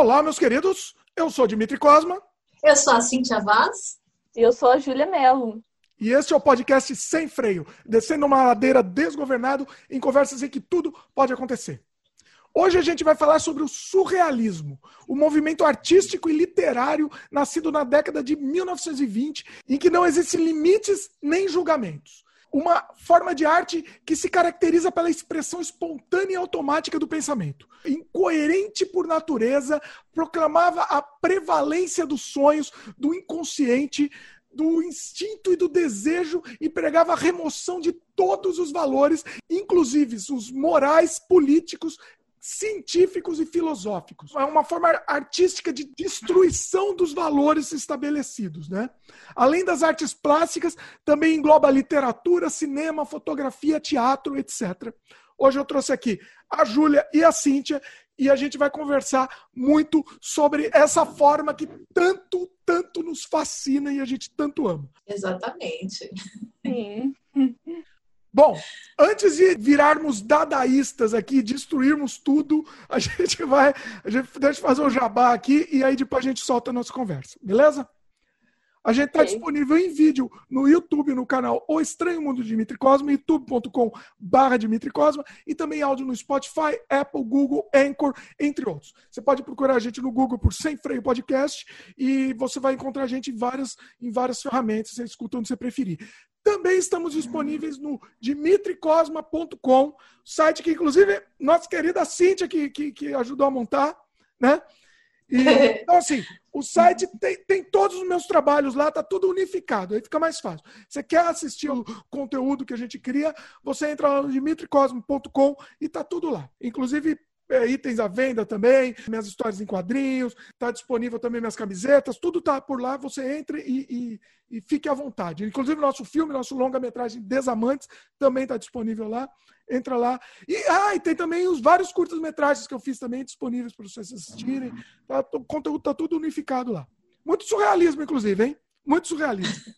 Olá, meus queridos. Eu sou Dimitri Cosma. Eu sou a Cintia Vaz. E eu sou a Júlia Mello. E este é o podcast Sem Freio, descendo uma ladeira desgovernado em conversas em que tudo pode acontecer. Hoje a gente vai falar sobre o surrealismo, o movimento artístico e literário nascido na década de 1920, em que não existem limites nem julgamentos. Uma forma de arte que se caracteriza pela expressão espontânea e automática do pensamento. Incoerente por natureza, proclamava a prevalência dos sonhos, do inconsciente, do instinto e do desejo e pregava a remoção de todos os valores, inclusive os morais, políticos, científicos e filosóficos. É uma forma artística de destruição dos valores estabelecidos, né? Além das artes plásticas, também engloba literatura, cinema, fotografia, teatro, etc. Hoje eu trouxe aqui a Júlia e a Cíntia e a gente vai conversar muito sobre essa forma que tanto, tanto nos fascina e a gente tanto ama. Exatamente. Sim. Bom, antes de virarmos dadaístas aqui, destruirmos tudo, a gente vai. A gente deixa eu fazer o jabá aqui e aí depois a gente solta a nossa conversa, beleza? A gente está okay. disponível em vídeo no YouTube, no canal O Estranho Mundo de Dimitri Cosma, youtube.com barra Dimitri Cosma, e também áudio no Spotify, Apple, Google, Anchor, entre outros. Você pode procurar a gente no Google por Sem Freio Podcast e você vai encontrar a gente em várias, em várias ferramentas, você escuta onde você preferir. Também estamos disponíveis no dimitricosma.com, site que, inclusive, nossa querida Cíntia, que, que, que ajudou a montar, né? E, então, assim, o site tem, tem todos os meus trabalhos lá, tá tudo unificado, aí fica mais fácil. Você quer assistir o conteúdo que a gente cria, você entra lá no dimitricosmo.com e tá tudo lá. Inclusive, é, itens à venda também, minhas histórias em quadrinhos, está disponível também minhas camisetas, tudo tá por lá, você entre e, e, e fique à vontade. Inclusive nosso filme, nosso longa-metragem Desamantes também está disponível lá, entra lá. E, ah, e tem também os vários curtas-metragens que eu fiz também disponíveis para vocês assistirem, tá, o conteúdo está tudo unificado lá. Muito surrealismo, inclusive, hein? Muito surrealismo.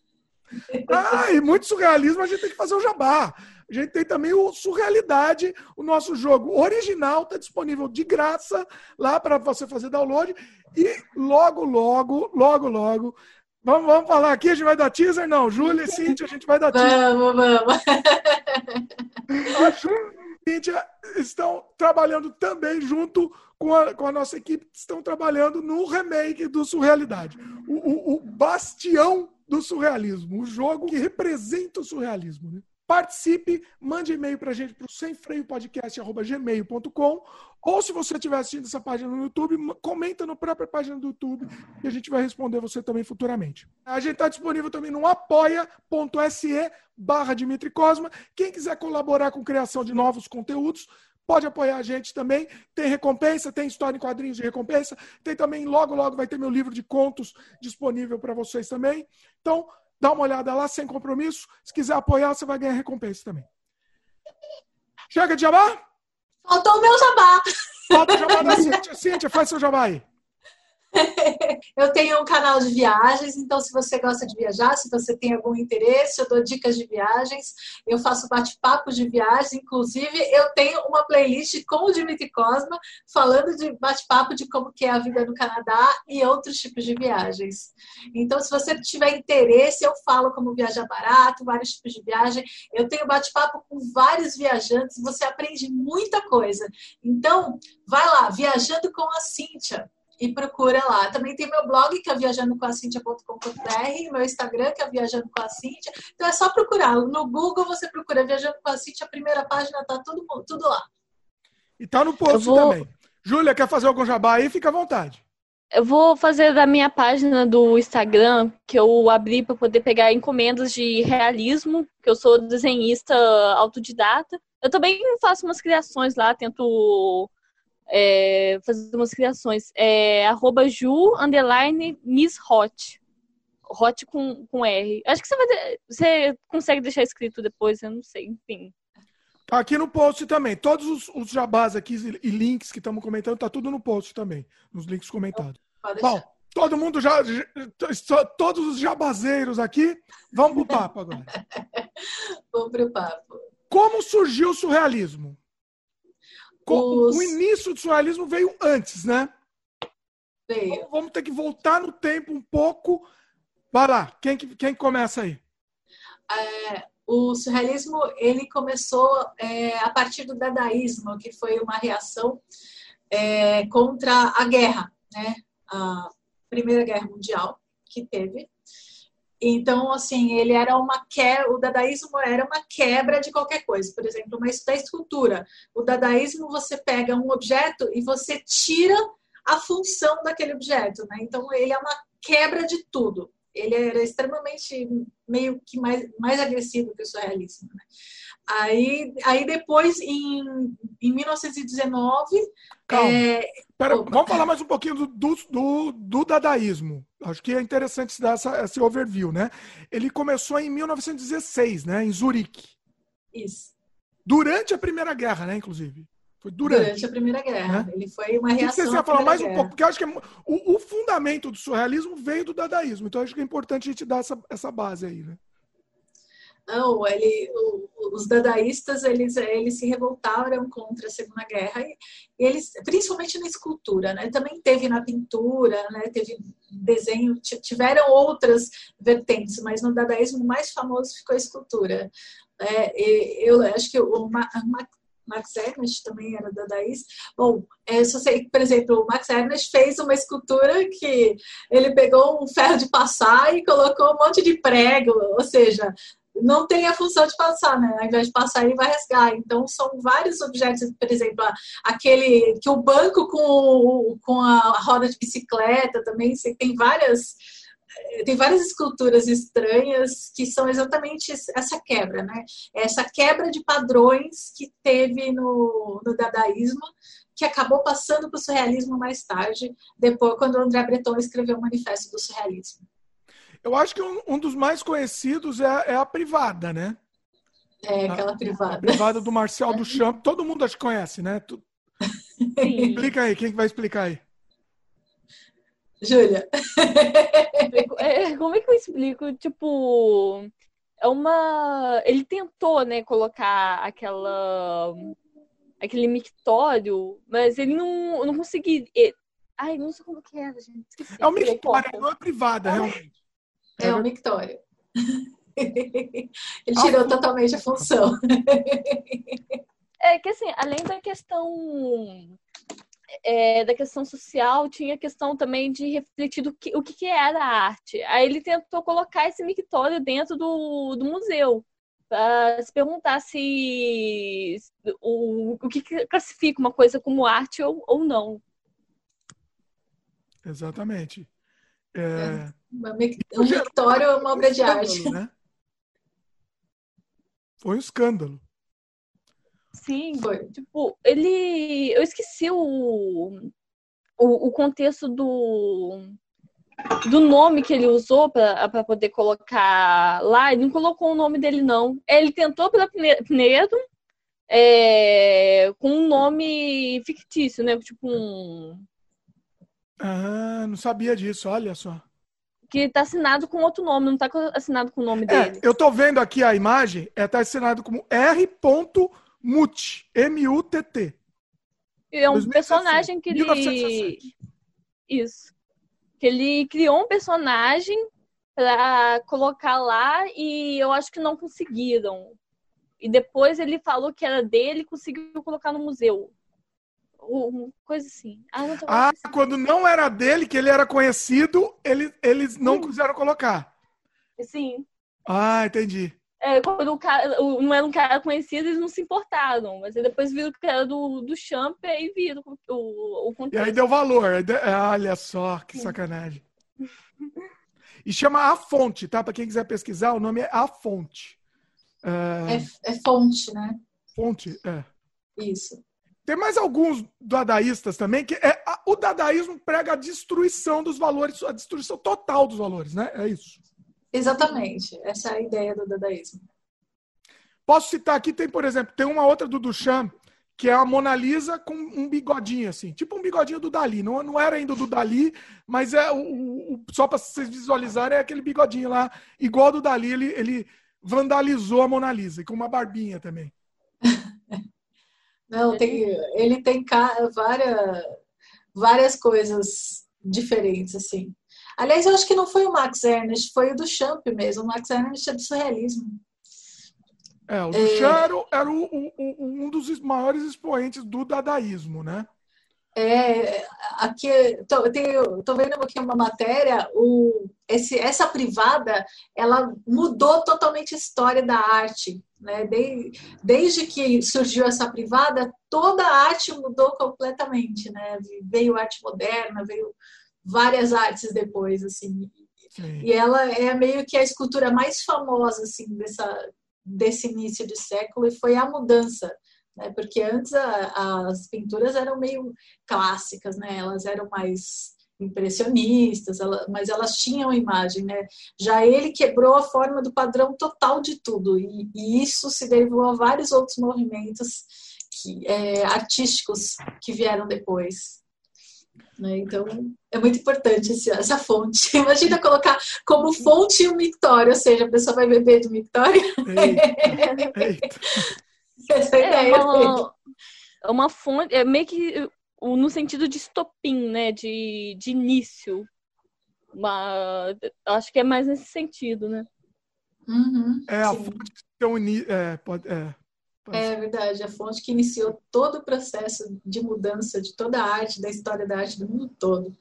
Ah, e muito surrealismo a gente tem que fazer o jabá. A gente tem também o Surrealidade, o nosso jogo original, está disponível de graça lá para você fazer download. E logo, logo, logo, logo. Vamos, vamos falar aqui, a gente vai dar teaser? Não, Júlia e Cíntia, a gente vai dar teaser. Vamos, vamos. A Júlia e Cíntia estão trabalhando também junto com a, com a nossa equipe, estão trabalhando no remake do Surrealidade. O, o, o bastião do surrealismo, o jogo que representa o surrealismo. Né? Participe, mande e-mail para a gente para o semfreiopodcast.gmail.com ou se você estiver assistindo essa página no YouTube, comenta na própria página do YouTube e a gente vai responder você também futuramente. A gente está disponível também no apoia.se barra Dimitri Cosma. Quem quiser colaborar com criação de novos conteúdos, pode apoiar a gente também. Tem recompensa, tem história em quadrinhos de recompensa. Tem também, logo, logo, vai ter meu livro de contos disponível para vocês também. Então, Dá uma olhada lá, sem compromisso. Se quiser apoiar, você vai ganhar recompensa também. Chega de jabá? Faltou o meu jabá. Falta o jabá da Cíntia. Cíntia, faz seu jabá aí. eu tenho um canal de viagens, então se você gosta de viajar, se você tem algum interesse, eu dou dicas de viagens, eu faço bate-papo de viagens, inclusive eu tenho uma playlist com o Dimitri Cosma falando de bate-papo de como que é a vida no Canadá e outros tipos de viagens. Então, se você tiver interesse, eu falo como viajar barato, vários tipos de viagem. Eu tenho bate-papo com vários viajantes, você aprende muita coisa. Então, vai lá, viajando com a Cíntia e procura lá. Também tem meu blog, que é viajandocomacintia.com.br, meu Instagram, que é Viajando com a Cintia. Então é só procurar. No Google você procura Viajando com a Cintia, a primeira página tá tudo, tudo lá. E tá no post vou... também. Júlia, quer fazer algum jabá aí? Fica à vontade. Eu vou fazer da minha página do Instagram, que eu abri para poder pegar encomendas de realismo, que eu sou desenhista autodidata. Eu também faço umas criações lá, tento é, fazer umas criações. É arroba Ju underline Miss Hot. Hot com, com R. Acho que você, vai você consegue deixar escrito depois, eu não sei, enfim. Tá aqui no post também. Todos os, os jabás aqui e links que estamos comentando, tá tudo no post também, nos links comentados. Bom, todo mundo já, já, todos os jabazeiros aqui, vamos pro papo agora. vamos pro papo. Como surgiu o surrealismo? Os... O início do surrealismo veio antes, né? Veio. Vamos ter que voltar no tempo um pouco. Vai lá, quem, quem começa aí? É, o surrealismo ele começou é, a partir do dadaísmo, que foi uma reação é, contra a guerra, né? A Primeira Guerra Mundial que teve. Então, assim, ele era uma quebra, o dadaísmo era uma quebra de qualquer coisa. Por exemplo, uma da escultura. O dadaísmo você pega um objeto e você tira a função daquele objeto, né? Então, ele é uma quebra de tudo. Ele era extremamente meio que mais, mais agressivo que o surrealismo. Né? Aí, aí depois, em, em 1919. Calma. É... Pera, vamos falar mais um pouquinho do, do, do, do, dadaísmo. Acho que é interessante se dar essa, esse overview, né? Ele começou em 1916, né? Em Zurique. Isso. Durante a Primeira Guerra, né, inclusive. Foi durante. Durante a Primeira Guerra. Né? Ele foi uma reação. Você ia falar mais guerra. um pouco, porque eu acho que é, o, o, fundamento do surrealismo veio do dadaísmo. Então acho que é importante a gente dar essa, essa base aí, né? Não, ele, os dadaístas eles, eles se revoltaram contra a Segunda Guerra e eles, principalmente na escultura, né? Também teve na pintura, né? Teve desenho, tiveram outras vertentes, mas no dadaísmo mais famoso ficou a escultura. É, eu acho que o Max Ernest também era dadaísta. Bom, é, só sei que, por exemplo, o Max Ernest fez uma escultura que ele pegou um ferro de passar e colocou um monte de prego, ou seja, não tem a função de passar, né? Ao invés de passar, ele vai rasgar. Então, são vários objetos, por exemplo, aquele que o banco com, com a roda de bicicleta também, tem várias tem várias esculturas estranhas que são exatamente essa quebra, né? Essa quebra de padrões que teve no, no dadaísmo, que acabou passando para o surrealismo mais tarde, depois quando André Breton escreveu o Manifesto do Surrealismo. Eu acho que um, um dos mais conhecidos é, é, a privada, né? É, aquela privada. A privada do Marcel Duchamp. Todo mundo acho que conhece, né? Tu... Explica aí, quem vai explicar aí? Júlia. É, como é que eu explico? Tipo, é uma. Ele tentou, né, colocar aquela. aquele mictório, mas ele não, não conseguiu. Ai, não sei como que era, gente. Esqueci. É um mictório, não é privada, realmente. É, é um mictório. ele tirou totalmente a função. É que assim, além da questão é, da questão social, tinha a questão também de refletir do que, o que, que era a arte. Aí ele tentou colocar esse mictório dentro do, do museu, para se perguntar se o, o que classifica uma coisa como arte ou, ou não. Exatamente. É... é um mictório é uma obra de arte. Né? Foi um escândalo. Sim, foi. Tipo, ele. Eu esqueci o, o, o contexto do, do nome que ele usou para poder colocar lá. Ele não colocou o nome dele, não. Ele tentou pela Pinedo é, com um nome fictício, né? Tipo um. Ah, não sabia disso, olha só. Que tá assinado com outro nome, não tá assinado com o nome é, dele. Eu tô vendo aqui a imagem, é, tá assinado como R. Mut, M-U-T-T. É um 2017, personagem que ele. 1917. Isso. Que ele criou um personagem para colocar lá e eu acho que não conseguiram. E depois ele falou que era dele e conseguiu colocar no museu. Uma coisa assim. Ah, não ah quando não era dele, que ele era conhecido, ele, eles não Sim. quiseram colocar. Sim. Ah, entendi é, quando o cara não era um cara conhecido, eles não se importaram. Mas aí depois viram que era do, do Champ e viram o, o contexto. E aí deu valor. Olha só, que sacanagem. E chama A Fonte, tá? Para quem quiser pesquisar, o nome é A Fonte. É, é, é fonte, né? Fonte, é. Isso. Tem mais alguns dadaístas também, que é, o dadaísmo prega a destruição dos valores, a destruição total dos valores, né? É isso. Exatamente. Essa é a ideia do dadaísmo. Posso citar aqui, tem, por exemplo, tem uma outra do Duchamp, que é a Mona Lisa com um bigodinho, assim, tipo um bigodinho do Dali. Não, não era ainda do Dali, mas é o, o só para vocês visualizarem, é aquele bigodinho lá, igual do Dali, ele, ele vandalizou a Mona Lisa, com uma barbinha também. Não, tem, ele tem várias, várias coisas diferentes, assim. Aliás, eu acho que não foi o Max Ernst, foi o do Champ mesmo. O Max Ernst é do surrealismo. É, o Duchamp é... era, era o, o, um dos maiores expoentes do dadaísmo, né? É, aqui tô, tenho, tô vendo aqui uma matéria, o, esse, essa privada, ela mudou totalmente a história da arte, né? De, desde que surgiu essa privada, toda a arte mudou completamente, né? Veio arte moderna, veio várias artes depois, assim. Sim. E ela é meio que a escultura mais famosa, assim, dessa, desse início de século e foi a mudança né? Porque antes a, as pinturas eram meio clássicas, né? Elas eram mais impressionistas, ela, mas elas tinham imagem, né? Já ele quebrou a forma do padrão total de tudo e, e isso se derivou a vários outros movimentos que, é, artísticos que vieram depois. Né? Então, é muito importante esse, essa fonte. Imagina colocar como fonte o mictório, ou seja, a pessoa vai beber de mictório. Eita, eita. Essa é, é uma, é uma fonte, é meio que no sentido de estopim, né? De, de início. Uma, acho que é mais nesse sentido, né? Uhum, é a fonte que um é, pode, é, pode é verdade, a fonte que iniciou todo o processo de mudança de toda a arte, da história da arte do mundo todo.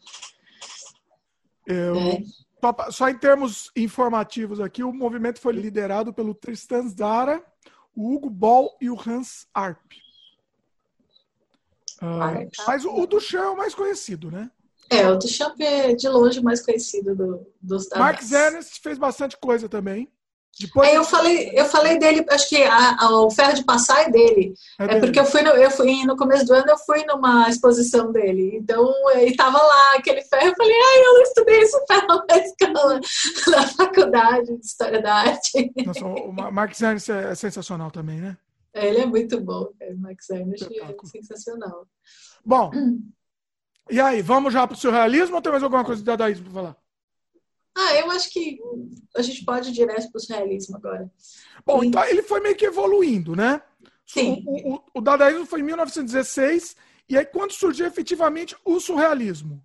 Eu, é. só, só, em termos informativos aqui, o movimento foi liderado pelo Tristan Zara, o Hugo Ball e o Hans Arp. Uh, mas o, o Duchamp é o mais conhecido, né? É, o Duchamp é de longe o mais conhecido do, dos Marx Ernst fez bastante coisa também. Depois... É, eu falei, eu falei dele, acho que a, a, o ferro de passar é dele. É, é porque eu fui, no, eu fui no começo do ano, eu fui numa exposição dele. Então, ele tava lá, aquele ferro, eu falei, ai, eu estudei esse ferro na escola, na faculdade de História da Arte. Nossa, o Marx Ernst é sensacional também, né? É, ele é muito bom, o Max Ernst é sensacional. Bom, e aí, vamos já para o surrealismo ou tem mais alguma coisa de dadaísmo para falar? Ah, eu acho que a gente pode ir direto para o surrealismo agora. Bom, e... então ele foi meio que evoluindo, né? Sim. O, o, o, dadaísmo foi em 1916, e aí quando surgiu efetivamente o surrealismo?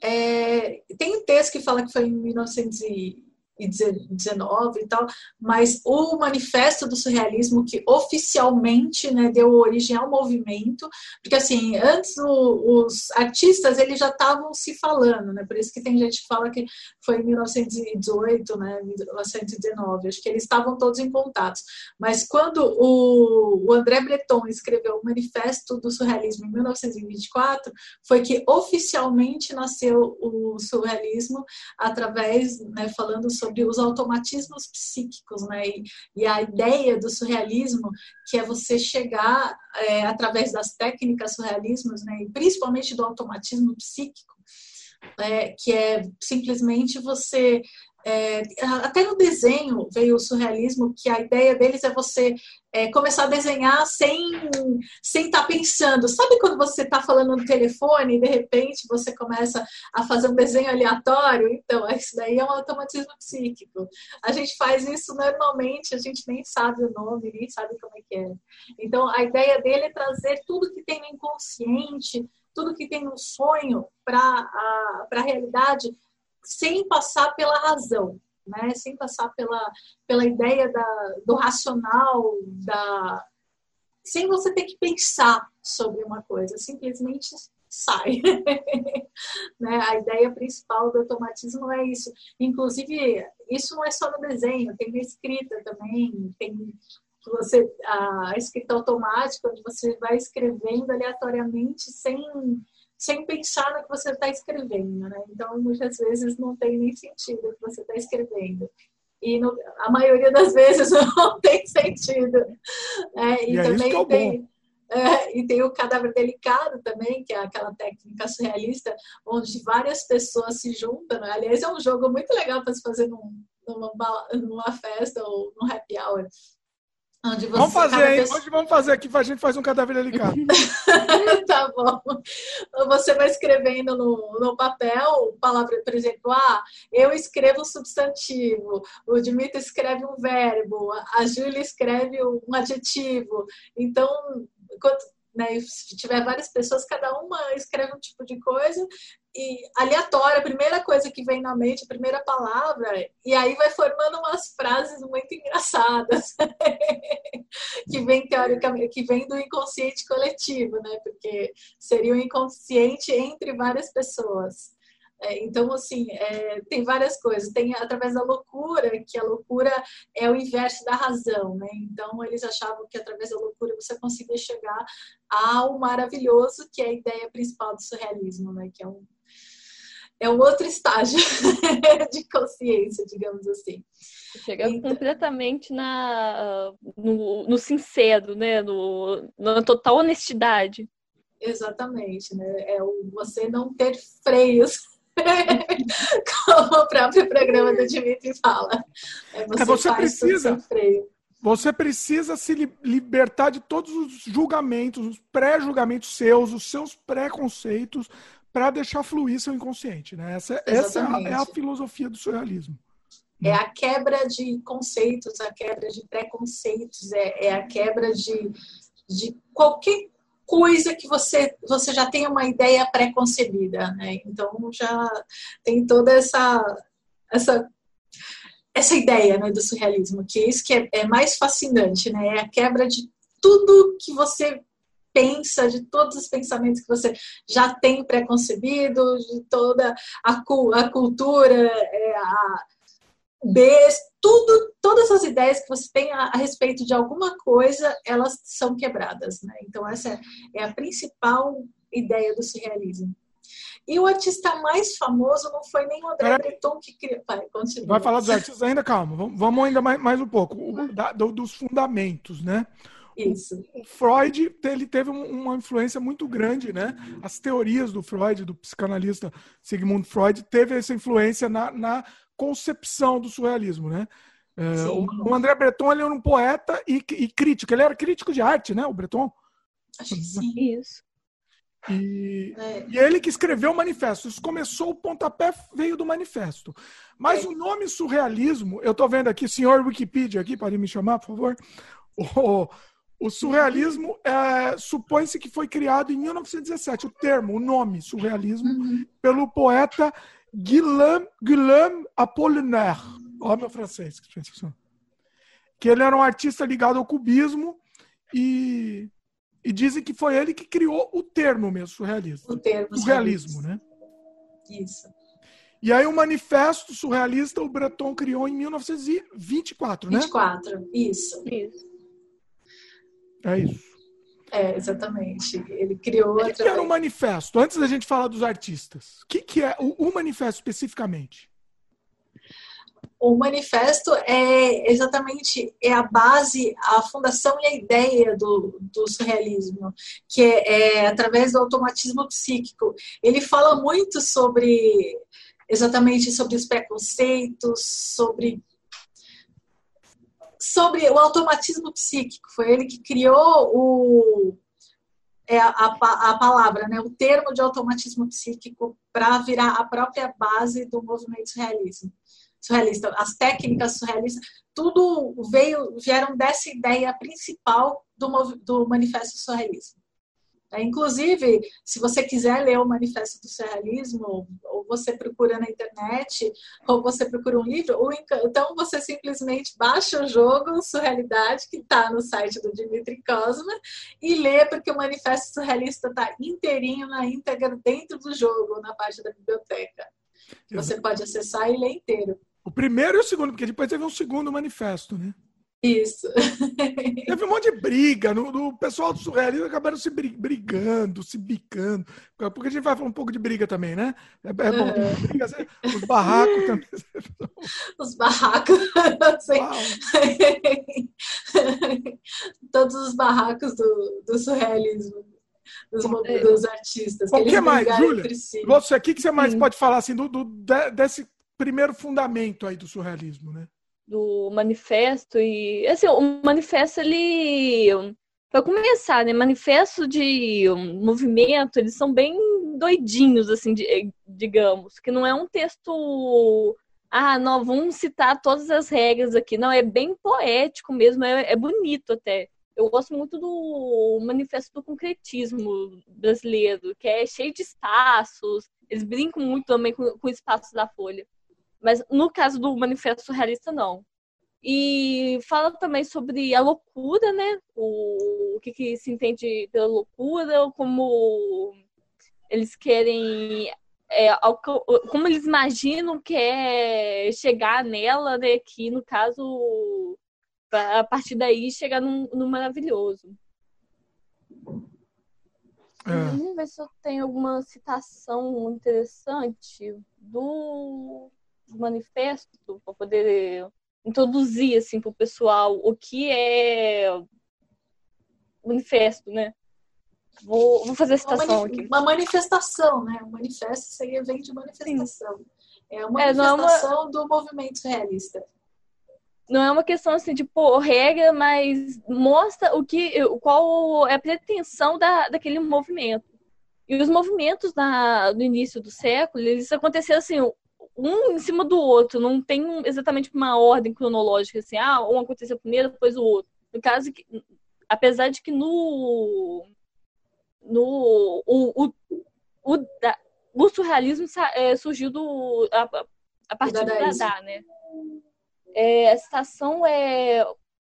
É, tem um texto que fala que foi em 1900 e 19 e tal, mas o manifesto do surrealismo que oficialmente né, deu origem ao movimento, porque assim, antes o, os artistas eles já estavam se falando, né, por isso que tem gente que fala que foi em 1918, né, 1919, acho que eles estavam todos em contato, mas quando o, o André Breton escreveu o manifesto do surrealismo em 1924, foi que oficialmente nasceu o surrealismo através, né, falando sobre sobre os automatismos psíquicos, né? E, e, a ideia do surrealismo, que é você chegar é, através das técnicas surrealismos, né? E principalmente do automatismo psíquico, é, que é simplesmente você é, até no desenho veio o surrealismo, que a ideia deles é você é, começar a desenhar sem sem estar tá pensando. Sabe quando você está falando no telefone e de repente você começa a fazer um desenho aleatório? Então, isso daí é um automatismo psíquico. A gente faz isso normalmente, a gente nem sabe o nome, nem sabe como é que é. Então, a ideia dele é trazer tudo que tem no inconsciente, tudo que tem no sonho para a, a realidade sem passar pela razão, né? sem passar pela, pela ideia da, do racional, da, sem você ter que pensar sobre uma coisa, simplesmente sai. né? A ideia principal do automatismo é isso. Inclusive, isso não é só no desenho, tem na escrita também, tem você a escrita automática, onde você vai escrevendo aleatoriamente sem sem pensar no que você está escrevendo, né? Então, muitas vezes não tem nem sentido o que você está escrevendo. E no, a maioria das vezes não tem sentido. Né? E, e é também é tem. É, e tem o cadáver delicado também, que é aquela técnica surrealista, onde várias pessoas se juntam. Né? Aliás, é um jogo muito legal para se fazer num, numa, numa festa ou num happy hour Onde você, vamos fazer, hein? Pessoa... Hoje vamos fazer aqui, a gente faz um cadáver delicado. tá bom. Você vai escrevendo no, no papel, palavra, por exemplo, ah, eu escrevo um substantivo, o Dimitri escreve um verbo, a Júlia escreve um adjetivo. Então, né? E se tiver várias pessoas, cada uma escreve um tipo de coisa e aleatória, a primeira coisa que vem na mente, a primeira palavra, e aí vai formando umas frases muito engraçadas que vem teoricamente, que vem do inconsciente coletivo, né? Porque seria o um inconsciente entre várias pessoas. É, então, assim, é, tem várias coisas. Tem através da loucura, que a loucura é o inverso da razão, né? Então, eles achavam que através da loucura você conseguia chegar ao maravilhoso, que é a ideia principal do surrealismo, né? Que é um, é um outro estágio de consciência, digamos assim. Chega então, completamente na, no, no sincero, né? No, na total honestidade. Exatamente, né? É o você não ter freios Como o próprio programa do Dimitri fala. É você, é, você precisa. Você precisa se libertar de todos os julgamentos, os pré-julgamentos seus, os seus preconceitos, para deixar fluir seu inconsciente. Né? Essa, essa é, a, é, a, filosofia do surrealismo. É a quebra de conceitos, a quebra de preconceitos, é, é a quebra de, de qualquer coisa que você, você já tem uma ideia pré-concebida, né? Então já tem toda essa essa essa ideia né, do surrealismo, que é isso que é, é mais fascinante, né? É a quebra de tudo que você pensa, de todos os pensamentos que você já tem pré-concebido, de toda a, a cultura, é, a, Bs, tudo, todas as ideias que você tem a, a, respeito de alguma coisa, elas são quebradas, né? Então essa é, é a principal ideia do surrealismo. E o artista mais famoso não foi nem o André é. Breton que criou. Vai, continua. Vai falar dos artistas ainda, calma. Vamos ainda mais, mais um pouco. O, da, do, dos fundamentos, né? Isso. O Freud ele teve uma influência muito grande, né? As teorias do Freud, do psicanalista Sigmund Freud, teve essa influência na, na concepção do surrealismo, né? É, o, André Breton ele era um poeta e, e, crítico. Ele era crítico de arte, né? O Breton. Acho que sim. Isso. E, é. e ele que escreveu o manifesto. Isso começou, o pontapé veio do manifesto. Mas é. o nome surrealismo, eu estou vendo aqui, senhor Wikipedia, aqui, pode me chamar, por favor. O, o surrealismo é, supõe-se que foi criado em 1917, o termo, o nome surrealismo, uhum. pelo poeta Guillaume, Guillaume Apollinaire. Olha meu francês, que ele era um artista ligado ao cubismo e, e dizem que foi ele que criou o termo mesmo, surrealismo. O termo surrealismo, né? Isso. E aí o manifesto surrealista o Breton criou em 1924, 24, né? 24, isso. Isso. É isso. É, exatamente. Ele criou. O que, era o manifesto? Antes da gente falar dos artistas, o que, que é o, o manifesto especificamente? O manifesto é exatamente é a base, a fundação e a ideia do, do surrealismo, que é, é através do automatismo psíquico. Ele fala muito sobre exatamente sobre os preconceitos, sobre sobre o automatismo psíquico. Foi ele que criou o, é a, a, palavra, né, o termo de automatismo psíquico para virar a própria base do movimento surrealismo. surrealista. As técnicas surrealistas, tudo veio, vieram dessa ideia principal do, do manifesto surrealismo. É, inclusive, se você quiser ler o Manifesto do Surrealismo, ou você procura na internet, ou você procura um livro, ou então você simplesmente baixa o jogo Surrealidade, que está no site do Dimitri Cosma, e lê, porque o Manifesto Surrealista está inteirinho na íntegra dentro do jogo, na parte da biblioteca. Você pode acessar e ler inteiro. O primeiro e o segundo, porque depois teve um segundo manifesto, né? Isso. Teve um monte de briga. No, no pessoal do surrealismo acabaram se brigando, se bicando. Porque a gente vai falar um pouco de briga também, né? É, é bom. Uhum. Briga, os barracos também. Os barracos. Todos os barracos do, do surrealismo. Dos, é. dos artistas. O que mais, Júlia? Si. Você, o que, que você mais Sim. pode falar assim, do, do, desse primeiro fundamento aí do surrealismo, né? Do manifesto e assim o manifesto ele para começar né manifesto de movimento eles são bem doidinhos assim de, digamos que não é um texto ah não vamos citar todas as regras aqui não é bem poético mesmo é, é bonito até Eu gosto muito do manifesto do concretismo brasileiro, que é cheio de espaços. Eles brincam muito também com, com o espaço da folha. Mas no caso do manifesto surrealista, não. E fala também sobre a loucura, né? O, o que, que se entende pela loucura, como eles querem é, como eles imaginam que é chegar nela, né? Que no caso, a partir daí, chegar no, no maravilhoso. É. Vamos ver se eu tenho alguma citação interessante do manifesto para poder introduzir assim para o pessoal o que é manifesto, né? Vou, vou fazer a citação uma aqui. Uma manifestação, né? Um manifesto seria vem de manifestação. Sim. É uma manifestação é, é uma... do movimento realista. Não é uma questão assim, tipo, regra, mas mostra o que, qual é a pretensão da, daquele movimento. E os movimentos na, no início do século, eles aconteceram assim, um em cima do outro, não tem exatamente uma ordem cronológica, assim, ah, um aconteceu primeiro, depois o outro. No caso, que, apesar de que no, no o, o, o, da, o surrealismo é, surgiu do, a, a partir do Dada, né? É, a citação é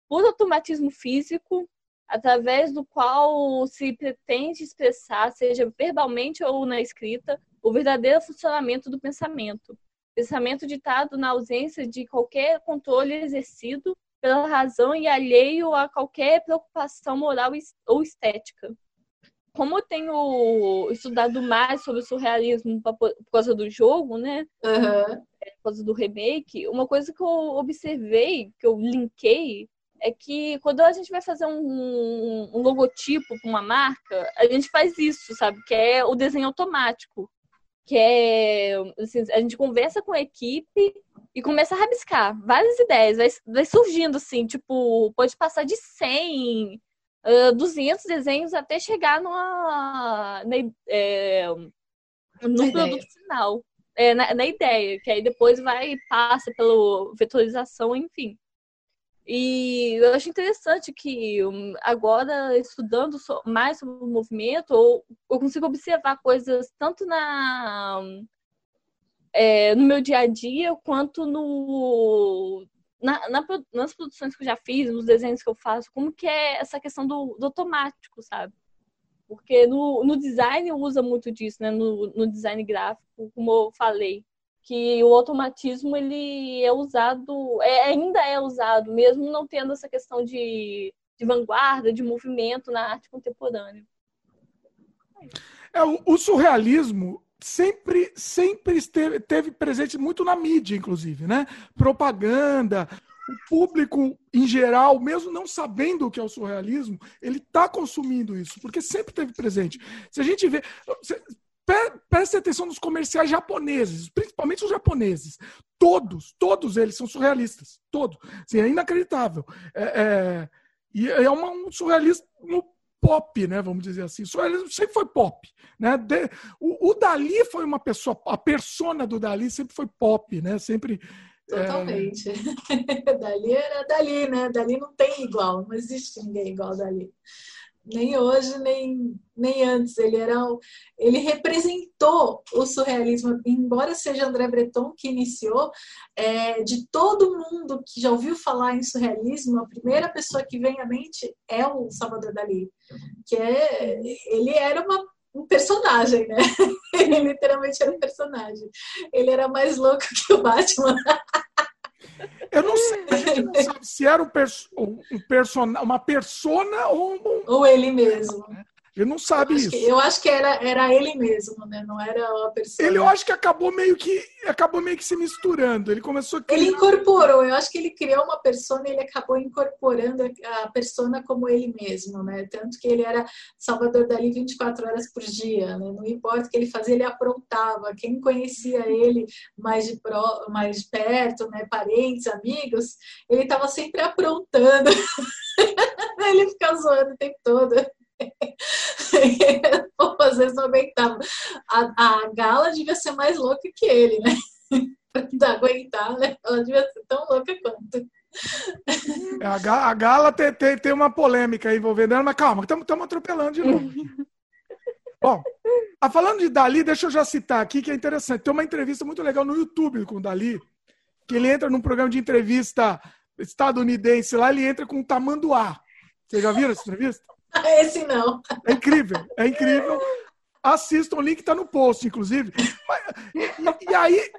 por automatismo físico, através do qual se pretende expressar, seja verbalmente ou na escrita, o verdadeiro funcionamento do pensamento. Pensamento ditado na ausência de qualquer controle exercido pela razão e alheio a qualquer preocupação moral ou estética como eu tenho estudado mais sobre o surrealismo por causa do jogo, né? Uhum. Por causa do remake, uma coisa que eu observei, que eu linkei, é que quando a gente vai fazer um, um logotipo para uma marca, a gente faz isso, sabe? Que é o desenho automático. Que é. Assim, a gente conversa com a equipe e começa a rabiscar várias ideias. Vai, vai surgindo assim, tipo, pode passar de 100 uh, 200 desenhos até chegar numa, na, é, no produto ideia. final. É, na, na, ideia, que aí depois vai e passa pela vetorização, enfim. E eu acho interessante que hum, agora, estudando mais sobre o movimento, eu consigo observar coisas tanto na, é, no meu dia a dia quanto no, na, na, nas produções que eu já fiz, nos desenhos que eu faço, como que é essa questão do, do automático, sabe? Porque no, no design usa muito disso, né? No, no design gráfico, como eu falei, que o automatismo ele é usado, é, ainda é usado, mesmo não tendo essa questão de, de vanguarda, de movimento na arte contemporânea. É, o, surrealismo sempre, sempre esteve, teve presente muito na mídia, inclusive, né? Propaganda, o público em geral, mesmo não sabendo o que é o surrealismo, ele está consumindo isso, porque sempre teve presente. Se a gente vê. Preste atenção nos comerciais japoneses, principalmente os japoneses. Todos, todos eles são surrealistas. Todos. Assim, é inacreditável. É, é, e é uma, um surrealismo pop, né? Vamos dizer assim. Isso sempre foi pop, né? De, o, o, Dali foi uma pessoa, a persona do Dali sempre foi pop, né? Sempre é, Totalmente. É... Dali era Dali, né? Dali não tem igual, não existe ninguém igual Dali nem hoje, nem, nem antes. Ele era ele representou o surrealismo, embora seja André Breton que iniciou, é, de todo mundo que já ouviu falar em surrealismo, a primeira pessoa que vem à mente é o Salvador Dali, que é ele era uma um personagem, né? Ele literalmente era um personagem. Ele era mais louco que o Batman. Eu não sei, a gente não sabe se era um, perso um persona, uma persona ou um... Ou ele mesmo. Né? Ele não sabe eu isso. Que, eu acho que era, era ele mesmo, né? Não era a pessoa. Ele eu acho que acabou meio que acabou meio que se misturando. Ele começou a criar... Ele incorporou. Eu acho que ele criou uma persona e ele acabou incorporando a persona como ele mesmo, né? Tanto que ele era Salvador Dali 24 horas por dia, né? Não importa o que ele fazia, ele aprontava. Quem conhecia ele mais de pro, mais de perto, né? Parentes, amigos, ele estava sempre aprontando. ele ficava zoando o tempo todo. às vezes. A, a Gala devia ser mais louca que ele, né? pra aguentar, né? Ela devia ser tão louca quanto. É, a, Gala tem, tem, tem, uma polêmica envolvendo ela, mas calma, estamos atropelando de novo. Bom, a, falando de Dali, deixa eu já citar aqui que é interessante. Tem uma entrevista muito legal no YouTube com o Dali, que ele entra num programa de entrevista estadunidense lá, ele entra com o tamanduá. Vocês já viram essa entrevista? Esse não. É incrível, é incrível. Assistam, o link está no post, inclusive. E, e, aí,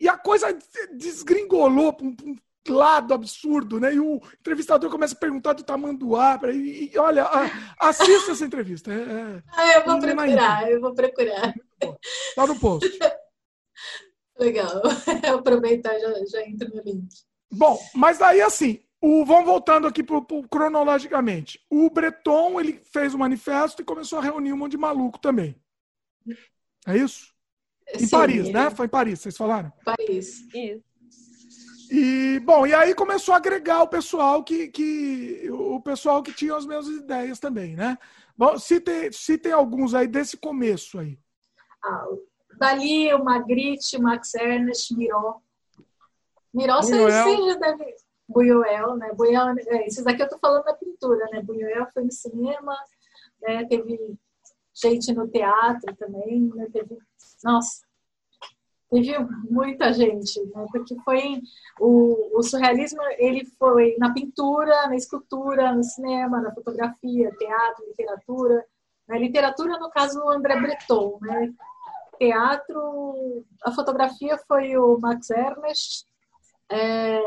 e a coisa desgringolou para um, um, lado absurdo, né? E o entrevistador começa a perguntar do tamanduá. E, e olha, a, assista essa entrevista. É, é, ah, eu vou procurar, eu vou procurar. Está no post. Legal. Aproveitar já, já entro no link. Bom, mas daí assim, o, vamos voltando aqui pro, pro, cronologicamente. O Breton ele fez o manifesto e começou a reunir um monte de maluco também. É isso? Em Sim, Paris, né? É. Foi em Paris, vocês falaram? Paris. Isso. E, bom, e aí começou a agregar o pessoal que, que o pessoal que tinha as mesmas ideias também, né? Bom, citem, citem alguns aí desse começo aí. Ah, Dali, o Magritte, Max Ernst, Miró. Miró, você já deve... Buñuel, né? Buñuel, é, esses aqui eu tô falando da pintura, né? Buñuel foi no cinema, né? Teve gente no teatro também, né? Teve... Nossa, teve muita gente, né? Porque foi o, o, surrealismo, ele foi na pintura, na escultura, no cinema, na fotografia, teatro, literatura. Na literatura, no caso, o André Breton, né? Teatro, a fotografia foi o Max Ernst, é,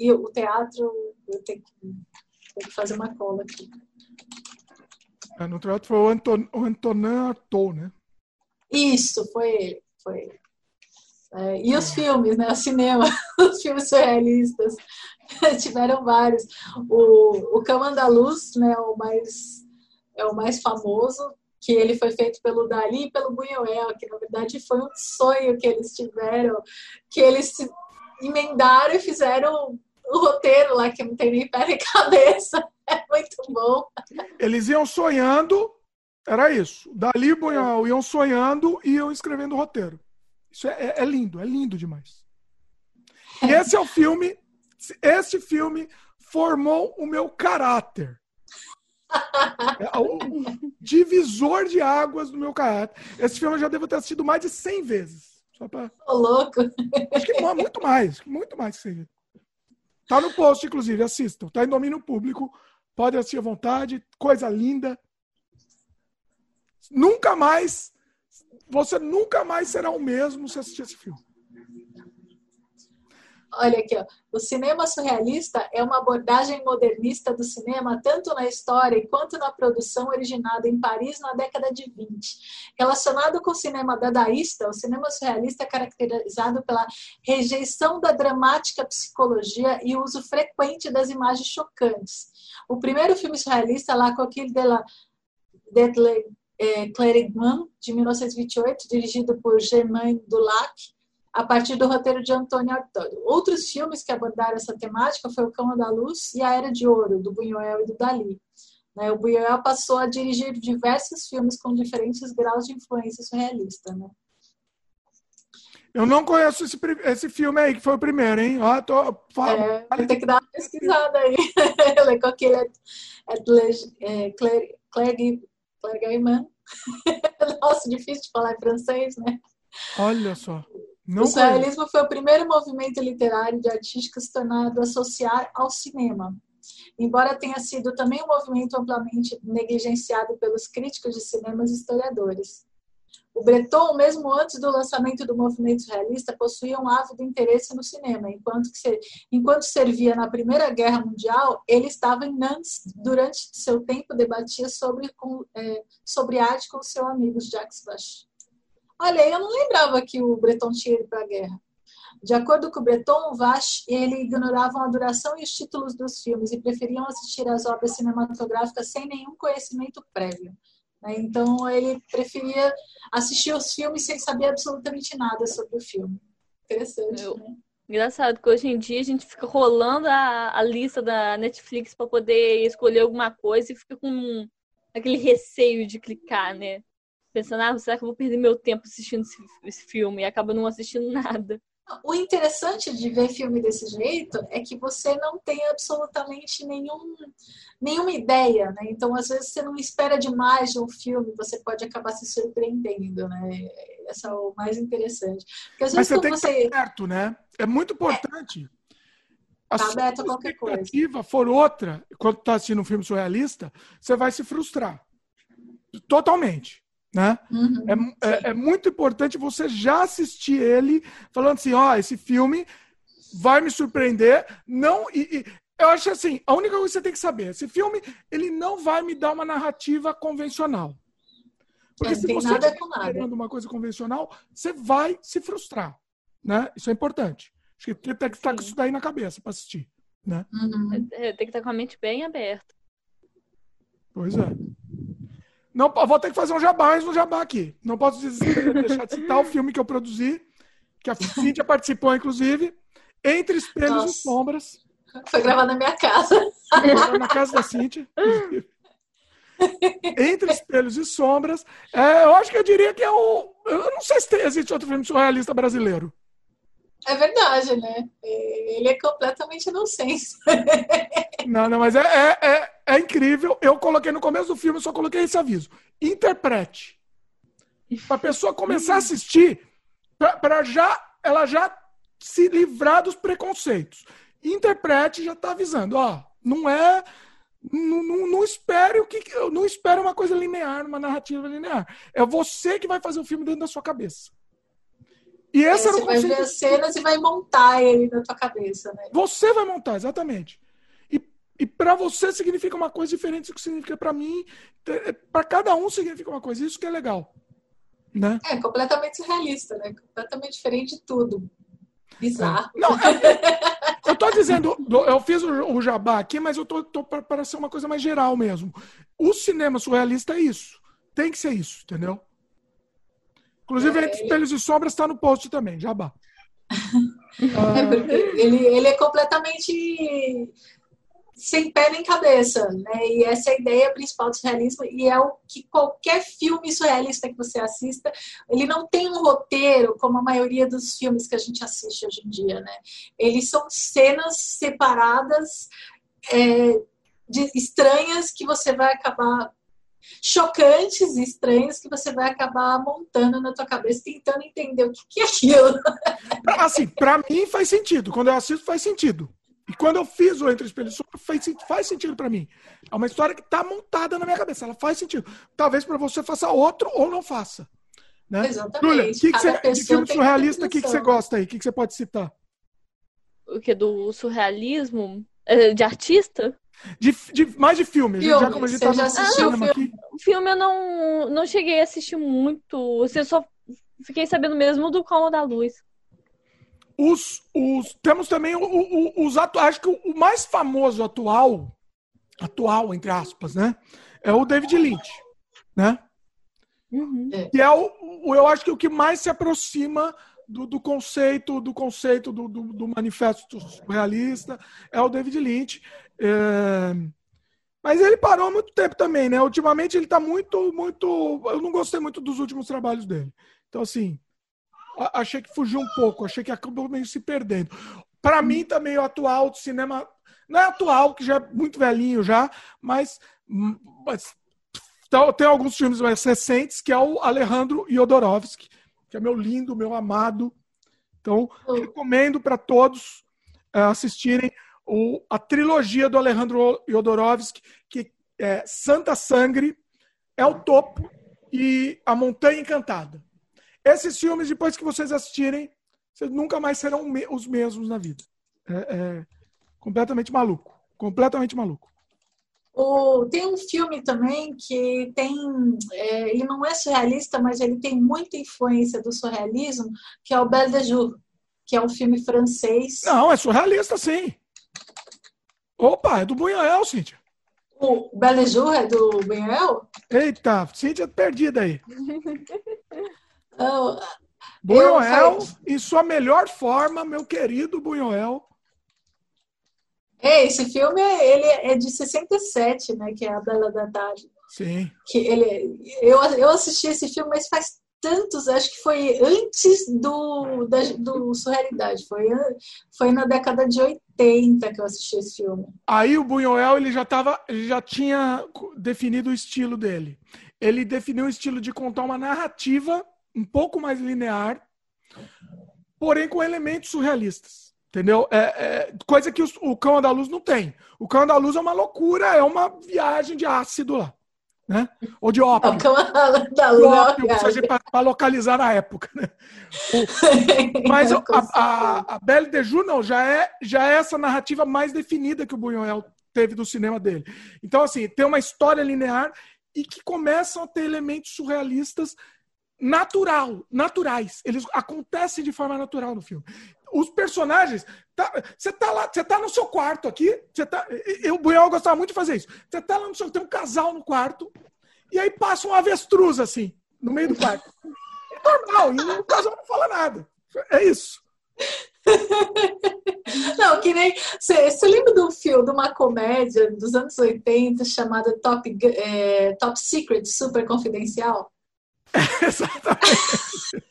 e o teatro, eu tenho que, tenho que fazer uma cola aqui. É, no teatro foi o, Anton, o Antonin Artaud, né? Isso, foi ele. Foi ele. É, e os filmes, né? O cinema, os filmes surrealistas. Tiveram vários. O, o Cão Andaluz, né? O mais, é o mais famoso, que ele foi feito pelo Dali e pelo Buñuel, que na verdade foi um sonho que eles tiveram, que eles emendaram e fizeram o roteiro lá, que não tem nem pé nem cabeça. É muito bom. Eles iam sonhando, era isso. Dali e Buñuel iam sonhando e iam escrevendo o roteiro. Isso é, é, é lindo, é lindo demais. E esse é o filme, esse filme formou o meu caráter. É o divisor de águas do meu caráter. Esse filme eu já devo ter assistido mais de 100 vezes. Só pra... Tô louco. Acho que muito mais, muito mais que 100 vezes. Tá no post, inclusive, assistam. Tá em domínio público. Pode assistir à vontade. Coisa linda. Nunca mais você nunca mais será o mesmo se assistir esse filme. Olha aqui, ó. o cinema surrealista é uma abordagem modernista do cinema, tanto na história quanto na produção originada em Paris na década de 20. Relacionado com o cinema dadaísta, o cinema surrealista é caracterizado pela rejeição da dramática psicologia e uso frequente das imagens chocantes. O primeiro filme surrealista, La Coquille de la é, Clerigman, de 1928, dirigido por Germain Dulac, a partir do roteiro de Antônio Artaud. Outros filmes que abordaram essa temática foi O Cão da Luz e A Era de Ouro, do Buñuel e do Dali. Né, o Buñuel passou a dirigir diversos filmes com diferentes graus de influência surrealista. Né? Eu não conheço esse, esse filme aí, que foi o primeiro, hein? Ó, tô, é, tem que dar uma pesquisada aí. Le Coquille é, Claire Clergaimant. Nossa, difícil de falar em francês, né? Olha só. Não o surrealismo foi o primeiro movimento literário de artística se tornado associar ao cinema. Embora tenha sido também um movimento amplamente negligenciado pelos críticos de cinema e historiadores. O Breton, mesmo antes do lançamento do movimento realista, possuía um ávido interesse no cinema. Enquanto, que, enquanto servia na Primeira Guerra Mundial, ele estava em Nantes durante seu tempo debatia sobre, com, é, sobre arte com seu amigo Jacques Vache. Olha, eu não lembrava que o Breton tinha ido para a guerra. De acordo com o Breton, Vache ele ignoravam a duração e os títulos dos filmes e preferiam assistir às obras cinematográficas sem nenhum conhecimento prévio. Né? Então, ele preferia assistir os filmes sem saber absolutamente nada sobre o filme. Interessante, Eu... né? Engraçado que hoje em dia a gente fica rolando a, a lista da Netflix para poder escolher alguma coisa e fica com aquele receio de clicar, né? Pensando, ah, será que eu vou perder meu tempo assistindo esse, esse filme? E acaba não assistindo nada. O interessante de ver filme desse jeito é que você não tem absolutamente nenhum, nenhuma ideia, né? Então, às vezes, você não espera demais de um filme, você pode acabar se surpreendendo, né? Esse é o mais interessante. Porque, às vezes, Mas você tem você... que estar certo, né? É muito importante. É. A tá aberto a qualquer coisa. for outra, quando está assistindo um filme surrealista, você vai se frustrar. Totalmente. Né? Uhum, é, é, é, muito importante você já assistir ele falando assim, ó, oh, esse filme vai me surpreender. Não, e, e, eu acho assim, a única coisa que você tem que saber, esse filme ele não vai me dar uma narrativa convencional. Porque é, se você estiver esperando uma coisa convencional, você vai se frustrar, né? Isso é importante. Acho que tem que estar com isso daí na cabeça para assistir, né? Uhum. É, tem que estar com a mente bem aberta. Pois é. Não, vou ter que fazer um jabá, mas um jabá aqui. Não posso deixar de citar o filme que eu produzi, que a Cíntia participou, inclusive, Entre Espelhos Nossa. e Sombras. Foi gravado na minha casa. Na casa da Cíntia. Entre Espelhos e Sombras. É, eu acho que eu diria que é o. Eu não sei se existe outro filme surrealista brasileiro. É verdade, né? Ele é completamente inocente. Não, não, mas é, é, é, é, incrível. Eu coloquei no começo do filme, só coloquei esse aviso. Interprete. Para a pessoa começar a assistir, para já ela já se livrar dos preconceitos. Interprete já está avisando, ó, não é não, não, não, espere o que não espere uma coisa linear, uma narrativa linear. É você que vai fazer o filme dentro da sua cabeça. E esse é, era. Você vai ver as cenas e vai montar ele na tua cabeça, né? Você vai montar, exatamente. E, e para você significa uma coisa diferente do que significa para mim. É, para cada um significa uma coisa. Isso que é legal. Né? É, completamente realista, né? Completamente diferente de tudo. Bizarro. É. Não, é, eu tô dizendo, eu fiz o, o jabá aqui, mas eu tô, tô para ser uma coisa mais geral mesmo. O cinema surrealista é isso. Tem que ser isso, entendeu? Inclusive, é, Entre Espelhos e Sombras está no post também, jabá. é ele, ele é completamente sem pé nem cabeça, né? E essa é a ideia principal do surrealismo e é o que qualquer filme surrealista que você assista, ele não tem um roteiro como a maioria dos filmes que a gente assiste hoje em dia, né? Eles são cenas separadas, é, de, estranhas que você vai acabar chocantes e estranhos que você vai acabar montando na tua cabeça, tentando entender o que, que é aquilo. Assim, para mim faz sentido. Quando eu assisto, faz sentido. E quando eu fiz o Entre Espelhos faz, faz sentido para mim. É uma história que está montada na minha cabeça. Ela faz sentido. Talvez para você faça outro ou não faça. Né? Exatamente. Julia, que que você, de filme surrealista, o que, que você gosta aí? O que, que você pode citar? O que? Do surrealismo? É, de artista? De, de, mais de filme. filme. Já, como a gente tá já assistiu filme? Aqui. filme eu não, não cheguei a assistir muito. Eu só fiquei sabendo mesmo do Como da Luz. Os, os, temos também o, o, os atuais. Acho que o, o mais famoso atual, atual, entre aspas, né? É o David Lynch, né? Uhum. É. Que é o, eu acho que o que mais se aproxima do, do conceito do conceito do, do, do, manifesto realista é o David Lynch. É... Mas ele parou há muito tempo também, né? Ultimamente ele está muito, muito. Eu não gostei muito dos últimos trabalhos dele. Então, assim, achei que fugiu um pouco, achei que acabou meio se perdendo. Para mim, também o atual do cinema. Não é atual, que já é muito velhinho já, mas, mas então, tem alguns filmes mais recentes, que é o Alejandro Jodorowsky, que é meu lindo, meu amado. Então, recomendo para todos uh, assistirem o, a trilogia do Alejandro Jodorowsky, que é Santa Sangre, É o Topo e A Montanha Encantada. Esses filmes, depois que vocês assistirem, vocês nunca mais serão os mesmos na vida. É, é completamente maluco. Completamente maluco. O, tem um filme também que tem. É, ele não é surrealista, mas ele tem muita influência do surrealismo, que é o Belle de Jour, que é um filme francês. Não, é surrealista, sim. Opa, é do Buñuel, Cíntia. O Belle de Jour é do Buñuel? Eita, Cíntia perdida aí. oh, Buñuel, em sua melhor forma, meu querido Buñuel. É, esse filme ele é de 67, né? Que é a Bela da Tarde. Sim. Que ele, eu, eu assisti esse filme, mas faz tantos, acho que foi antes do, da, do Surrealidade, foi, foi na década de 80 que eu assisti esse filme. Aí o Buñuel ele já tava, ele já tinha definido o estilo dele. Ele definiu o estilo de contar uma narrativa um pouco mais linear, porém com elementos surrealistas. Entendeu? É, é coisa que o Cão Andaluz não tem. O Cão Andaluz é uma loucura, é uma viagem de ácido lá né? Ou de ópio. Da para localizar na época, né? O, mas a, a, a Belle de Jour, não, já é, já é essa narrativa mais definida que o Buñuel teve do cinema dele. Então, assim, tem uma história linear e que começam a ter elementos surrealistas natural, naturais. Eles acontecem de forma natural no filme. Os personagens, tá, você tá, lá, você tá no seu quarto aqui, você tá, eu, o Buiol gostava muito de fazer isso. Você tá lá no seu, tem um casal no quarto, e aí passa um avestruz assim, no meio do quarto. É normal, e o casal não fala nada. É isso. Não, que nem. Você lembra de um filme, de uma comédia dos anos 80 chamada Top, é, Top Secret Super Confidencial? exatamente.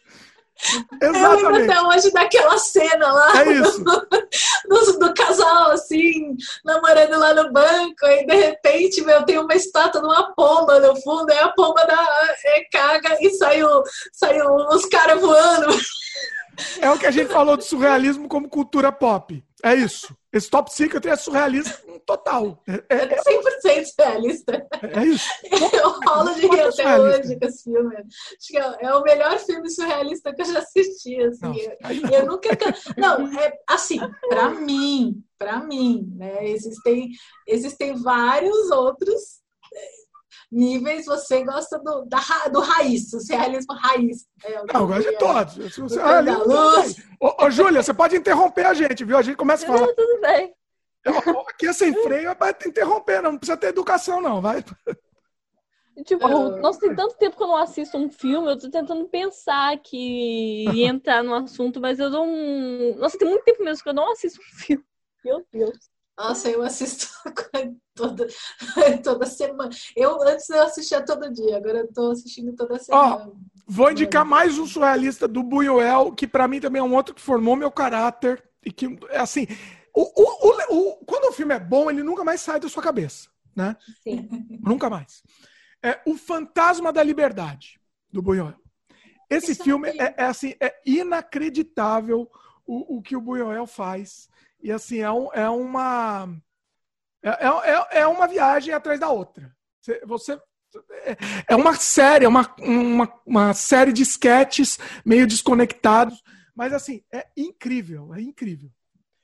Exatamente. Eu lembro até hoje daquela cena lá é isso. Do, do, casal, assim, namorando lá no banco, aí de repente, meu, tem uma estátua de uma pomba no fundo, aí a pomba dá, é, caga e saiu, saiu os caras voando. É o que a gente falou do surrealismo como cultura pop. É isso. Esse Top Secret é surrealista total. É, é 100% realista. É, é isso. Eu rolo de rir até hoje com esse filme. Acho que é, é o melhor filme surrealista que eu já assisti. Assim. Não, eu, eu nunca. Não, é assim, para mim, para mim, né? Existem, existem vários outros níveis você gosta do, da, do raiz, do realismo raiz. É, não, eu gosto de todos. Você, ô, ô, Júlia, você pode interromper a gente, viu? A gente começa a falar. Não, tudo bem. Aqui é sem freio, vai interromper, não, precisa ter educação, não, vai. Tipo, uh... nossa, tem tanto tempo que eu não assisto um filme, eu tô tentando pensar que ia entrar no assunto, mas eu não. Nossa, tem muito tempo mesmo que eu não assisto um filme. Meu Deus. Nossa, eu assisto toda, toda semana. Eu antes eu assistia todo dia, agora eu tô assistindo toda semana. Ó, vou indicar mais um surrealista do Buñuel, que para mim também é um outro que formou meu caráter e que assim, o, o, o, o, quando o filme é bom, ele nunca mais sai da sua cabeça, né? Sim. Nunca mais. É O Fantasma da Liberdade do Buñuel. Esse Isso filme é, é, assim, é inacreditável o, o que o Buñuel faz. E assim, é, um, é uma. É, é, é uma viagem atrás da outra. Você. É uma série, é uma, uma, uma série de sketches meio desconectados, mas assim, é incrível, é incrível.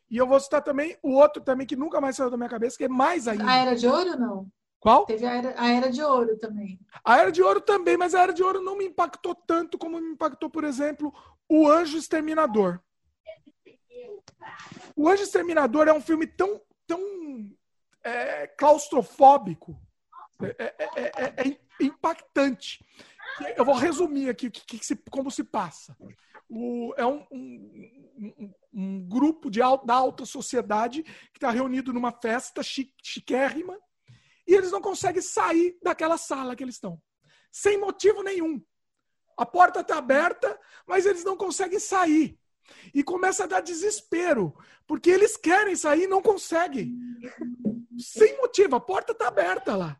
E eu vou citar também o outro também que nunca mais saiu da minha cabeça, que é mais ainda. A Era de Ouro, não? Qual? Teve a Era, a Era de Ouro também. A Era de Ouro também, mas a Era de Ouro não me impactou tanto como me impactou, por exemplo, O Anjo Exterminador. O Anjo Exterminador é um filme tão, tão é, claustrofóbico, é é, é, é, é impactante. Eu vou resumir aqui que, que se, como se passa. O, é um, um, um, um, grupo de alta, da alta sociedade que está reunido numa festa chi, chiquérrima e eles não conseguem sair daquela sala que eles estão. Sem motivo nenhum. A porta está aberta, mas eles não conseguem sair. E começa a dar desespero, porque eles querem sair e não conseguem. Sem motivo, a porta está aberta lá.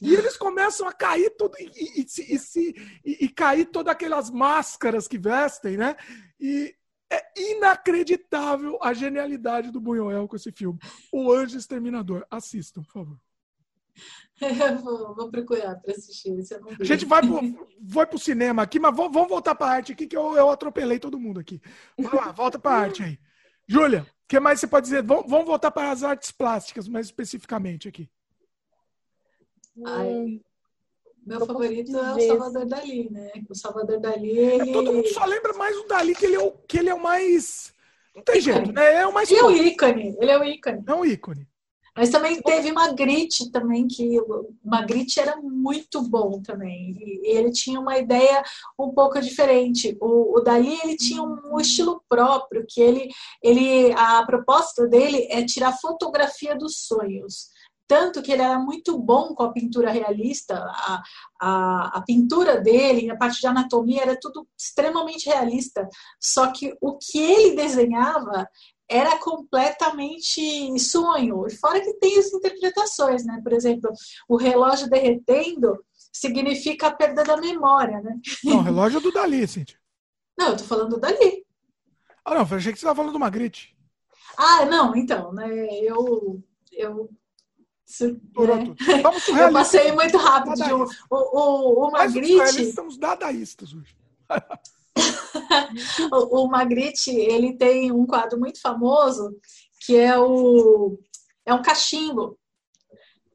E eles começam a cair tudo e, e, e, e, e cair todas aquelas máscaras que vestem, né? E é inacreditável a genialidade do Buñuel com esse filme. O Anjo Exterminador. Assistam, por favor. vou, vou, procurar para assistir. a gente vai pro, vai pro cinema aqui, mas vamos, voltar para a arte aqui, que eu, eu atropelei todo mundo aqui. Vai lá, volta para a arte aí. Júlia, o que mais você pode dizer? Vamos, vamos voltar para as artes plásticas, mais especificamente aqui. Ai, meu favorito é o Salvador Dali, né? O Salvador Dali, ele... é, Todo mundo só lembra mais o Dali, que ele é o, que ele é o mais... Não tem ícone. jeito, né? É o mais... Ele é o ícone. Ele é o ícone. É um ícone. Mas também teve Magritte também, que Magritte era muito bom também. E ele tinha uma ideia um pouco diferente. O, o Dali ele tinha um estilo próprio, que ele, ele a proposta dele é tirar fotografia dos sonhos. tanto que ele era muito bom com a pintura realista, a, a, a pintura dele, a parte de anatomia, era tudo extremamente realista. Só que o que ele desenhava era completamente sonho. Fora que tem as interpretações, né? Por exemplo, o relógio derretendo significa a perda da memória, né? Não, o relógio é do Dali, Cintia. Não, eu tô falando do Dali. Ah, não, eu achei que você estava falando do Magritte. Ah, não, então, né? Eu. eu. Né? Vamos eu passei muito rápido o, o, o Magritte. Mas estamos dadaístas hoje. o, Magritte, ele tem um quadro muito famoso que é o é um cachimbo.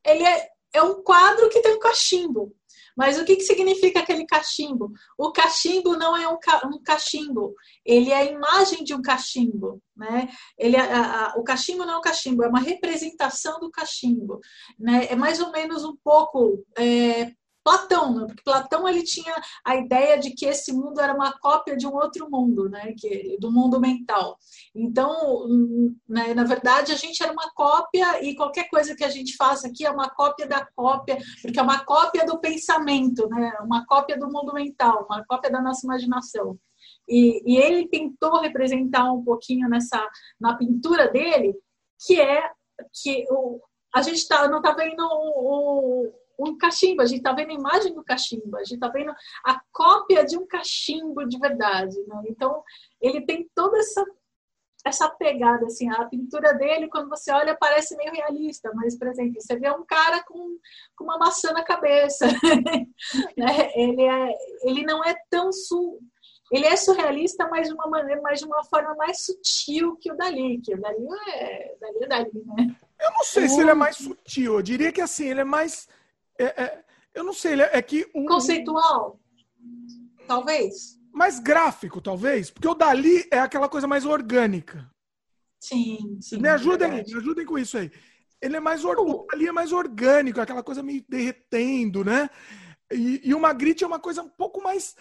Ele é, é um quadro que tem um cachimbo. Mas o que, que significa aquele cachimbo? O cachimbo não é um, ca um cachimbo, ele é a imagem de um cachimbo. Né? Ele, é, a, a, o cachimbo não é um cachimbo, é uma representação do cachimbo. Né? É mais ou menos um pouco é, Platão, né? porque Platão ele tinha a ideia de que esse mundo era uma cópia de um outro mundo, né? que, do mundo mental. Então, né, na verdade, a gente era uma cópia e qualquer coisa que a gente faça aqui é uma cópia da cópia, porque é uma cópia do pensamento, né? uma cópia do mundo mental, uma cópia da nossa imaginação. E, e ele tentou representar um pouquinho nessa na pintura dele, que é que o, a gente tá, não está vendo o, o um cachimbo, a gente está vendo a imagem do cachimbo, a gente está vendo a cópia de um cachimbo de verdade. Né? Então, ele tem toda essa essa pegada, assim, a pintura dele, quando você olha, parece meio realista, mas, por exemplo, você vê um cara com, com uma maçã na cabeça, né? ele, é, ele não é tão su, ele é surrealista, mas de uma maneira, mas de uma forma mais sutil que o Dali, que o Dali é Dali, é Dali né? Eu não sei se ele é mais sutil, eu diria que assim, ele é mais é, é, eu não sei, é que. Um, Conceitual? Talvez. Mais gráfico, talvez, porque o Dali é aquela coisa mais orgânica. Sim, sim. Me ajudem, me ajudem com isso aí. Ele é mais or... o Dali é mais orgânico, aquela coisa meio derretendo, né? E, e o Magritte é uma coisa um pouco mais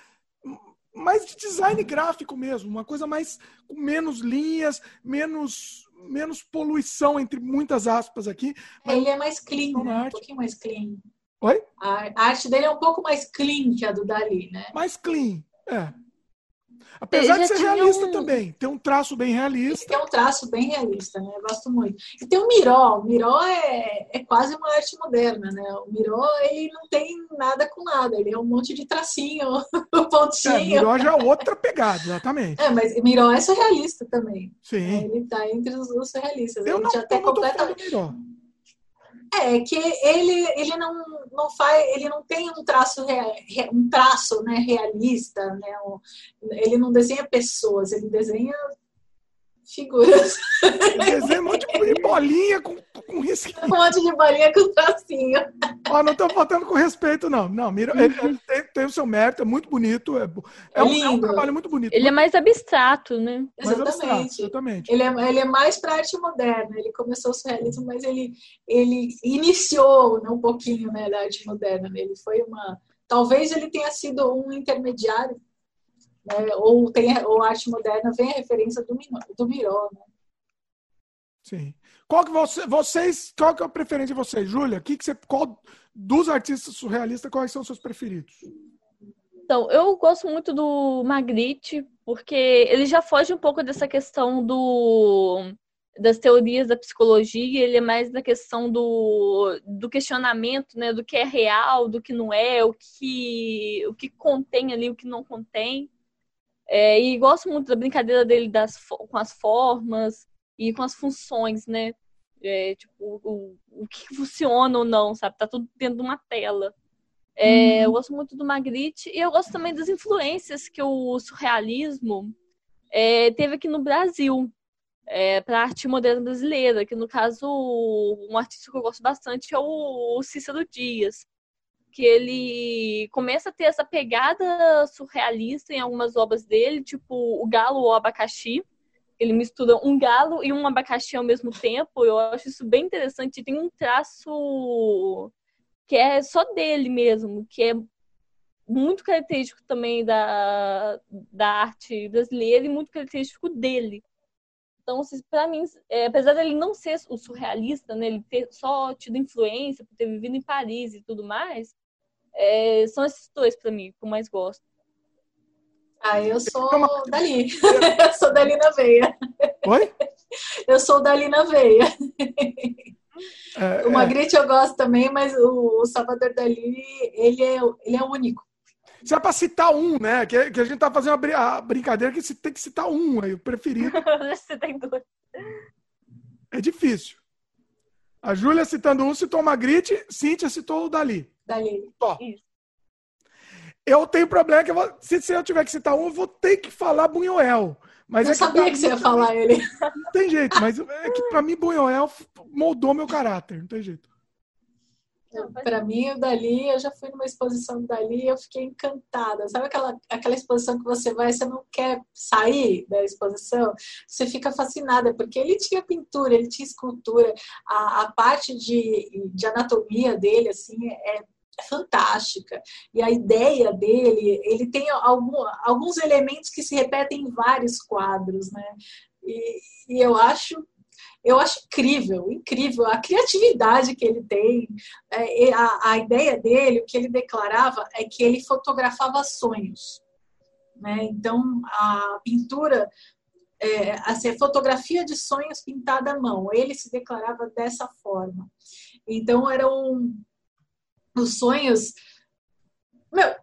mais de design gráfico mesmo, uma coisa mais com menos linhas, menos menos poluição entre muitas aspas aqui. Ele é mais clean, né? um pouquinho mais clean. Oi? A arte dele é um pouco mais clean que a do Dali, né? Mais clean, é. Apesar de ser realista um... também. Tem um traço bem realista. Tem um traço bem realista, né? Eu gosto muito. E tem o Miró. O Miró é, é quase uma arte moderna, né? O Miró, ele não tem nada com nada. Ele é um monte de tracinho, pontinho. É, Miró já é outra pegada, exatamente. É, mas Miró é surrealista também. Sim. É, ele tá entre os, surrealistas. Eu ele não, já até completamente... Miró. É, que ele, ele não, não faz, ele não tem um traço, um traço né, realista, né? ele não desenha pessoas, ele desenha figuras. Desenha um monte de bolinha com, com risquinho. Um monte de bolinha com tracinho. Ó, não estou faltando com respeito, não. Não, Mira, ele, ele tem, tem, o seu mérito, é muito bonito. É, é, um, é um, trabalho muito bonito. Ele é mais abstrato, né? Exatamente. Abstrato, exatamente. Ele é, ele é mais para arte moderna. Ele começou o surrealismo, mas ele, ele iniciou né, um pouquinho né, da arte moderna. Ele foi uma. Talvez ele tenha sido um intermediário né? ou, tem, ou arte moderna vem a referência do, do Miró. Né? Sim. Qual que você, vocês, qual que é a preferência de vocês, Júlia? Que que você, qual dos artistas surrealistas, quais são os seus preferidos? Então, eu gosto muito do Magritte, porque ele já foge um pouco dessa questão do das teorias da psicologia, ele é mais na questão do, do questionamento, né, do que é real, do que não é, o que o que contém ali, o que não contém. É, e gosto muito da brincadeira dele das, com as formas e com as funções, né? É, tipo, o, o que funciona ou não, sabe? Tá tudo dentro de uma tela. É, uhum. Eu gosto muito do Magritte e eu gosto também das influências que o surrealismo é, teve aqui no Brasil é, para a arte moderna brasileira, que no caso um artista que eu gosto bastante é o Cícero Dias que ele começa a ter essa pegada surrealista em algumas obras dele, tipo o galo ou o abacaxi. Ele mistura um galo e um abacaxi ao mesmo tempo. Eu acho isso bem interessante. Tem um traço que é só dele mesmo, que é muito característico também da, da arte brasileira e muito característico dele. Então, para mim, é, apesar dele não ser o surrealista, né, ele ter só tido influência por ter vivido em Paris e tudo mais, é, são esses dois para mim que eu mais gosto. Ah, eu sou Dali. eu sou Dali na veia. Oi? Eu sou Dali na veia. É, o Magritte é. eu gosto também, mas o, Salvador Dali, ele é, ele é único. Se é para citar um, né? Que, que a gente tá fazendo a, br a brincadeira que você tem que citar um aí, o preferido. você tem dois. É difícil. A Júlia citando um, citou o Magritte, Cíntia citou o Dali. Dali. Isso. Eu tenho problema que eu vou, se, se eu tiver que citar um, eu vou ter que falar Bunhoel. Mas eu é sabia que, que você ia falar ele. Não tem jeito, mas é que para mim Bunhoel moldou meu caráter, não tem jeito. Para mim, o Dali, eu já fui numa exposição do Dali e eu fiquei encantada. Sabe aquela, aquela exposição que você vai você não quer sair da exposição? Você fica fascinada, porque ele tinha pintura, ele tinha escultura. A, a parte de, de anatomia dele, assim, é fantástica. E a ideia dele, ele tem algum, alguns elementos que se repetem em vários quadros, né? E, e eu acho eu acho incrível, incrível a criatividade que ele tem. É, a, a ideia dele, o que ele declarava, é que ele fotografava sonhos. Né? Então, a pintura, é, assim, fotografia de sonhos pintada à mão. Ele se declarava dessa forma. Então, eram os sonhos meu,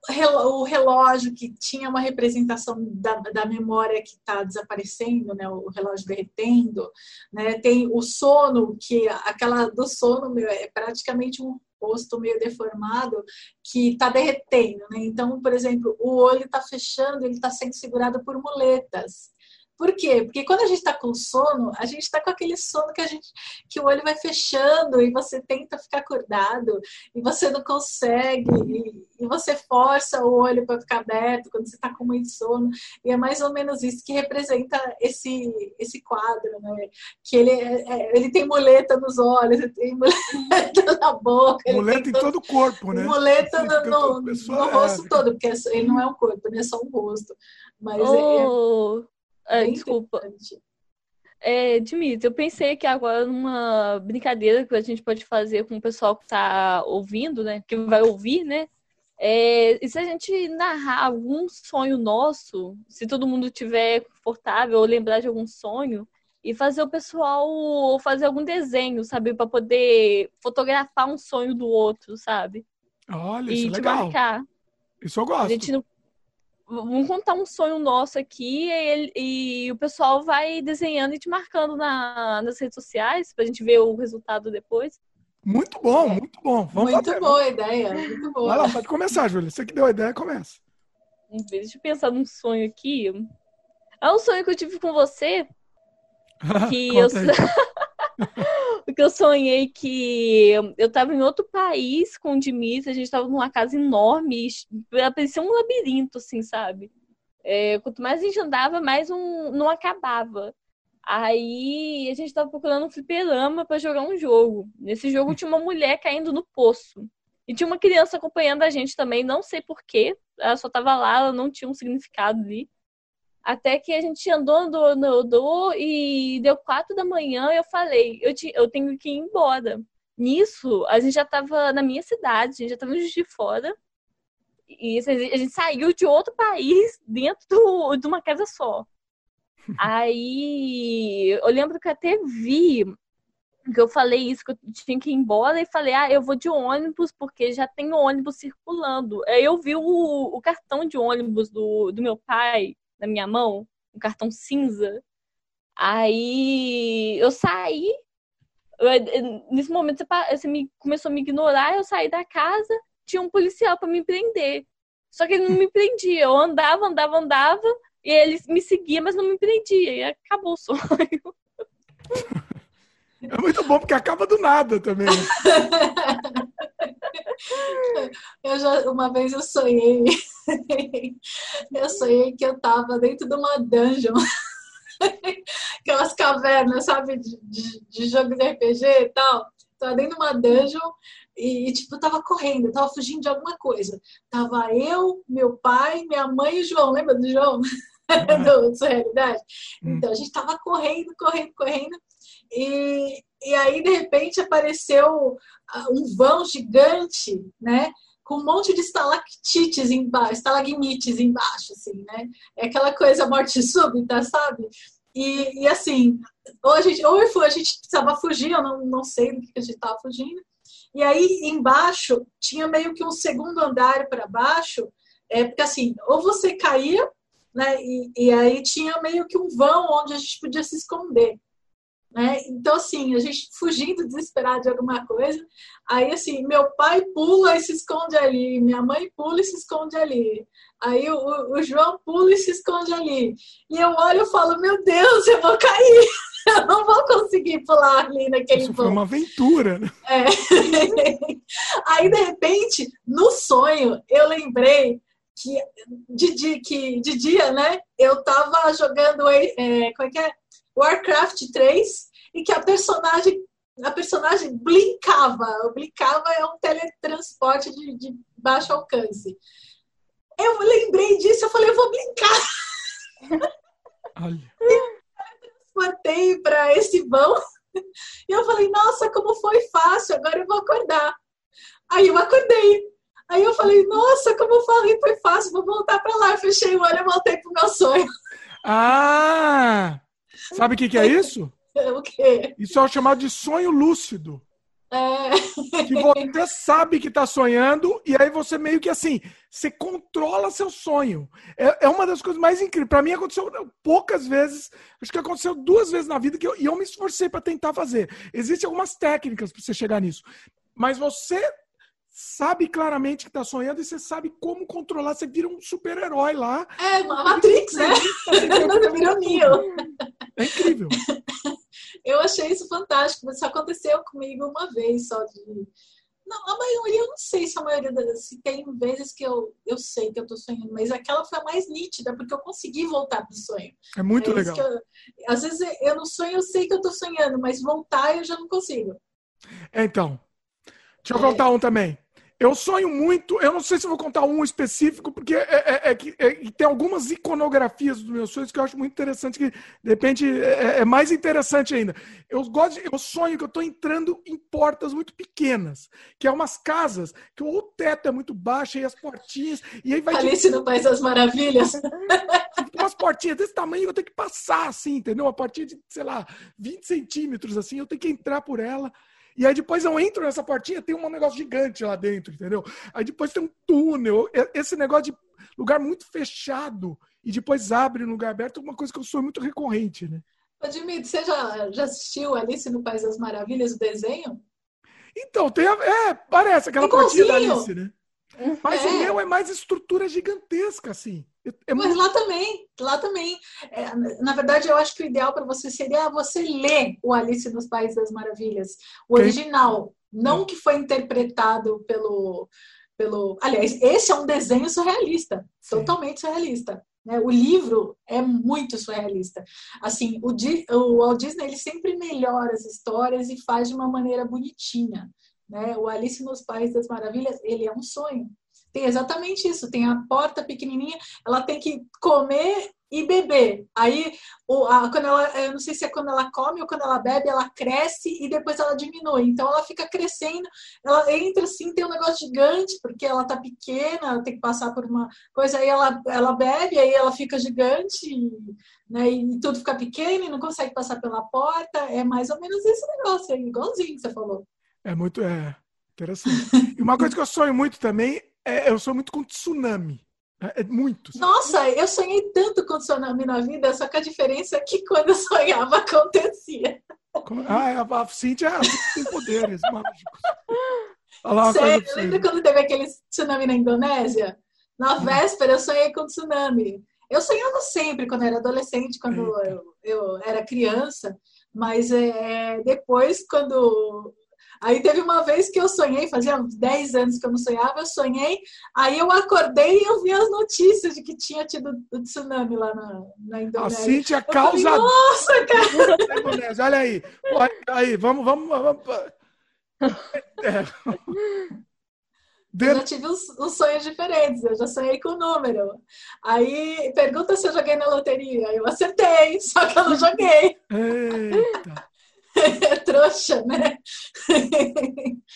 o relógio que tinha uma representação da, da memória que está desaparecendo, né? O relógio derretendo, né? Tem o sono que aquela do sono meu é praticamente um rosto meio deformado que está derretendo, né? Então, por exemplo, o olho está fechando, ele está sendo segurado por muletas. Por quê? Porque quando a gente está com sono, a gente está com aquele sono que a gente que o olho vai fechando e você tenta ficar acordado e você não consegue e, e você força o olho para ficar aberto quando você está com muito sono e é mais ou menos isso que representa esse esse quadro, né? Que ele é, é ele tem muleta nos olhos, ele tem muleta na boca, muleta em todo o corpo, né? Muleta no, no, no rosto todo, porque ele não é um corpo, ele é só um rosto, mas é, é É, desculpa. É, Dimitri, eu pensei que agora numa brincadeira que a gente pode fazer com o pessoal que está ouvindo, né? Que vai ouvir, né? É, e se a gente narrar algum sonho nosso, se todo mundo tiver confortável ou lembrar de algum sonho, e fazer o pessoal fazer algum desenho, sabe? para poder fotografar um sonho do outro, sabe? Olha, e isso é legal. Marcar. Isso eu gosto. A gente não vamos contar um sonho nosso aqui e, e, o pessoal vai desenhando e te marcando na, nas redes sociais pra gente ver o resultado depois. Muito bom, muito bom. Vamos muito fazer. boa ideia, muito boa. Vai lá, pode começar, Júlia. Você que deu a ideia, começa. Deixa eu pensar num sonho aqui. É um sonho que eu tive com você. Que eu... Porque eu sonhei que eu estava em outro país com o Dimitri, a gente estava numa casa enorme, parecia um labirinto, assim, sabe? É, quanto mais a gente andava, mais um, não acabava. Aí a gente estava procurando um fliperama para jogar um jogo. Nesse jogo tinha uma mulher caindo no poço. E tinha uma criança acompanhando a gente também, não sei porquê. Ela só estava lá, ela não tinha um significado ali. Até que a gente andou, andou, andou e deu quatro da manhã e eu falei, eu, te, eu tenho que ir embora. Nisso, a gente já estava na minha cidade, a gente já estava de fora. E a gente saiu de outro país dentro do, de uma casa só. Aí eu lembro que até vi que eu falei isso, que eu tinha que ir embora e falei, ah, eu vou de ônibus porque já tem ônibus circulando. Aí eu vi o, o cartão de ônibus do, do meu pai na minha mão, um cartão cinza. Aí eu saí. Eu, nesse momento você, você me, começou a me ignorar, eu saí da casa, tinha um policial para me prender. Só que ele não me prendia. Eu andava, andava, andava, e ele me seguia, mas não me prendia. E acabou o sonho. É muito bom porque acaba do nada também. Eu já, uma vez eu sonhei, eu sonhei que eu tava dentro de uma dungeon, aquelas cavernas, sabe, de, de, de jogo de RPG e tal. Tava dentro de uma dungeon e, tipo, tava correndo, tava fugindo de alguma coisa. Tava eu, meu pai, minha mãe e o João, lembra do João? do Surrealidade. Hum. Então, a gente tava correndo, correndo, correndo. E, e aí, de repente, apareceu ah, um vão gigante, né? Com um monte de estalactites embaixo, estalagmites embaixo, assim, né? É aquela coisa morte súbita, sabe? E, e assim, ou a gente, ou a gente precisava fugir, eu não, não sei do que a gente estava fugindo. E aí, embaixo, tinha meio que um segundo andar para baixo, é, porque assim, ou você caía, né? E, e aí tinha meio que um vão onde a gente podia se esconder. Né? Então, assim, a gente fugindo desesperado de alguma coisa. Aí, assim, meu pai pula e se esconde ali, minha mãe pula e se esconde ali. Aí o, o João pula e se esconde ali. E eu olho e falo, meu Deus, eu vou cair. Eu não vou conseguir pular ali naquele Isso foi uma aventura, né? É. Aí, de repente, no sonho, eu lembrei que de, de, que, de dia, né? Eu tava jogando, é, como é que é? Warcraft 3 e que a personagem a personagem blinkava. O blinkava é um teletransporte de, de baixo alcance. Eu lembrei disso, eu falei, eu vou brincar. Olha. Transportei para esse vão. E eu falei, nossa, como foi fácil, agora eu vou acordar. Aí eu acordei. Aí eu falei, nossa, como eu falei, foi fácil, vou voltar para lá. Fechei o olho e voltei pro meu sonho. Ah! Sabe o que, que é isso? o quê? Isso é o chamado de sonho lúcido. É. Que você sabe que está sonhando e aí você meio que assim, você controla seu sonho. É, é uma das coisas mais incríveis. Para mim aconteceu poucas vezes, acho que aconteceu duas vezes na vida que eu, e eu me esforcei para tentar fazer. Existem algumas técnicas para você chegar nisso. Mas você sabe claramente que está sonhando e você sabe como controlar. Você vira um super-herói lá. É, uma Matrix, né? Você vira Neo. É incrível. Eu achei isso fantástico. Isso aconteceu comigo uma vez só de. Não, a maioria, eu não sei se a maioria das. Se tem vezes que eu, eu sei que eu tô sonhando, mas aquela foi a mais nítida, porque eu consegui voltar pro sonho. É muito é legal. Eu, às vezes eu não sonho, eu sei que eu tô sonhando, mas voltar eu já não consigo. É, então. Deixa eu é. contar um também. Eu sonho muito, eu não sei se vou contar um específico, porque é, é, é, é, tem algumas iconografias dos meus sonhos que eu acho muito interessante, que de repente é, é mais interessante ainda. Eu gosto, de, eu sonho que eu estou entrando em portas muito pequenas, que é umas casas que o teto é muito baixo e as portinhas, e aí vai. Alice no País das Maravilhas. umas portinhas desse tamanho, eu tenho que passar assim, entendeu? Uma portinha de, sei lá, 20 centímetros assim, eu tenho que entrar por ela. E aí depois eu entro nessa portinha, tem um negócio gigante lá dentro, entendeu? Aí depois tem um túnel, esse negócio de lugar muito fechado e depois abre no lugar aberto, é uma coisa que eu sou muito recorrente, né? Ô, Dimitri, você já, já assistiu Alice no País das Maravilhas, o desenho? Então, tem a, é, parece aquela Igualzinho. portinha da Alice, né? Mas é. o meu é mais estrutura gigantesca, assim. É Mas lá também, lá também. É, na verdade, eu acho que o ideal para você seria você ler o Alice nos Países das Maravilhas, o Quem? original, não que foi interpretado pelo, pelo. Aliás, esse é um desenho surrealista, Sim. totalmente surrealista. Né? O livro é muito surrealista. Assim, o, o Walt Disney ele sempre melhora as histórias e faz de uma maneira bonitinha. Né? O Alice nos Países das Maravilhas ele é um sonho. Tem exatamente isso. Tem a porta pequenininha, ela tem que comer e beber. Aí, o, a, quando ela, eu não sei se é quando ela come ou quando ela bebe, ela cresce e depois ela diminui. Então, ela fica crescendo, ela entra assim, tem um negócio gigante, porque ela tá pequena, ela tem que passar por uma coisa, aí ela, ela bebe, aí ela fica gigante, né? E tudo fica pequeno e não consegue passar pela porta. É mais ou menos esse negócio, é igualzinho que você falou. É muito, é interessante. E uma coisa que eu sonho muito também é, eu sou muito com tsunami. É, é muito. Nossa, eu sonhei tanto com tsunami na vida, só que a diferença é que quando eu sonhava acontecia. Ah, é, a Cintia tem poderes mágicos. Sério, lembra quando teve aquele tsunami na Indonésia? Na hum. véspera eu sonhei com tsunami. Eu sonhava sempre quando era adolescente, quando eu, eu, era criança, mas é, depois, quando Aí teve uma vez que eu sonhei, fazia uns 10 anos que eu não sonhava, eu sonhei, aí eu acordei e eu vi as notícias de que tinha tido o tsunami lá na, na Indonésia. A Cintia causa. Falei, Nossa, cara! Olha aí, aí, vamos, vamos. vamos... É. Eu já tive uns, uns, sonhos diferentes, eu já sonhei com o número. Aí pergunta se eu joguei na loteria. Eu acertei, só que eu não joguei. Eita. Trouxa, né?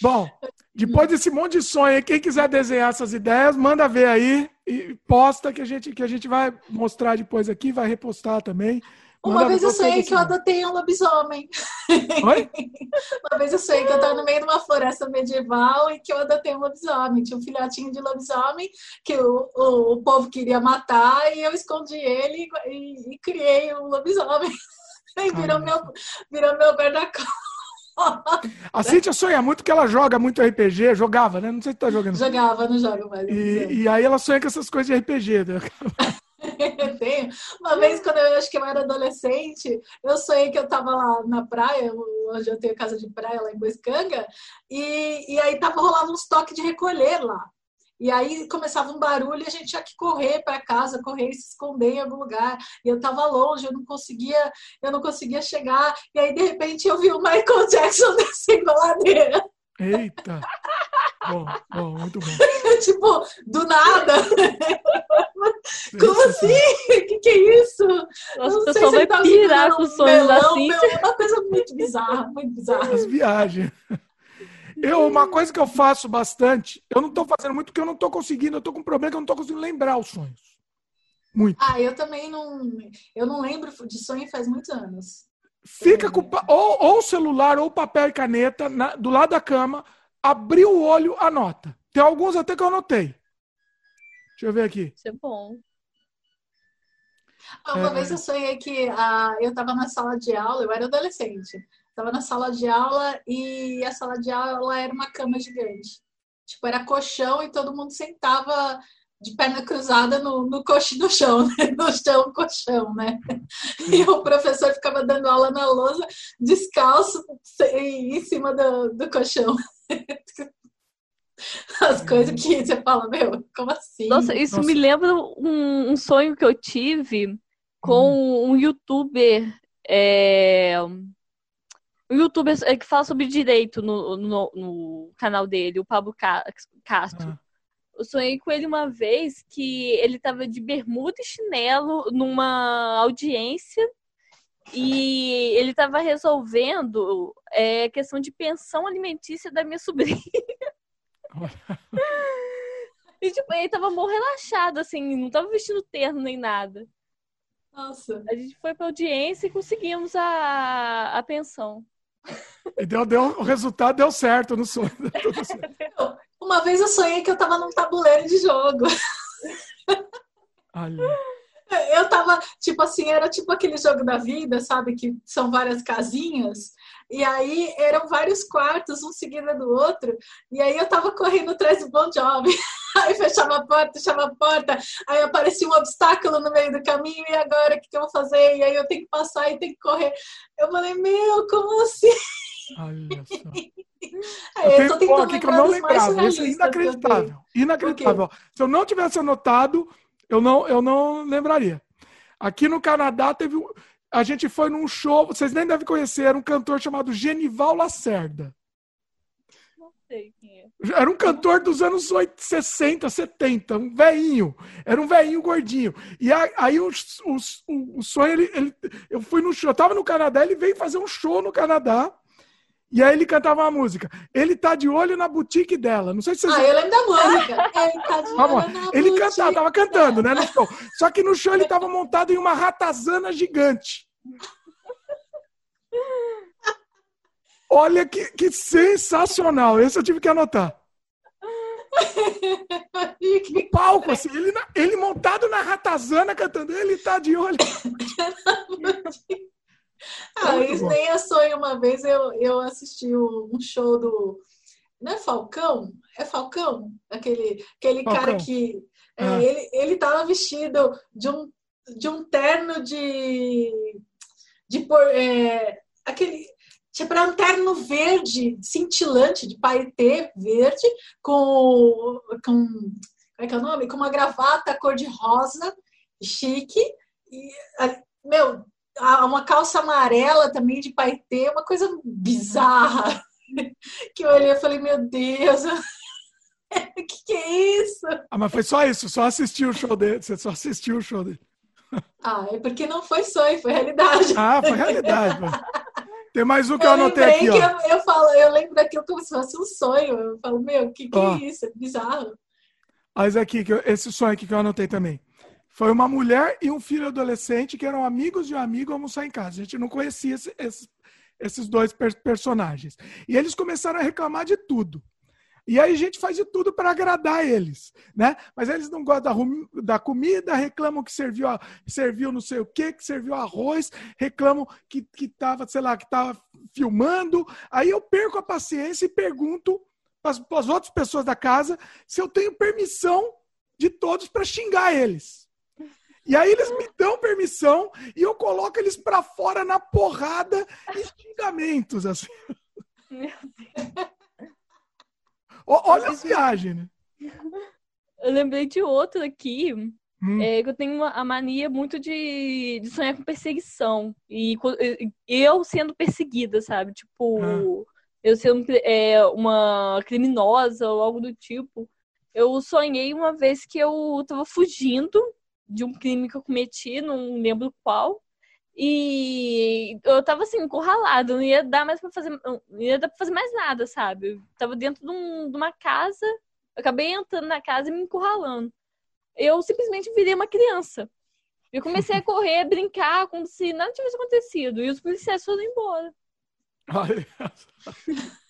Bom, depois desse monte de sonho, quem quiser desenhar essas ideias, manda ver aí e posta que a gente, que a gente vai mostrar depois aqui, vai repostar também. Uma vez eu sonhei que eu adotei um lobisomem. Oi? uma vez eu sonhei que eu estava no meio de uma floresta medieval e que eu adotei um lobisomem. Tinha um filhotinho de lobisomem que o, o, o povo queria matar e eu escondi ele e, e criei um lobisomem. Virou meu, virou meu guarda-costas. A Cintia sonha muito que ela joga muito RPG, jogava, né? Não sei se tá jogando. Jogava, não joga mais. E, e aí ela sonha com essas coisas de RPG. Né? eu tenho. Uma vez, quando eu acho que eu era adolescente, eu sonhei que eu tava lá na praia, onde eu tenho casa de praia, lá em Boiscanga, e, e aí tava rolando uns toques de recolher lá. E aí começava um barulho e a gente tinha que correr para casa, correr e se esconder em algum lugar. E eu estava longe, eu não conseguia, eu não conseguia chegar. E aí de repente eu vi o Michael Jackson descendo a ladeira. Eita! bom, bom, muito bom. tipo, do nada. Como assim? O que, que é isso? Nossa, o pessoal vai tá pirar com o sonho da Cintia. É uma coisa muito bizarra, muito bizarra. As viagens. Eu, uma coisa que eu faço bastante, eu não estou fazendo muito porque eu não estou conseguindo, eu estou com um problema que eu não estou conseguindo lembrar os sonhos. Muito. Ah, eu também não. Eu não lembro de sonho faz muitos anos. Fica com ou, ou celular ou papel e caneta na, do lado da cama, abriu o olho, anota. Tem alguns até que eu anotei. Deixa eu ver aqui. Isso é bom. Uma é... vez eu sonhei que ah, eu estava na sala de aula, eu era adolescente. Estava na sala de aula e a sala de aula era uma cama gigante. Tipo, era colchão e todo mundo sentava de perna cruzada no, no, coxo, no chão, né? no chão, colchão, né? E o professor ficava dando aula na lousa, descalço, em cima do, do colchão. As coisas que você fala, meu, como assim? Nossa, isso Nossa. me lembra um, um, sonho que eu tive com hum. um youtuber. É, um youtuber que fala sobre direito no, no, no canal dele, o Pablo Castro. Ah. Eu sonhei com ele uma vez que ele tava de bermuda e chinelo numa audiência e ele tava resolvendo é, questão de pensão alimentícia da minha sobrinha. e tipo, ele tava mal relaxado, assim, não tava vestindo terno nem nada. Nossa. A gente foi pra audiência e conseguimos a, a pensão. E deu, deu, o resultado deu certo no sonho. Uma vez eu sonhei que eu tava num tabuleiro de jogo. Olha. Eu tava, tipo assim, era tipo aquele jogo da vida, sabe? Que são várias casinhas. E aí eram vários quartos, um seguido do outro. E aí eu tava correndo atrás do Bon Jovi. Aí fechava a porta, fechava a porta. Aí aparecia um obstáculo no meio do caminho. E agora o que, que eu vou fazer? E aí eu tenho que passar e tenho que correr. Eu falei, meu, como assim? Olha só. eu, eu tenho um aqui que eu não lembrava. Isso é inacreditável. Inacreditável. Se eu não tivesse anotado, eu não, eu não lembraria. Aqui no Canadá teve a gente foi num show, vocês nem devem conhecer, era um cantor chamado Genival Lacerda. Não sei quem é. Era um cantor dos anos 80, 60, 70, um veinho. Era um veinho gordinho. E aí o, o, o, o sonho, ele, ele, eu fui no show, eu tava no Canadá, ele veio fazer um show no Canadá. E aí ele cantava uma música. Ele tá de olho na boutique dela. Não sei se vocês. Ah, eu lembro da música. Ele tá de olho na Ele cantava, tava cantando, né? No show. Só que no show ele tava montado em uma ratazana gigante. Olha que, que sensacional. Esse eu tive que anotar. No palco, assim, ele, ele montado na ratazana cantando, ele tá de olho. Ah, isso nem é sonho. Uma vez eu, eu assisti um show do. Não é Falcão? É Falcão? Aquele, aquele Falcão. cara que. É, ah. ele, ele tava vestido de um, de um terno de. de por, é, aquele. Tipo, era um terno verde, cintilante, de paetê verde, com. com como é que é o nome? Com uma gravata cor-de-rosa, chique. E, meu, uma calça amarela também de paetê, uma coisa bizarra. Que eu olhei e falei, meu Deus. que que é isso? Ah, mas foi só isso, só assistiu o show dele. Você só assistiu o show dele. Ah, é porque não foi sonho, foi realidade. Ah, foi realidade. Tem mais um que eu, eu anotei aqui, ó. Eu, eu, falo, eu lembro daquilo como se fosse um sonho. Eu falo, meu, o que, que é isso? É bizarro. Mas aqui, esse sonho aqui que eu anotei também. Foi uma mulher e um filho adolescente que eram amigos de um amigo almoçar em casa. A gente não conhecia esse, esse, esses dois per personagens. E eles começaram a reclamar de tudo. E aí a gente faz de tudo para agradar eles, né? Mas eles não gostam da, da comida, reclamam que serviu, serviu não sei o quê, que serviu arroz, reclamam que, que tava, sei lá, que tava filmando. Aí eu perco a paciência e pergunto para as outras pessoas da casa se eu tenho permissão de todos para xingar eles. E aí eles me dão permissão e eu coloco eles para fora na porrada e xingamentos, assim. Meu Deus. Olha a viagem, né? Eu lembrei de outro aqui, hum. é, que eu tenho uma, a mania muito de, de sonhar com perseguição. E, e eu sendo perseguida, sabe? Tipo, ah. eu sendo é, uma criminosa ou algo do tipo. Eu sonhei uma vez que eu tava fugindo de um crime que eu cometi, não lembro qual. E eu tava assim, encurralado, não ia dar mais pra fazer, não ia dar pra fazer mais nada, sabe? Eu tava dentro de, um, de uma casa, eu acabei entrando na casa e me encurralando. Eu simplesmente virei uma criança. Eu comecei a correr, a brincar, como se nada tivesse acontecido. E os policiais foram embora. Olha.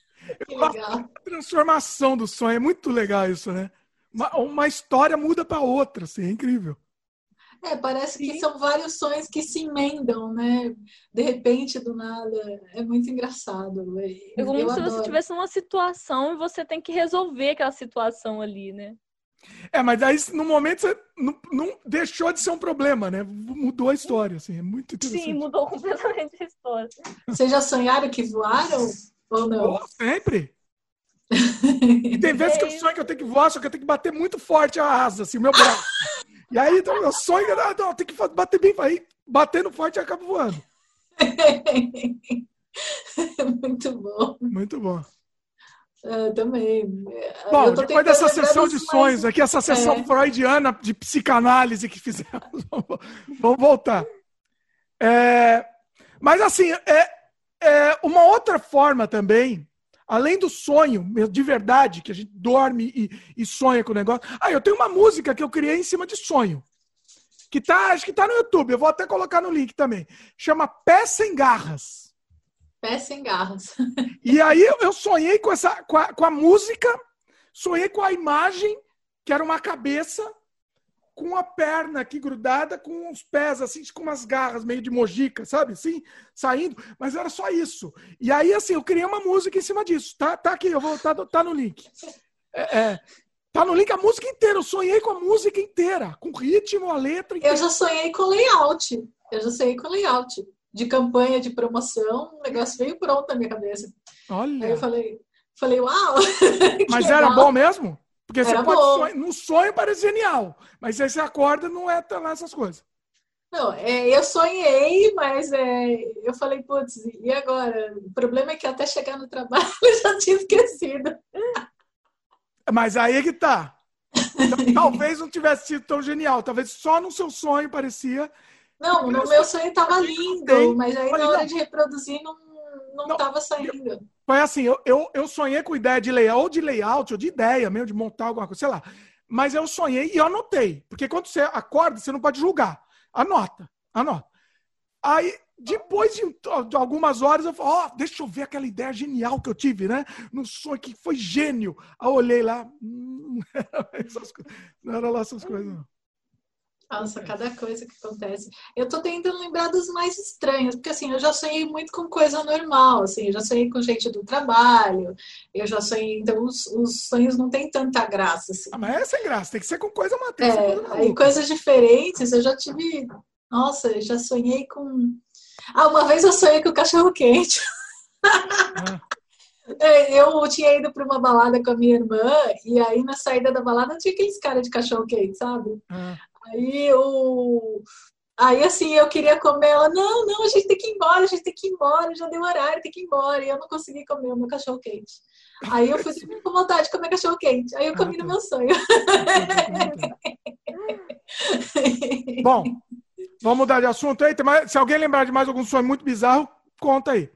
Transformação do sonho é muito legal isso, né? Uma, uma história muda para outra, assim, é incrível. É, parece que são vários sonhos que se emendam, né? De repente, do nada. É muito engraçado. É como eu se adoro. você estivesse numa situação e você tem que resolver aquela situação ali, né? É, mas aí no momento você não, não, deixou de ser um problema, né? Mudou a história, assim, é muito interessante. Sim, mudou completamente a história. Vocês já sonharam que voaram ou não? Oh, sempre. e tem vezes que eu sonho que eu tenho que voar, só que eu tenho que bater muito forte a asa, assim, o meu braço. E aí, então, meu sonho era, não, tem que bater bem, aí batendo forte e acaba voando. Muito bom. Muito bom. Eu também. Bom, eu depois dessa sessão de sonhos mais... aqui, essa sessão é. freudiana de psicanálise que fizemos, vamos voltar. É, mas assim, é, é uma outra forma também além do sonho de verdade, que a gente dorme e, e, sonha com o negócio. Ah, eu tenho uma música que eu criei em cima de sonho. Que tá, acho que tá no YouTube, eu vou até colocar no link também. Chama Pé Sem Garras. Pé Sem Garras. e aí eu sonhei com, essa, com a, com a música, sonhei com a imagem, que era uma cabeça com a perna aqui grudada, com os pés assim, com umas garras meio de mojica, sabe? Assim, saindo. Mas era só isso. E aí, assim, eu criei uma música em cima disso. Tá, tá aqui, eu vou, tá, tá no link. É, é, tá no link a música inteira. Eu sonhei com a música inteira, com ritmo, a letra. Inteira. Eu já sonhei com layout. Eu já sonhei com layout. De campanha, de promoção, o negócio veio pronto na minha cabeça. Olha. Aí eu falei, falei, uau! Mas era bom mesmo? Porque Era você pode sonhar, no sonho parece genial, mas aí você acorda não é lá essas coisas. Não, é, eu sonhei, mas é, eu falei, putz, e agora? O problema é que até chegar no trabalho eu já tinha esquecido. Mas aí é que tá. Então, talvez não tivesse sido tão genial, talvez só no seu sonho parecia. Não, no meu sonho estava lindo, mas aí na hora de reproduzir não, não, estava saindo. Foi assim, eu, eu, eu sonhei com ideia de layout, ou de layout, ou de ideia mesmo, de montar alguma coisa, sei lá. Mas eu sonhei e anotei. Porque quando você acorda, você não pode julgar. Anota, anota. Aí, depois de, de algumas horas, eu falo, ó, oh, deixa eu ver aquela ideia genial que eu tive, né? No sonho que foi gênio. Aí eu olhei lá, hum, não era lá essas coisas, não. Nossa, cada coisa que acontece. Eu tô tentando lembrar dos mais estranhos, porque assim, eu já sonhei muito com coisa normal, assim, eu já sonhei com gente do trabalho, eu já sonhei, então os, os sonhos não têm tanta graça, assim. Ah, mas é sem graça, tem que ser com coisa matéria. É, aí coisas diferentes, eu já tive, nossa, eu já sonhei com... Ah, uma vez eu sonhei com o cachorro quente. Ah. Eu tinha ido para uma balada com a minha irmã, e aí na saída da balada tinha aqueles cara de cachorro quente, sabe? Ah. Aí o. Aí assim, eu queria comer, ela, não, não, a gente tem que ir embora, a gente tem que ir embora, já deu horário, tem que ir embora. E eu não consegui comer o meu cachorro quente. Aí eu fui dormir com vontade de comer cachorro quente. Aí eu comi ah, no meu sonho. Bom, vamos mudar de assunto aí. Se alguém lembrar de mais algum sonho muito bizarro, conta aí.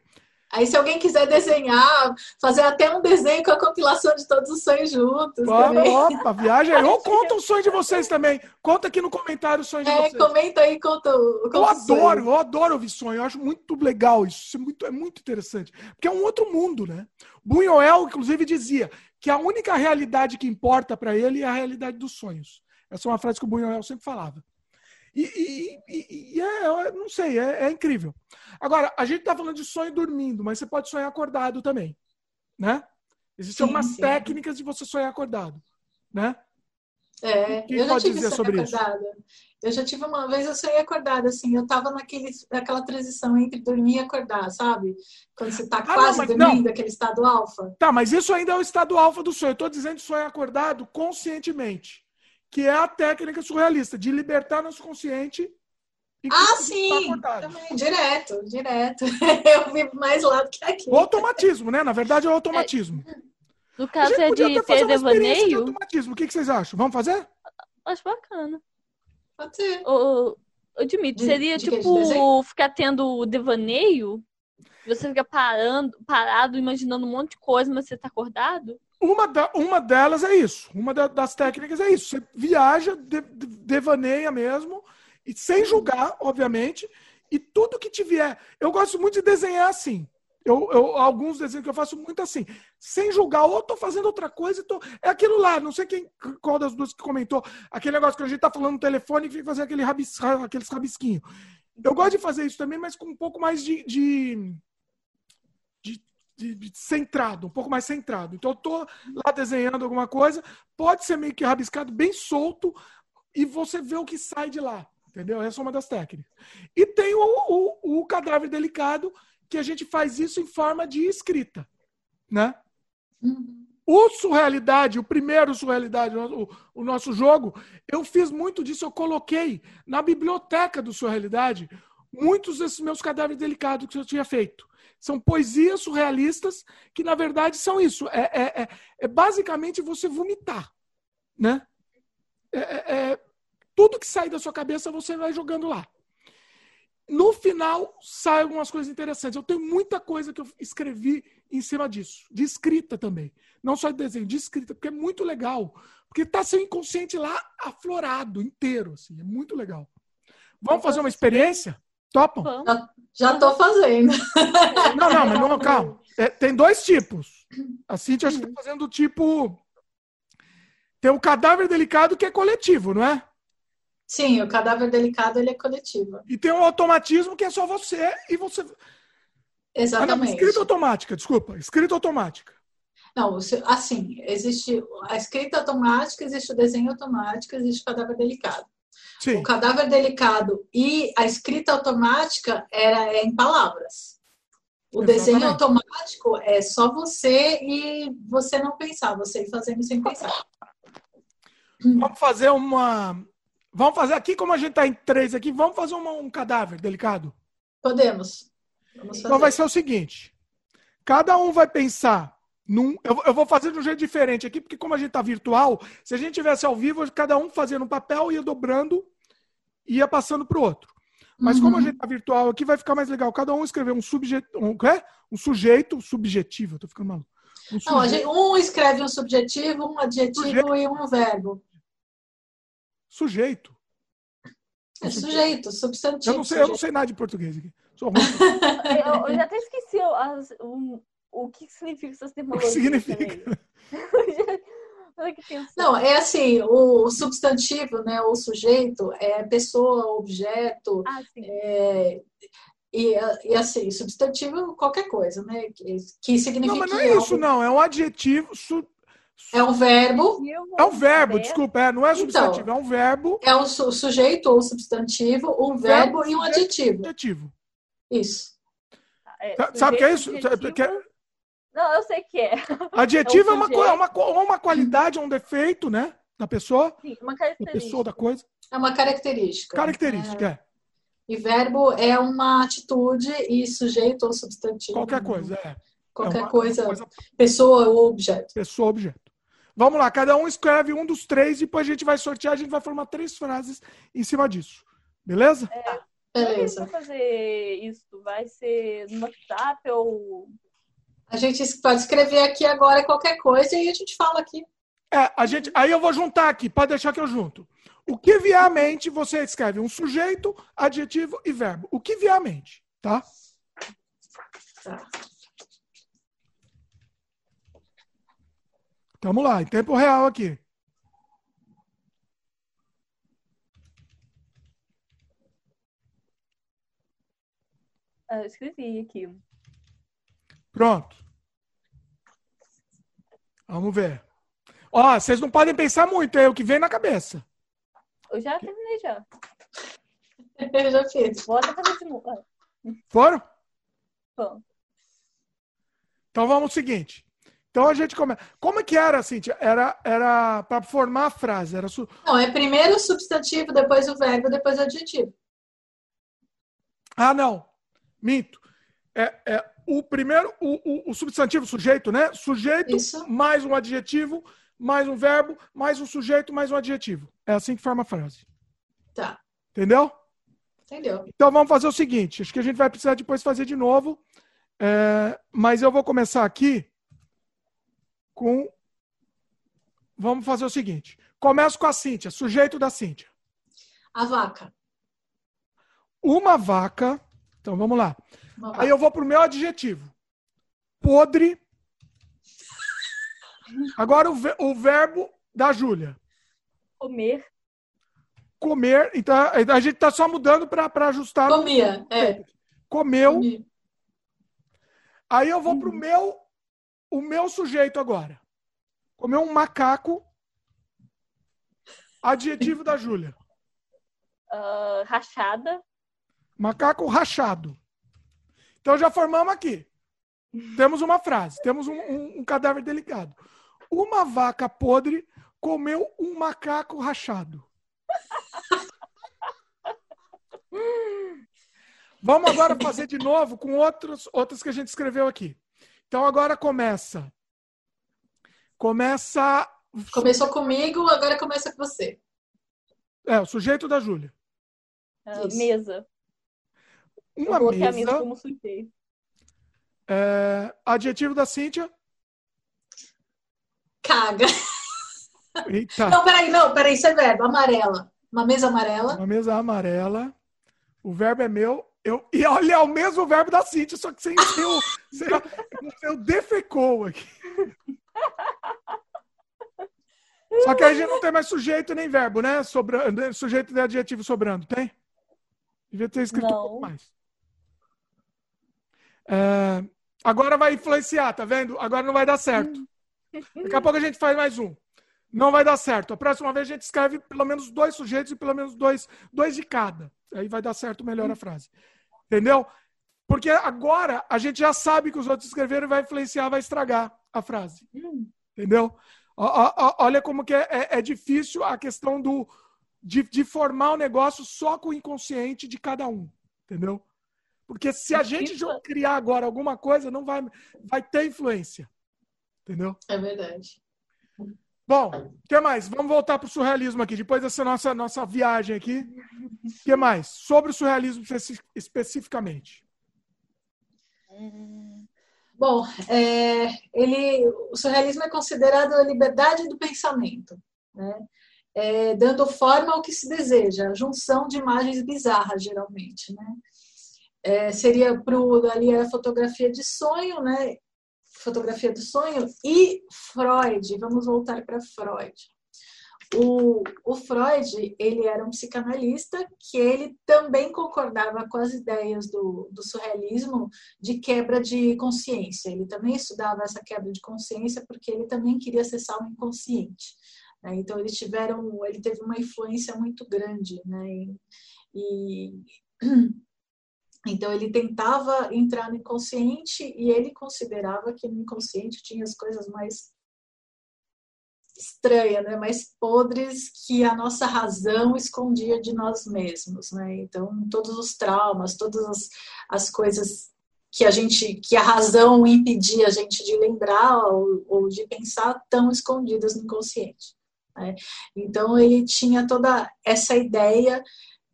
Aí, se alguém quiser desenhar, fazer até um desenho com a compilação de todos os sonhos juntos. Opa, opa viagem aí. Ou conta o sonho de vocês também. Conta aqui no comentário o sonho de é, vocês. Comenta aí, conta, conta Eu adoro, eu adoro ouvir sonho. Eu acho muito legal isso. Isso é muito, é muito interessante. Porque é um outro mundo, né? Buñuel, inclusive, dizia que a única realidade que importa para ele é a realidade dos sonhos. Essa é uma frase que o Buñuel sempre falava. E, e, e, é, não sei, é, é, incrível. Agora, a gente está falando de sonho dormindo, mas você pode sonhar acordado também, né? Existem sim, algumas sim. técnicas de você sonhar acordado, né? É, eu já tive dizer sobre acordada. isso? Eu já tive uma vez, eu sonhei acordada, assim, eu tava naquele, naquela transição entre dormir e acordar, sabe? Quando você tá ah, quase não, dormindo, não. aquele estado alfa. Tá, mas isso ainda é o estado alfa do sonho. Eu tô dizendo sonho acordado conscientemente que é a técnica surrealista, de libertar nosso consciente. Ah, sim! Também, direto, direto. Eu vivo mais lá do que aqui. O automatismo, né? Na verdade, é o automatismo. É, no caso é de ter devaneio. De automatismo. O que, que vocês acham? Vamos fazer? Acho bacana. Pode ser. Ô, ô Dimitri, seria de, tipo de ficar tendo devaneio? Você fica parando, parado, imaginando um monte de coisa, mas você tá acordado? Uma, da, uma delas é isso. Uma da, das técnicas é isso. Você viaja, de, de, devaneia mesmo, e sem julgar, obviamente, e tudo que tiver. Eu gosto muito de desenhar assim. Eu, eu, alguns desenhos que eu faço muito assim, sem julgar, ou tô fazendo outra coisa, tô... é aquilo lá, não sei quem, qual das duas que comentou, aquele negócio que a gente tá falando no telefone e fica fazer aquele rabis, aqueles rabisquinhos. Eu gosto de fazer isso também, mas com um pouco mais de, de de, de, centrado, um pouco mais centrado. Então eu tô lá desenhando alguma coisa, pode ser meio que rabiscado, bem solto, e você vê o que sai de lá. Entendeu? Essa é uma das técnicas. E tem o, o, o cadáver delicado, que a gente faz isso em forma de escrita. Né? Uhum. O Surrealidade, o primeiro Surrealidade, o, o nosso jogo, eu fiz muito disso, eu coloquei na biblioteca do Surrealidade muitos desses meus cadáveres delicados que eu tinha feito. São poesias surrealistas que, na verdade, são isso. É, é, é, é basicamente você vomitar. Né? É, é, é, tudo que sai da sua cabeça você vai jogando lá. No final, saem algumas coisas interessantes. Eu tenho muita coisa que eu escrevi em cima disso. De escrita também. Não só de desenho, de escrita, porque é muito legal. Porque está seu inconsciente lá aflorado inteiro. Assim, é muito legal. Vamos fazer uma experiência? Topam? Já estou fazendo. Não, não, mas não, calma. É, tem dois tipos. A Cintia está fazendo o tipo. Tem o cadáver delicado que é coletivo, não é? Sim, o cadáver delicado ele é coletivo. E tem o automatismo que é só você e você. Exatamente. Ah, não, escrita automática, desculpa. Escrita automática. Não, assim, existe a escrita automática, existe o desenho automático, existe o cadáver delicado. Sim. O cadáver delicado e a escrita automática era é em palavras. O Exatamente. desenho automático é só você e você não pensar, você ir fazendo sem pensar. Vamos fazer uma. Vamos fazer aqui, como a gente está em três aqui, vamos fazer uma, um cadáver delicado? Podemos. Então vai ser o seguinte: cada um vai pensar num. Eu, eu, vou fazer de um jeito diferente aqui, porque como a gente está virtual, se a gente tivesse ao vivo, cada um fazendo um papel ia dobrando ia passando para o outro. Mas uhum. como a uhum. gente está virtual aqui, vai ficar mais legal. Cada um escrever um sujeito, um, é? um sujeito subjetivo. Eu tô ficando maluco. Um, Não, gente, um escreve um subjetivo, um adjetivo sujeito. e um verbo. Sujeito. É sujeito, substantivo. Eu não sei, eu não sei nada de português aqui. Sou ruim. eu, eu, já até esqueci as, um, o que significa essas terminologias. O que significa? Não, é assim, o substantivo, né, o sujeito é pessoa, objeto, ah, é, e, e, assim, substantivo qualquer coisa, né, que, que significa... Não, mas não é isso, algo... não, é um adjetivo... Su... É um verbo. É um verbo, desculpa, é, não é então, substantivo, então, é um verbo. É um su sujeito ou substantivo, um verbo, verbo e um adjetivo. adjetivo. Isso. É, Sabe o que é isso? Que é, não, eu sei que é. Adjetivo é, é uma, é uma, uma qualidade, é um defeito, né? Da pessoa. Sim, uma característica. Da pessoa, da coisa. É uma característica. Característica, é. é. E verbo é uma atitude e sujeito ou substantivo. Qualquer coisa, é. Qualquer É uma- coisa, coisa- pessoa ou objeto. pessoa, objeto. Vamos lá, cada um escreve um dos três, depois a gente vai sortear, a gente vai formar três frases em cima disso. Beleza? Como é que Beleza. vai fazer isso? Vai ser no WhatsApp ou. A gente pode escrever aqui agora qualquer coisa e aí a gente fala aqui. É, a gente, aí eu vou juntar aqui, pode deixar que eu junto. O que vier à mente, você escreve um sujeito, adjetivo e verbo. O que vier à mente, tá? Tá. Vamos lá, em tempo real aqui. Ah, eu escrevi aqui. Pronto. Vamos ver. Ó, vocês não podem pensar muito, é o que vem na cabeça. Eu já terminei já. Eu já fiz. Vou até fazer de novo. Foram? bom. Então vamos ao seguinte. Então a gente começa. Como é que era, Cíntia? Era, era para formar a frase. Era su... Não, é primeiro o substantivo, depois o verbo, depois o adjetivo. Ah, não. Minto. É, é o primeiro, o, o, o substantivo sujeito, né? Sujeito Isso. mais um adjetivo, mais um verbo, mais um sujeito, mais um adjetivo. É assim que forma a frase. Tá. Entendeu? Entendeu? Então vamos fazer o seguinte. Acho que a gente vai precisar depois fazer de novo. É, mas eu vou começar aqui com. Vamos fazer o seguinte. Começo com a Cíntia, sujeito da Cíntia. A vaca. Uma vaca. Então vamos lá. Aí eu vou pro meu adjetivo. Podre. Agora o, ve- o verbo da Júlia. Comer. Comer. Então a gente tá só mudando para ajustar. no- Comia. É. Comeu. Comia. Aí eu vou pro meu o meu sujeito agora. Comeu um macaco. Adjetivo da Júlia. ah, rachada. Macaco rachado. Então já formamos aqui. Temos uma frase, temos um, um- um cadáver delicado. Uma vaca podre comeu um macaco rachado. Vamos agora fazer de novo com outros, outras que a gente escreveu aqui. Então agora começa. Começa. Começou comigo, agora começa com você. É, o sujeito da Júlia. ah, mesa. Uma eu coloquei a mesa mesa. como sujeito. é, adjetivo da Cíntia. Caga. Eita. Não, peraí, não, peraí, isso é verbo. Amarela. Uma mesa amarela. Uma mesa amarela. O verbo é meu. Eu, e olha, é o mesmo verbo da Cintia, só que sem, o, sem, o defecou aqui. Só que aí a gente não tem mais sujeito nem verbo, né? Sobrando, sujeito de adjetivo sobrando, tem? Devia ter escrito um Não. pouco mais. É, agora vai influenciar, tá vendo? Agora não vai dar certo. Daqui a pouco a gente faz mais um. Não vai dar certo. A próxima vez a gente escreve pelo menos dois sujeitos e pelo menos dois, dois de cada. Aí vai dar certo melhor a frase. Entendeu? Porque agora a gente já sabe que os outros escreveram e vai influenciar, vai estragar a frase. Hum. Entendeu? Olha como que é, é- é difícil a questão do de, de formar o negócio só com o inconsciente de cada um. Entendeu? Porque se a gente criar agora alguma coisa, não vai, vai ter influência. Entendeu? É verdade. Bom, o que mais? Vamos voltar para o surrealismo aqui, depois dessa nossa, nossa viagem aqui. O que mais? Sobre o surrealismo especi- especificamente. Bom, é, ele, o surrealismo é considerado a liberdade do pensamento, né? É, dando forma ao que se deseja, a junção de imagens bizarras, geralmente. Né? É, seria pro, ali a fotografia de sonho, né? fotografia do sonho, e Freud, vamos voltar para Freud. O, o Freud, ele era um psicanalista que ele também concordava com as ideias do, do surrealismo de quebra de consciência. Ele também estudava essa quebra de consciência porque ele também queria acessar o inconsciente. né? Então eles tiveram, ele teve uma influência muito grande, né? E, e- então ele tentava entrar no inconsciente e ele considerava que no inconsciente tinha as coisas mais estranhas, né? mais podres que a nossa razão escondia de nós mesmos, né? Então todos os traumas, todas as, as coisas que a gente, que a razão impedia a gente de lembrar ou, ou de pensar, tão escondidas no inconsciente. Né? Então ele tinha toda essa ideia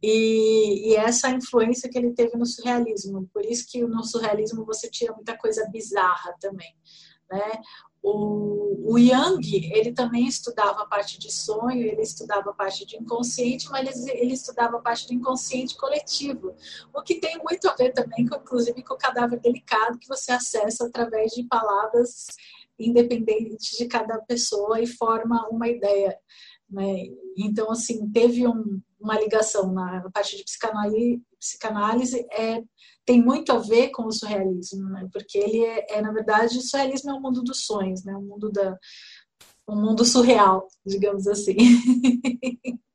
e, e, essa influência que ele teve no surrealismo. Por isso que no surrealismo você tira muita coisa bizarra também. Né? O, o Yang, ele também estudava a parte de sonho, ele estudava a parte de inconsciente, mas ele, ele estudava a parte do inconsciente coletivo, o que tem muito a ver também, com, inclusive, com o cadáver delicado que você acessa através de palavras independentes de cada pessoa e forma uma ideia. Né? Então, assim, teve um, uma ligação na parte de psicanálise, psicanálise é tem muito a ver com o surrealismo, né? Porque ele é, é, na verdade, o surrealismo é o mundo dos sonhos, né? O mundo da o mundo surreal, digamos assim.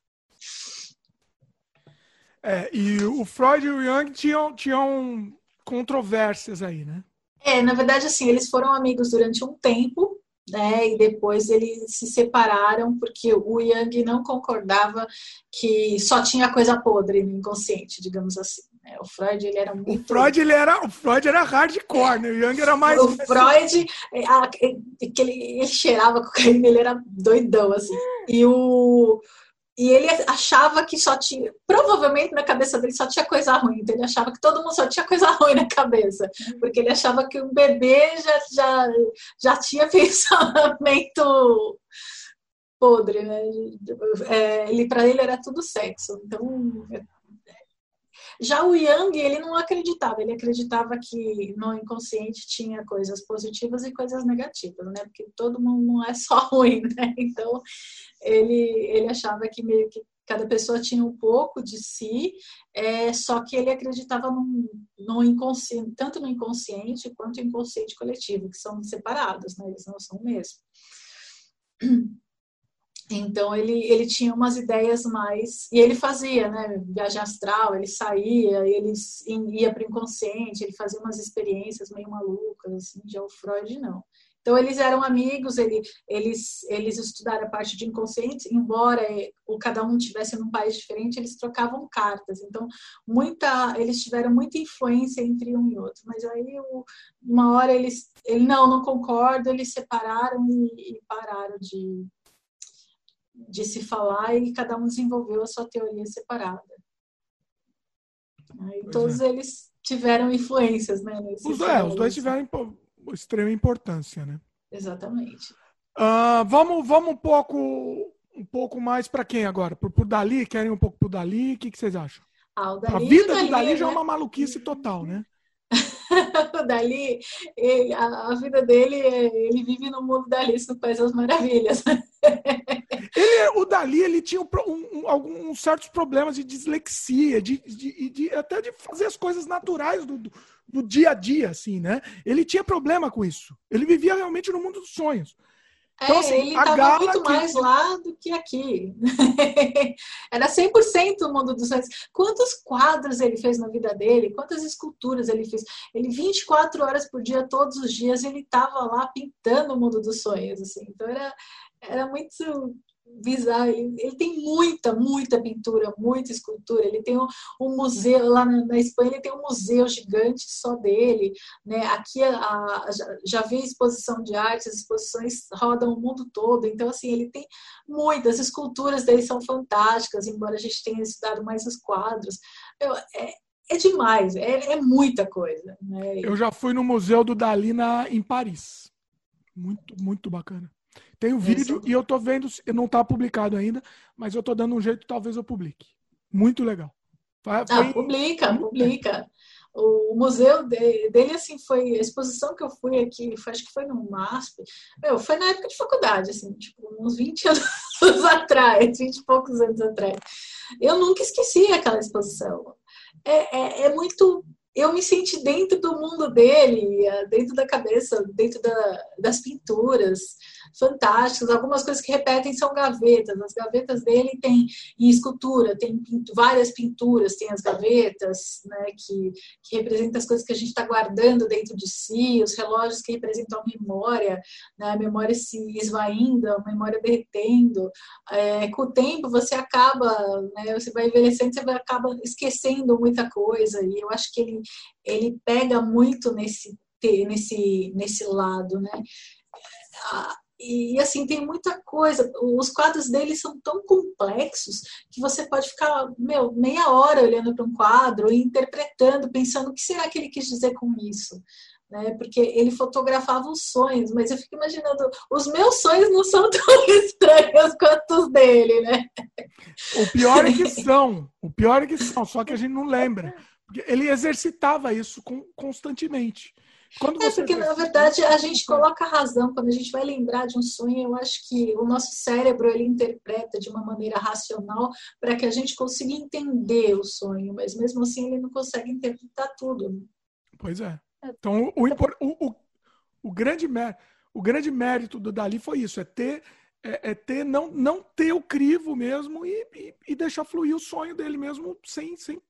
É, e o Freud e o Jung tinham, tinham controvérsias aí, né? É, na verdade, assim, eles foram amigos durante um tempo, né? E depois eles se separaram porque o Jung não concordava que só tinha coisa podre no inconsciente, digamos assim. Né? O Freud ele era muito. O Freud ele era, o Freud era hardcore, né? O Jung era mais. O Freud, a, que ele, ele cheirava cocaína, ele era doidão assim. E o e ele achava que só tinha, provavelmente na cabeça dele só tinha coisa ruim. Então ele achava que todo mundo só tinha coisa ruim na cabeça, porque ele achava que um bebê já já, já tinha pensamento podre, né? É, ele para ele era tudo sexo. Então já o Yang, ele não acreditava, ele acreditava que no inconsciente tinha coisas positivas e coisas negativas, né? Porque todo mundo não é só ruim, né? Então, ele, ele achava que meio que cada pessoa tinha um pouco de si, é, só que ele acreditava no, inconsciente, tanto no inconsciente quanto no inconsciente coletivo, que são separados, né? Eles não são o mesmo. Então ele, ele tinha umas ideias mais. E ele fazia, né? Viagem astral, ele saía, ele ia para o inconsciente, ele fazia umas experiências meio malucas, assim, já o Freud não. Então eles eram amigos, ele, eles, eles estudaram a parte de inconsciente, embora o cada um tivesse num país diferente, eles trocavam cartas. Então muita, eles tiveram muita influência entre um e outro. Mas aí uma hora eles, ele não, não concordo, eles separaram e, e pararam de de se falar e cada um desenvolveu a sua teoria separada. E todos é. eles tiveram influências, né? Os, é, os dois tiveram extrema importância, né? Exatamente. Uh, vamos, vamos um pouco, um pouco mais para quem agora? Por, por Dali? Querem um pouco por Dali? O que, que vocês acham? Ah, Dali, a vida Dali, do Dali né? já é né? uma maluquice total, né? o Dali, ele, a, a, vida dele, ele vive no mundo da Alice no País das Maravilhas. Ele, o Dali ele tinha um, um, alguns certos problemas de dislexia, de, de, de, até de fazer as coisas naturais do, do, do, dia a dia, assim, né? Ele tinha problema com isso. Ele vivia realmente no mundo dos sonhos. Então, é, assim, ele estava muito que... mais lá do que aqui. Era 100% o mundo dos sonhos. Quantos quadros ele fez na vida dele? Quantas esculturas ele fez? Ele 24 horas por dia, todos os dias, ele estava lá pintando o mundo dos sonhos. Assim. Então era, era muito bizarro. Ele, ele, tem muita, muita pintura, muita escultura. Ele tem um, um museu lá na, na, Espanha, ele tem um museu gigante só dele. Né? Aqui a, a, já, já vi exposição de arte, as exposições rodam o mundo todo. Então, assim, ele tem muitas. As esculturas dele são fantásticas, embora a gente tenha estudado mais os quadros. Eu, é, é demais, é, é muita coisa. Né? Eu já fui no Museu do Dali na, em Paris. Muito, muito bacana. Tem o um vídeo e eu tô vendo, não tá publicado ainda, mas eu tô dando um jeito, talvez eu publique. Muito legal. Foi... Ah, publica, publica. O museu dele, assim, foi a exposição que eu fui aqui, foi, acho que foi no MASP. Meu, foi na época de faculdade, assim, tipo, uns 20 anos atrás, 20 e poucos anos atrás. Eu nunca esqueci aquela exposição. É, é, é muito eu me senti dentro do mundo dele, dentro da cabeça, dentro da, das pinturas. fantásticas. Algumas coisas que repetem são gavetas. As gavetas dele tem em escultura, tem pintu várias pinturas, tem as gavetas, né, que, que representam as coisas que a gente está guardando dentro de si, os relógios que representam a memória, né, a memória se esvaindo, a memória derretendo. É, com o tempo você acaba, né, você vai envelhecendo, você vai, acaba esquecendo muita coisa. E eu acho que ele, ele pega muito nesse nesse nesse lado, né? Ah, e assim, tem muita coisa. Os quadros dele são tão complexos que você pode ficar, meu, meia hora olhando para um quadro e interpretando, pensando o que será que ele quis dizer com isso. Né? Porque ele fotografava os sonhos, mas eu fico imaginando, os meus sonhos não são tão estranhos quanto os dele, né? O pior é que são, o pior é que são, só que a gente não lembra. Ele exercitava isso constantemente. Quando é porque, na verdade, a gente coloca a razão. Quando a gente vai lembrar de um sonho, eu acho que o nosso cérebro ele interpreta de uma maneira racional para que a gente consiga entender o sonho, mas mesmo assim ele não consegue interpretar tudo. Pois é. Então, o, o, o, o, grande, o grande mérito do Dali foi isso, é ter, é, é ter não, não ter o crivo mesmo e, e, e, deixar fluir o sonho dele mesmo sem, sem,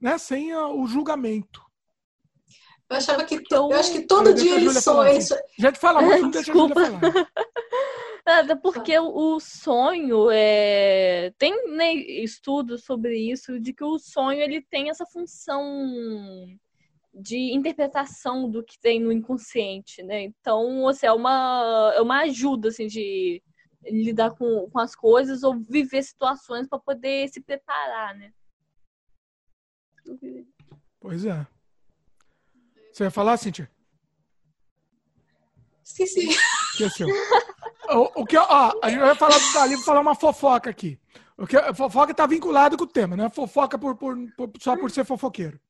né, sem a, o julgamento. Eu achava que eu acho que todo dia ele sonha. Isso... Já te fala muito, deixa Desculpa. a falar. Nada, porque o sonho é tem né, estudos sobre isso de que o sonho ele tem essa função de interpretação do que tem no inconsciente, né? Então, assim, é uma é uma ajuda assim de lidar com, com as coisas ou viver situações para poder se preparar, né? Pois é. Você vai falar, Cintia? Esqueci. Esqueceu. o, o que, ó, a gente vai falar do Dali, vou falar uma fofoca aqui. O que, fofoca está vinculado com o tema, não é fofoca por, por, por, só por ser fofoqueiro.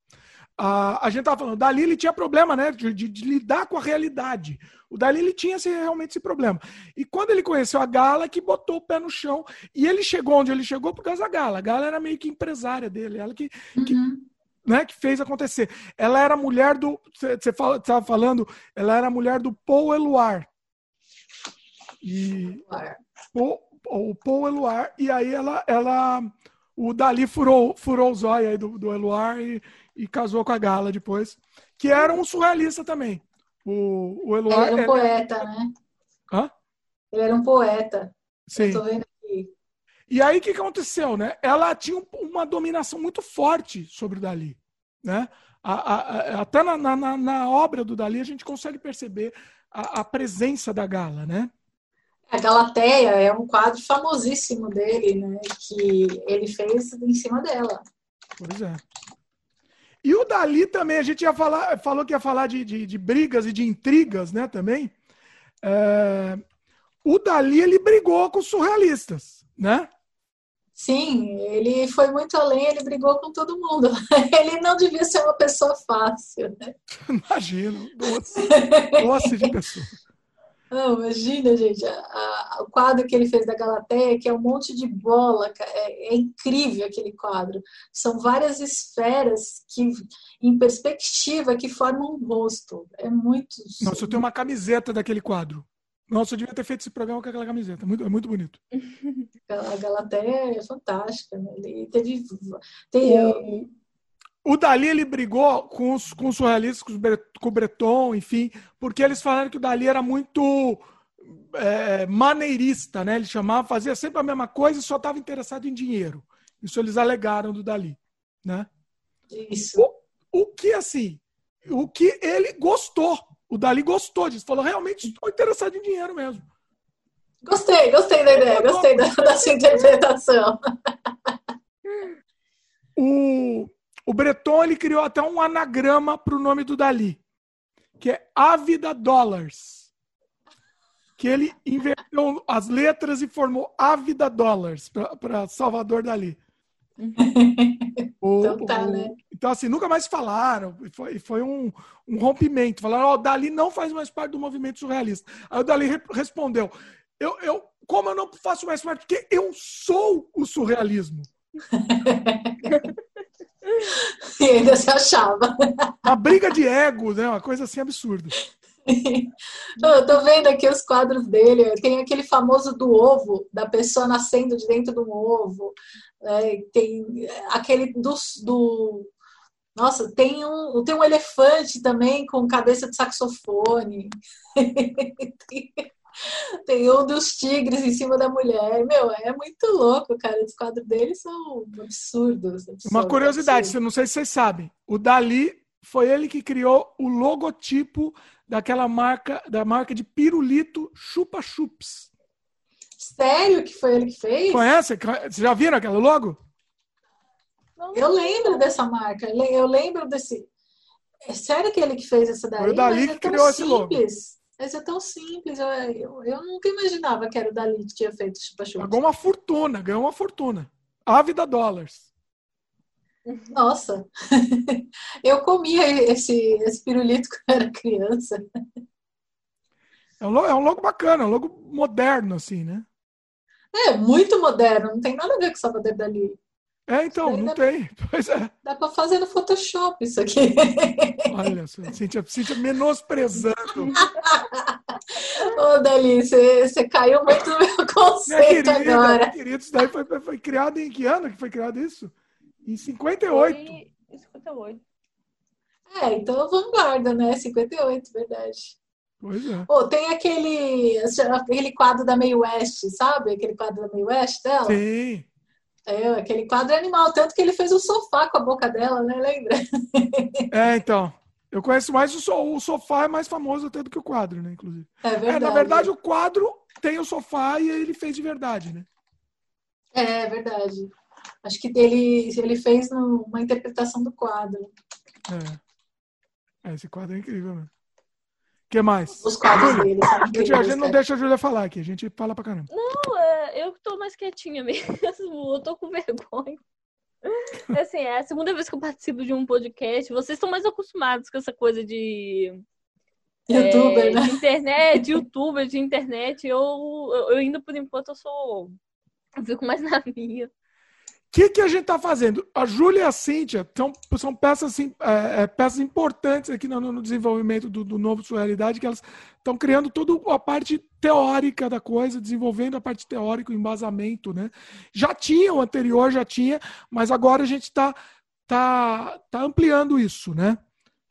Uh, a gente estava falando, o Dali ele tinha problema né, de, de, de, lidar com a realidade. O Dali ele tinha esse, realmente esse problema. E quando ele conheceu a Gala, que botou o pé no chão, e ele chegou onde ele chegou por causa da Gala. A Gala era meio que empresária dele, ela que, uhum. que né, que fez acontecer. Ela era mulher do. Você estava falando, ela era mulher do Paul Eluard. E. Paul, o Paul Eluard, e aí ela. ela o Dali furou, furou o zóio aí do, do Eluard e, e casou com a Gala depois, que era um surrealista também. O, o Eluard. Ele era um poeta, né? Hã? Ele era um poeta. Sim. Tô vendo e aí o que aconteceu, né? Ela tinha uma dominação muito forte sobre o Dali, né? A, a, a, até na, na, na, obra do Dali a gente consegue perceber a, presença da Gala, né? A Galateia é um quadro famosíssimo dele, né? Que ele fez em cima dela. Pois é. E o Dali também, a gente ia falar, falou que ia falar de, de, de brigas e de intrigas, né? Também. É, o Dali ele brigou com os surrealistas né? Sim, ele foi muito além, ele brigou com todo mundo. Ele não devia ser uma pessoa fácil, né? Imagino, doce, doce de pessoa. Não, imagina, gente, a, a, o quadro que ele fez da Galateia, que é um monte de bola, é, é, incrível aquele quadro. São várias esferas que, em perspectiva, que formam um rosto. É muito. Nossa, eu tenho uma camiseta daquele quadro. Nossa, eu devia ter feito esse programa com aquela camiseta. Muito, é muito bonito. A Galateia é fantástica. Né? Ele teve. O, o Dali ele brigou com os, com os surrealistas, com o Breton, enfim, porque eles falaram que o Dali era muito é, maneirista, né? Ele chamava, fazia sempre a mesma coisa e só estava interessado em dinheiro. Isso eles alegaram do Dali, né? Isso. O, o que assim, o que ele gostou o Dali gostou disso, falou: realmente estou interessado em dinheiro mesmo. Gostei, gostei da ideia, gostei da, da sua interpretação. O, o Breton ele criou até um anagrama para o nome do Dali, que é Ávida Dollars. Que ele inverteu as letras e formou Ávida Dollars para Salvador Dali. o, então, tá, né? então, assim, nunca mais falaram. Foi, foi um, um rompimento. Falaram, ó, oh, Dali não faz mais parte do movimento surrealista. Aí o Dali re respondeu: eu, eu, como eu não faço mais parte? Porque eu sou o surrealismo. e ainda se achava. Uma briga de ego, né? Uma coisa assim absurda. Eu tô vendo aqui os quadros dele. Tem aquele famoso do ovo, da pessoa nascendo de dentro de um ovo. É, tem aquele do, do. Nossa, tem um, tem um elefante também com cabeça de saxofone. tem, tem um dos tigres em cima da mulher. Meu, é muito louco, cara. Os quadros dele são absurdos. absurdos Uma curiosidade, absurdos. não sei se vocês sabem. O Dali foi ele que criou o logotipo daquela marca, da marca de pirulito Chupa Chups. Sério que foi ele que fez? Conhece? Vocês já viram aquela logo? Eu lembro dessa marca. Eu lembro desse. É sério que ele que fez essa daí? Foi o Dali que é criou esse logo. Mas é tão simples. Eu, eu, eu, nunca imaginava que era o Dali que tinha feito Chupa Chups. Pagou uma fortuna, ganhou uma fortuna. Ávida dólares. Nossa, eu comia esse, esse pirulito quando era criança. É um, é um logo bacana, é um logo moderno, assim, né? É, muito moderno, não tem nada a ver com o Salvador Dali. É, então, não tem. Pois é. Dá pra fazer no Photoshop isso aqui. Olha só, Cíntia, Cíntia menosprezando. Ô, Dali, você, caiu muito no meu conceito minha querida, agora. Minha querida, isso daí foi, foi criado em que ano que foi criado isso? Em 58. Foi em 58. É, então vanguarda, né? 58, verdade. Pois é. Oh, tem aquele, aquele quadro da Meio West, sabe? Aquele quadro da Meio West dela? Sim. É, aquele quadro é animal, tanto que ele fez o sofá com a boca dela, né? Lembra? É, então. Eu conheço mais o, so, o sofá, é mais famoso até do que o quadro, né? Inclusive. É verdade. É, na verdade, o quadro tem o sofá e ele fez de verdade, né? É verdade. Acho que ele, ele fez uma interpretação do quadro. É. é esse quadro é incrível, né? O que mais? Os quadros dele a gente, a gente não deixa a Júlia falar aqui, a gente fala pra caramba. Não, é, eu tô mais quietinha mesmo. Eu tô com vergonha. Assim, é a segunda vez que eu participo de um podcast. Vocês estão mais acostumados com essa coisa de. Youtuber, é, né? De internet, youtuber, de internet. Eu, eu, eu ainda, por enquanto, eu sou. Eu fico mais na minha que, que a gente está fazendo? A Júlia e a Cíntia são, são peças, assim, é, é, peças importantes aqui no, no desenvolvimento do, do, novo Surrealidade, que elas estão criando toda a parte teórica da coisa, desenvolvendo a parte teórica, o embasamento, né? Já tinha, o anterior já tinha, mas agora a gente está tá, tá ampliando isso, né?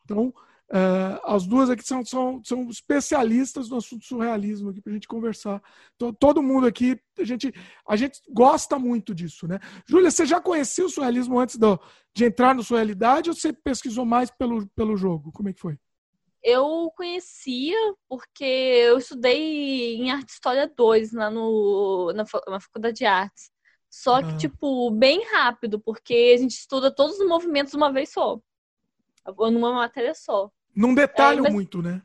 Então, Uh, as duas aqui são, são, são especialistas no assunto surrealismo aqui para a gente conversar. Então, todo mundo aqui, a gente, a gente gosta muito disso, né? Júlia, você já conhecia o surrealismo antes do, de entrar no Surrealidade ou você pesquisou mais pelo, pelo jogo? Como é que foi? Eu conhecia porque eu estudei em Arte História 2 lá no, na, na Faculdade de Artes. Só que, ah. tipo, bem rápido, porque a gente estuda todos os movimentos uma vez só. Numa matéria só. Não detalham é, muito, né?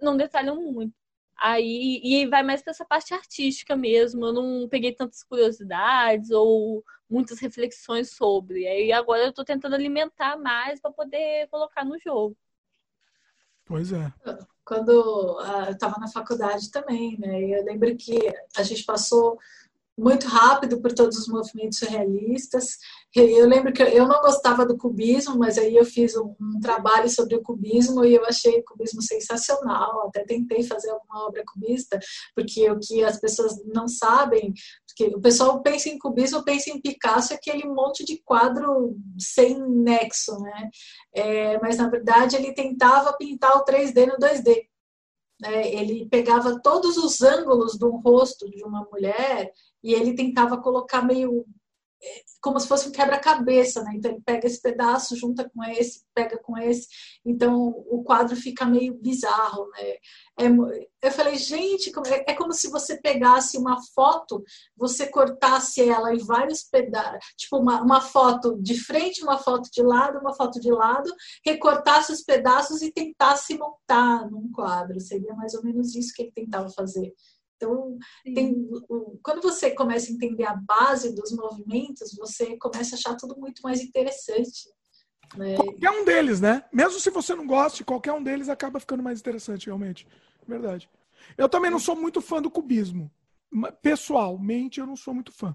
Não detalham muito. Aí, e vai mais para essa parte artística mesmo. Eu não peguei tantas curiosidades ou muitas reflexões sobre. Aí agora eu estou tentando alimentar mais para poder colocar no jogo. Pois é. Quando uh, eu estava na faculdade também, né? Eu lembro que a gente passou muito rápido por todos os movimentos surrealistas. Eu lembro que eu não gostava do cubismo, mas aí eu fiz um, um, trabalho sobre o cubismo e eu achei o cubismo sensacional. Até tentei fazer alguma obra cubista, porque o que as pessoas não sabem, porque o pessoal pensa em cubismo, pensa em Picasso, aquele monte de quadro sem nexo, né? É, mas na verdade ele tentava pintar o 3D no 2D. Né? Ele pegava todos os ângulos do rosto de uma mulher e ele tentava colocar meio é, como se fosse um quebra-cabeça, né? Então ele pega esse pedaço, junta com esse, pega com esse, então o quadro fica meio bizarro, né? É, eu falei, gente, é, é como se você pegasse uma foto, você cortasse ela em vários pedaços, tipo uma, uma foto de frente, uma foto de lado, uma foto de lado, recortasse os pedaços e tentasse montar num quadro. Seria mais ou menos isso que ele tentava fazer. Então, tem, quando você começa a entender a base dos movimentos, você começa a achar tudo muito mais interessante. Né? Qualquer um deles, né? Mesmo se você não goste, qualquer um deles acaba ficando mais interessante, realmente. Verdade. Eu também não sou muito fã do cubismo. Pessoalmente, eu não sou muito fã.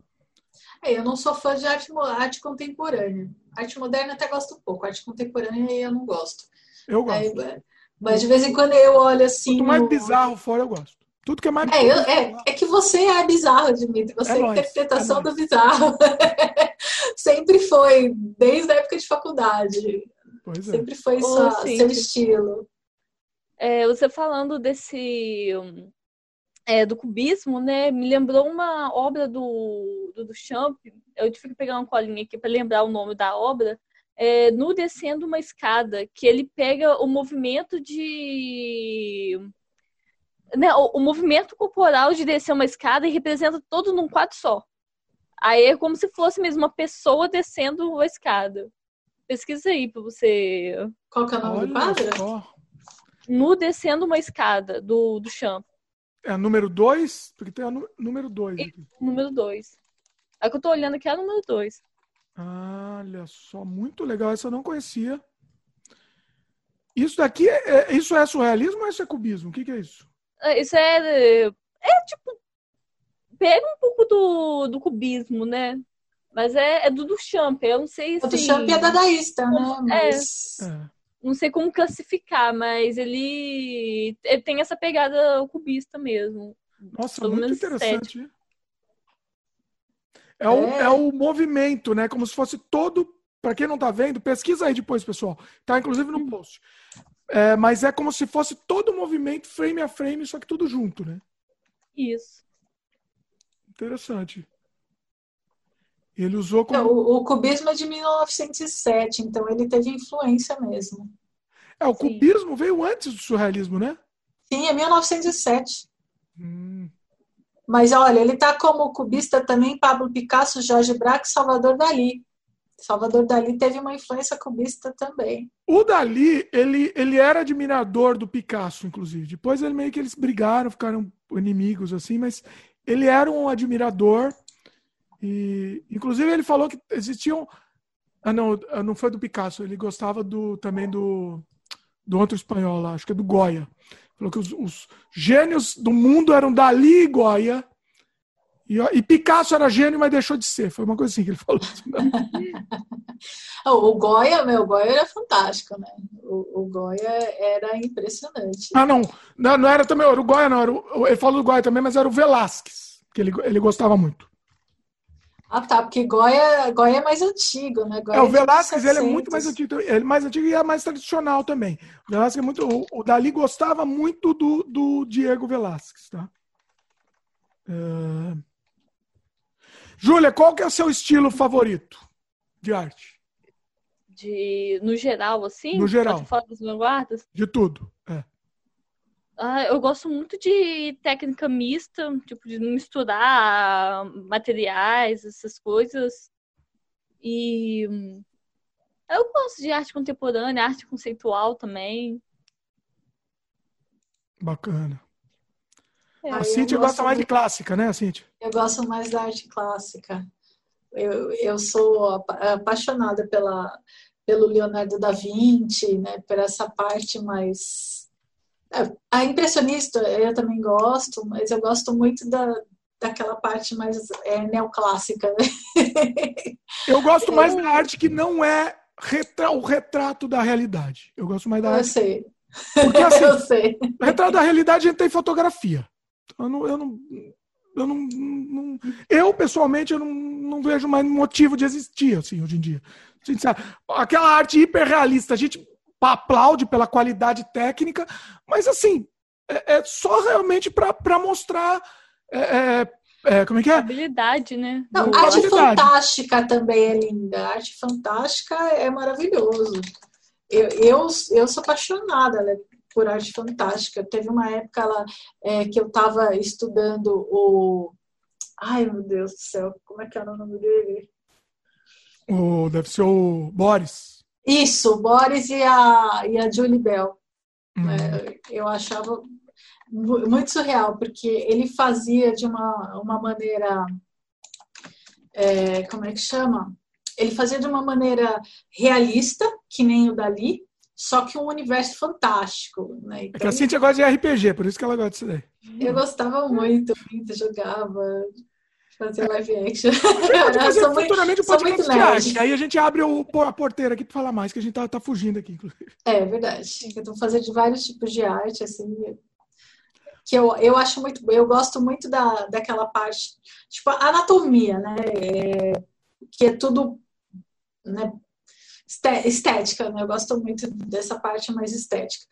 É, eu não sou fã de arte, arte contemporânea. Arte moderna até gosto pouco. Arte contemporânea eu não gosto. Eu gosto. É, Mas de vez em quando eu olho assim. Quanto mais no- bizarro for, eu gosto. Tudo que é mais. É, eu- é, é que você é bizarro, Dimitri. Você É é a nóis, interpretação é do bizarro. Sempre foi, desde a época de faculdade. Pois é. Sempre foi sua, seu estilo. É, você falando desse é, do cubismo, né? Me lembrou uma obra do, do Duchamp. Eu tive que pegar uma colinha aqui para lembrar o nome da obra. É, no Descendo uma Escada, que ele pega o movimento de. Né, o, o movimento corporal de descer uma escada e representa todo num quadro só. Aí é como se fosse mesmo uma pessoa descendo a escada. Pesquisa aí para você. Qual que é o nome do quadro? Só. No Descendo uma Escada, do, do Champ. É a número 2? Porque tem a nu- número 2 aqui. Número 2. A que eu tô olhando aqui é a número 2. Olha só, muito legal. Essa eu não conhecia. Isso daqui é, é- isso é surrealismo ou isso é cubismo? O que, que é isso? Isso é. É tipo. Pega um pouco do, do cubismo, né? Mas é, é do Duchamp. Eu não sei se. O Duchamp é dadaísta, né? Mas É. Não sei como classificar, mas ele, ele tem essa pegada cubista mesmo. Nossa, muito interessante. É o, É. é o movimento, né? Como se fosse todo. Para quem não tá vendo, pesquisa aí depois, pessoal. Tá inclusive no post. É, mas é como se fosse todo o movimento, frame a frame, só que tudo junto, né? Isso. Interessante. Ele usou como. Então, o, o cubismo é de 1907, então ele teve influência mesmo. É, o Sim. cubismo veio antes do surrealismo, né? Sim, é 1907. Hum. Mas olha, ele tá como cubista também Pablo Picasso, Jorge Braque e Salvador Dali. Salvador Dali teve uma influência cubista também. O Dali, ele, ele era admirador do Picasso, inclusive. Depois ele meio que eles brigaram, ficaram inimigos, assim, mas ele era um admirador. E, inclusive, ele falou que existiam. Ah, não, ah, não foi do Picasso, ele gostava do, também do, do outro espanhol lá, acho que é do Goya. Falou que os, os gênios do mundo eram Dali e Goya. E, e Picasso era gênio, mas deixou de ser. Foi uma coisa assim que ele falou. O Goya, meu, o Goya era fantástico, né? O, o Goya era impressionante. Ah, não. Não, não era também o Goya, não. Era o, ele falou do Goya também, mas era o Velasquez, que ele, ele gostava muito. Ah, tá, porque Goya, Goya é mais antigo, né? Goya É, o de Velasquez ele é 1700. muito mais antigo. Ele é mais antigo e é mais tradicional também. O Velasquez é muito. O, o Dali gostava muito do, do Diego Velasquez, tá? É... Júlia, qual que é o seu estilo favorito de arte? De, no geral, assim? No geral. Pode falar das vanguardas? De tudo. É. Ah, eu gosto muito de técnica mista, tipo, de misturar materiais, essas coisas. E hum, eu gosto de arte contemporânea, arte conceitual também. Bacana. É. A gosto gosta mais de muito. clássica, né, Cíntia? Eu gosto mais da arte clássica. Eu, eu sou apa- apaixonada pela, pelo Leonardo da Vinci, né? Por essa parte mais. É, A impressionista eu também gosto, mas eu gosto muito da, daquela parte mais é, neoclássica, né? Eu gosto mais da arte que não é retra- o retrato da realidade. Eu gosto mais da Eu arte. sei, Porque assim, eu sei. o retrato da realidade a gente tem fotografia. Eu não. Eu, não, eu, não, não- eu, pessoalmente, eu não, não vejo mais motivo de existir, assim, hoje em dia. Assim, sabe, Aquela arte hiperrealista, a gente aplaude pela qualidade técnica, mas assim, é, é só realmente para mostrar. é, é, é, como é que é? Habilidade, né? Não, Do- arte fantástica também é linda. Arte fantástica é maravilhoso. Eu, eu, eu sou apaixonada né, por arte fantástica. Teve uma época lá, é, que eu estava estudando o. Ai, meu Deus do céu, como é que era o nome dele? O, deve ser o Boris. Isso, o Boris e a, e a Julie Bell. Hum. É, eu achava mu- muito surreal, porque ele fazia de uma, uma maneira. é, como é que chama? Ele fazia de uma maneira realista, que nem o Dali, só que um universo fantástico. Né? É que Então, a Cintia gosta de RPG, por isso que ela gosta disso daí. eu gostava muito, muito, jogava. Fazer live action. Fazer sou muito- futuramente um podcast muito de arte. Aí a gente abre o, a porteira aqui para falar mais, que a gente tá, tá fugindo aqui, inclusive. É verdade. Eu tô fazendo de vários tipos de arte, assim, que eu, eu acho muito, eu gosto muito da, daquela parte, tipo, anatomia, né? É, que é tudo, né? Esté- Estética, né? Eu gosto muito dessa parte mais estética.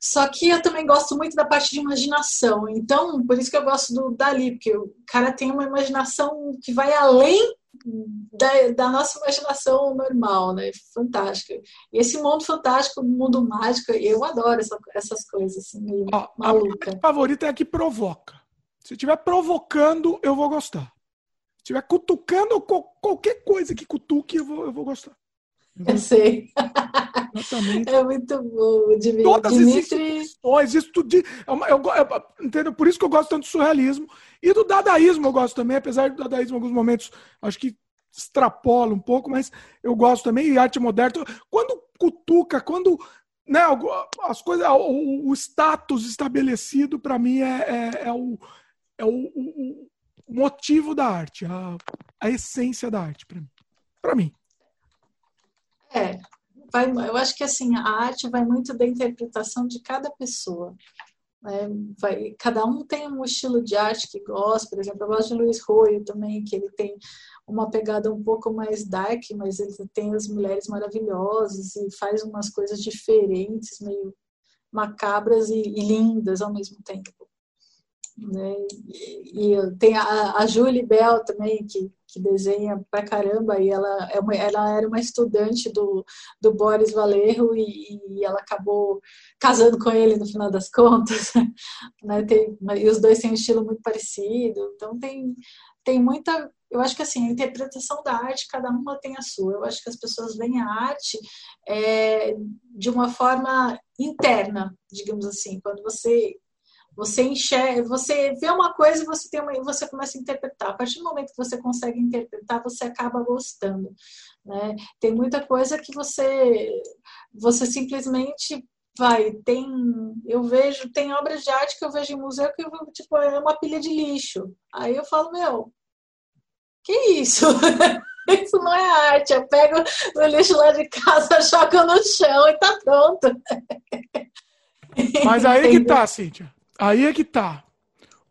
Só que eu também gosto muito da parte de imaginação. Então, por isso que eu gosto do Dali, porque o cara tem uma imaginação que vai além da, da nossa imaginação normal, né? Fantástica. E esse mundo fantástico, mundo mágico, eu adoro essa- essas coisas, assim, meio Ó, a maluca. minha favorita é a que provoca. Se estiver provocando, eu vou gostar. Se estiver cutucando qualquer coisa que cutuque, eu vou, eu vou gostar. Eu sei. Exatamente. É muito bom. O Dimi- Todas Dimitri. Isso tudo. é uma- eu, eu- entendeu? Por isso que eu gosto tanto do surrealismo. E do dadaísmo eu gosto também, apesar do dadaísmo em alguns momentos acho que extrapola um pouco, mas eu gosto também. E arte moderna. Quando cutuca, quando. Né, as coisas, o, o status estabelecido, para mim, é, é, é o, é o, o- o motivo da arte, a, a essência da arte, para mim. Para mim. É, vai, eu acho que assim, a arte vai muito da interpretação de cada pessoa. né? Vai, cada um tem um estilo de arte que gosta, por exemplo, eu gosto de Luiz Royo também, que ele tem uma pegada um pouco mais dark, mas ele tem as mulheres maravilhosas e faz umas coisas diferentes, meio macabras e, e lindas ao mesmo tempo. Né? E, tem a, a Julie Bell também, que, que desenha pra caramba, e ela, é uma, ela era uma estudante do, do Boris Valerro e, e ela acabou casando com ele no final das contas. Né? Tem, e os dois têm um estilo muito parecido, então tem, tem muita. Eu acho que assim, a interpretação da arte, cada uma tem a sua. Eu acho que as pessoas veem a arte é, de uma forma interna, digamos assim. Quando você você enxerga, você vê uma coisa e você tem uma, você começa a interpretar. A partir do momento que você consegue interpretar, você acaba gostando, né? Tem muita coisa que você você simplesmente vai, tem, eu vejo, tem obras de arte que eu vejo em museu que eu, tipo, é uma pilha de lixo. Aí eu falo, meu, que isso? Isso não é arte. Eu pego o lixo lá de casa, jogo no chão e tá pronto. Mas aí que tá, Cíntia. Aí é que tá.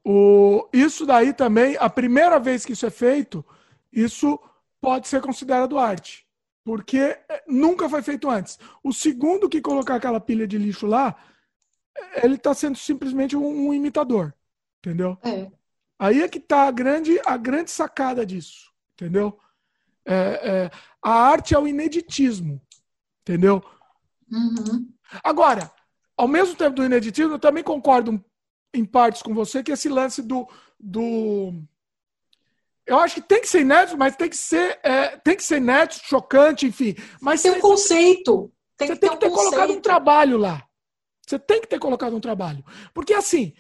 O, isso daí também, a primeira vez que isso é feito, isso pode ser considerado arte. Porque eh, nunca foi feito antes. O segundo que colocar aquela pilha de lixo lá, ele está sendo simplesmente um, um imitador. Entendeu? É. Aí é que tá a grande, a grande sacada disso. Entendeu? É, é, a arte é o ineditismo. Entendeu? Uhum. Agora, ao mesmo tempo do ineditismo, eu também concordo em partes com você que esse lance do. do... Eu acho que tem que ser inédito, mas tem que ser, é, tem que ser inédito, chocante, enfim. Mas Tem um conceito. Tem você que tem ter que um ter colocado um trabalho lá. Você tem que ter colocado um trabalho. Porque assim,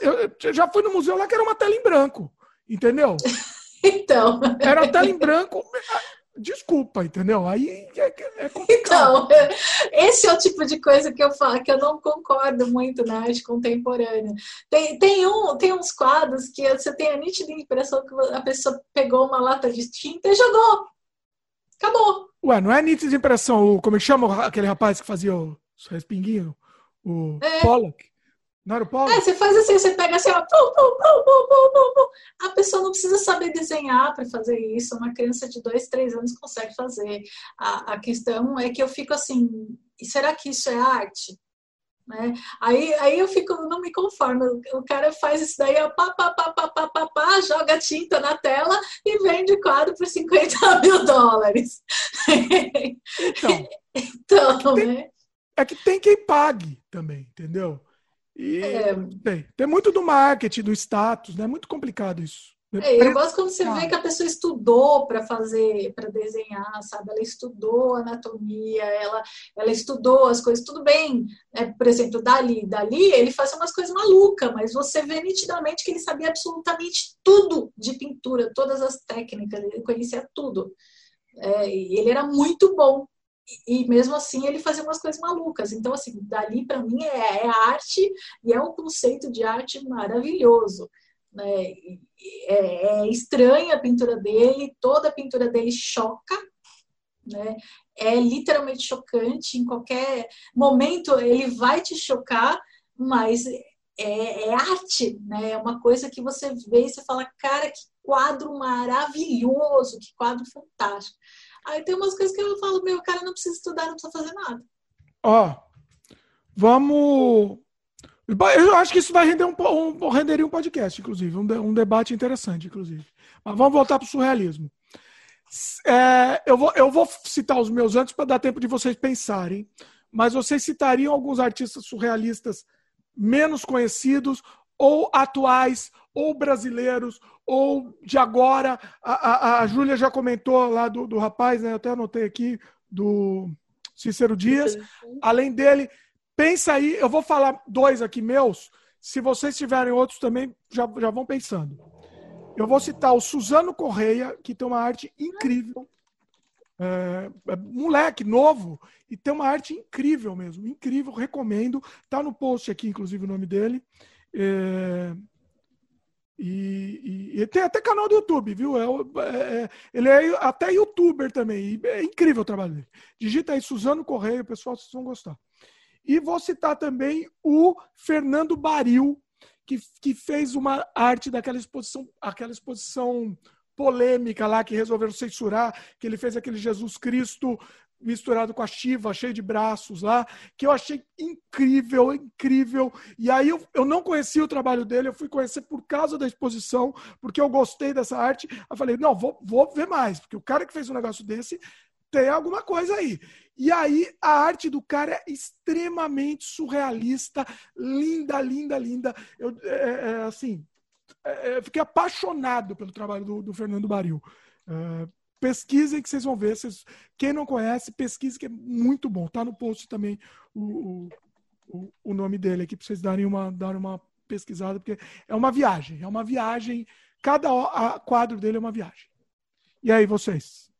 eu, eu já fui no museu lá que era uma tela em branco. Entendeu? Então, Era uma tela em branco. Desculpa, entendeu? Aí é, é complicado. então, esse é o tipo de coisa que eu falo, que eu não concordo muito na arte contemporânea. Tem, tem, um, tem uns quadros que você tem a nítida impressão que a pessoa pegou uma lata de tinta e jogou. Acabou. Ué, não é nítida impressão. O, como é que chama aquele rapaz que fazia o, o respinguinho? O É. Pollock? Não era o É, Pollock? você faz assim, você pega assim, ó, pum, pum, pum, pum, pum, pum, a pessoa não precisa saber desenhar para fazer isso, uma criança de dois, três anos consegue fazer. A, a questão é que eu fico assim, será que isso é arte? Né? Aí, aí eu fico, não me conformo. O cara faz isso daí, ó, pá, pá, pá, pá, pá, pá, pá, joga tinta na tela e vende o quadro por 50 mil dólares. Então, Então, né? é que tem quem pague também, entendeu? E É. tem, tem muito do marketing, do status, né? É muito complicado isso. É, eu gosto quando você Claro. vê que a pessoa estudou para fazer, para desenhar, sabe? Ela estudou anatomia, ela, ela estudou as coisas, tudo bem. É, por exemplo, Dali, Dali, ele faz umas coisas malucas, mas você vê nitidamente que ele sabia absolutamente tudo de pintura, todas as técnicas, ele conhecia tudo. É, e ele era muito bom. E, mesmo assim ele fazia umas coisas malucas. Então, assim, Dali para mim é, é arte e é um conceito de arte maravilhoso. Né? É, é estranha a pintura dele, toda a pintura dele choca, né? É literalmente chocante. Em qualquer momento ele vai te chocar, mas é, é, arte, né? É uma coisa que você vê e você fala, cara, que quadro maravilhoso, que quadro fantástico. Aí tem umas coisas que eu falo, meu, cara, não precisa estudar, não precisa fazer nada. Ó, vamos. Eu acho que isso vai render um, um renderia um podcast, inclusive, um, um debate interessante, inclusive. Mas vamos voltar para o surrealismo. É, eu, vou, eu vou citar os meus antes para dar tempo de vocês pensarem. Mas vocês citariam alguns artistas surrealistas menos conhecidos, ou atuais, ou brasileiros, ou de agora. A, a, a Júlia já comentou lá do, do rapaz, né? Eu até anotei aqui, do Cícero Dias. Além dele, pensa aí, eu vou falar dois aqui meus. Se vocês tiverem outros também, já, já vão pensando. Eu vou citar o Suzano Correia, que tem uma arte incrível. É, é, moleque, novo, e tem uma arte incrível mesmo, incrível, recomendo. Tá no post aqui, inclusive, o nome dele. É, e, e, e, tem até canal do YouTube, viu? É, é, é, ele é até youtuber também. é incrível o trabalho dele. Digita aí Suzano Correia, pessoal, vocês vão gostar. E vou citar também o Fernando Baril, que, que fez uma arte daquela exposição, aquela exposição polêmica lá que resolveram censurar, que ele fez aquele Jesus Cristo misturado com a Shiva, cheio de braços lá, que eu achei incrível, incrível. E aí eu, eu não conhecia o trabalho dele, eu fui conhecer por causa da exposição, porque eu gostei dessa arte. Eu falei, não, vou, vou ver mais, porque o cara que fez um negócio desse tem alguma coisa aí. E aí a arte do cara é extremamente surrealista, linda, linda, linda. Eu, é, é, assim, é, é, fiquei apaixonado pelo trabalho do, do Fernando Baril. É, pesquisem que vocês vão ver. Vocês, quem não conhece, pesquise que é muito bom. Tá no post também o, o, o nome dele aqui para vocês darem uma, darem uma pesquisada, porque é uma viagem. É uma viagem. Cada quadro dele é uma viagem. E aí, vocês?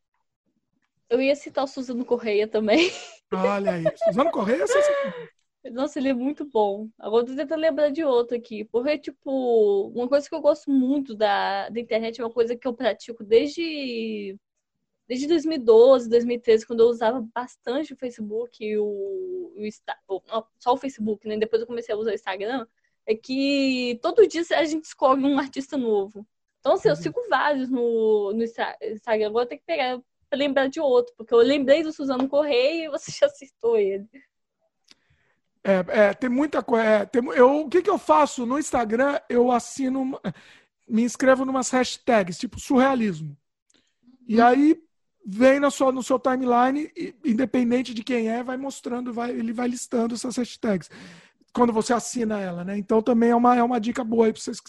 Eu ia citar o Suzano Correia também. Olha aí. Suzano Correia, nossa, ele é muito bom. Agora eu tô tentando lembrar de outro aqui. Porque, tipo, uma coisa que eu gosto muito da, da internet é uma coisa que eu pratico desde, desde 2012, 2013, quando eu usava bastante o Facebook e o, o não, só o Facebook, né? Depois eu comecei a usar o Instagram. É que todo dia a gente escolhe um artista novo. Então, assim, eu uhum. sigo vários no, no Instagram. Agora eu tenho que pegar pra lembrar de outro, porque eu lembrei do Suzano Correia e você já citou ele. É, é, tem muita coisa. É, eu, o que, que eu faço no Instagram? Eu assino, me inscrevo numas hashtags, tipo surrealismo. E uhum. aí vem na sua, no seu timeline, independente de quem é, vai mostrando, vai, ele vai listando essas hashtags. Quando você assina ela, né? Então também é uma, é uma dica boa aí para vocês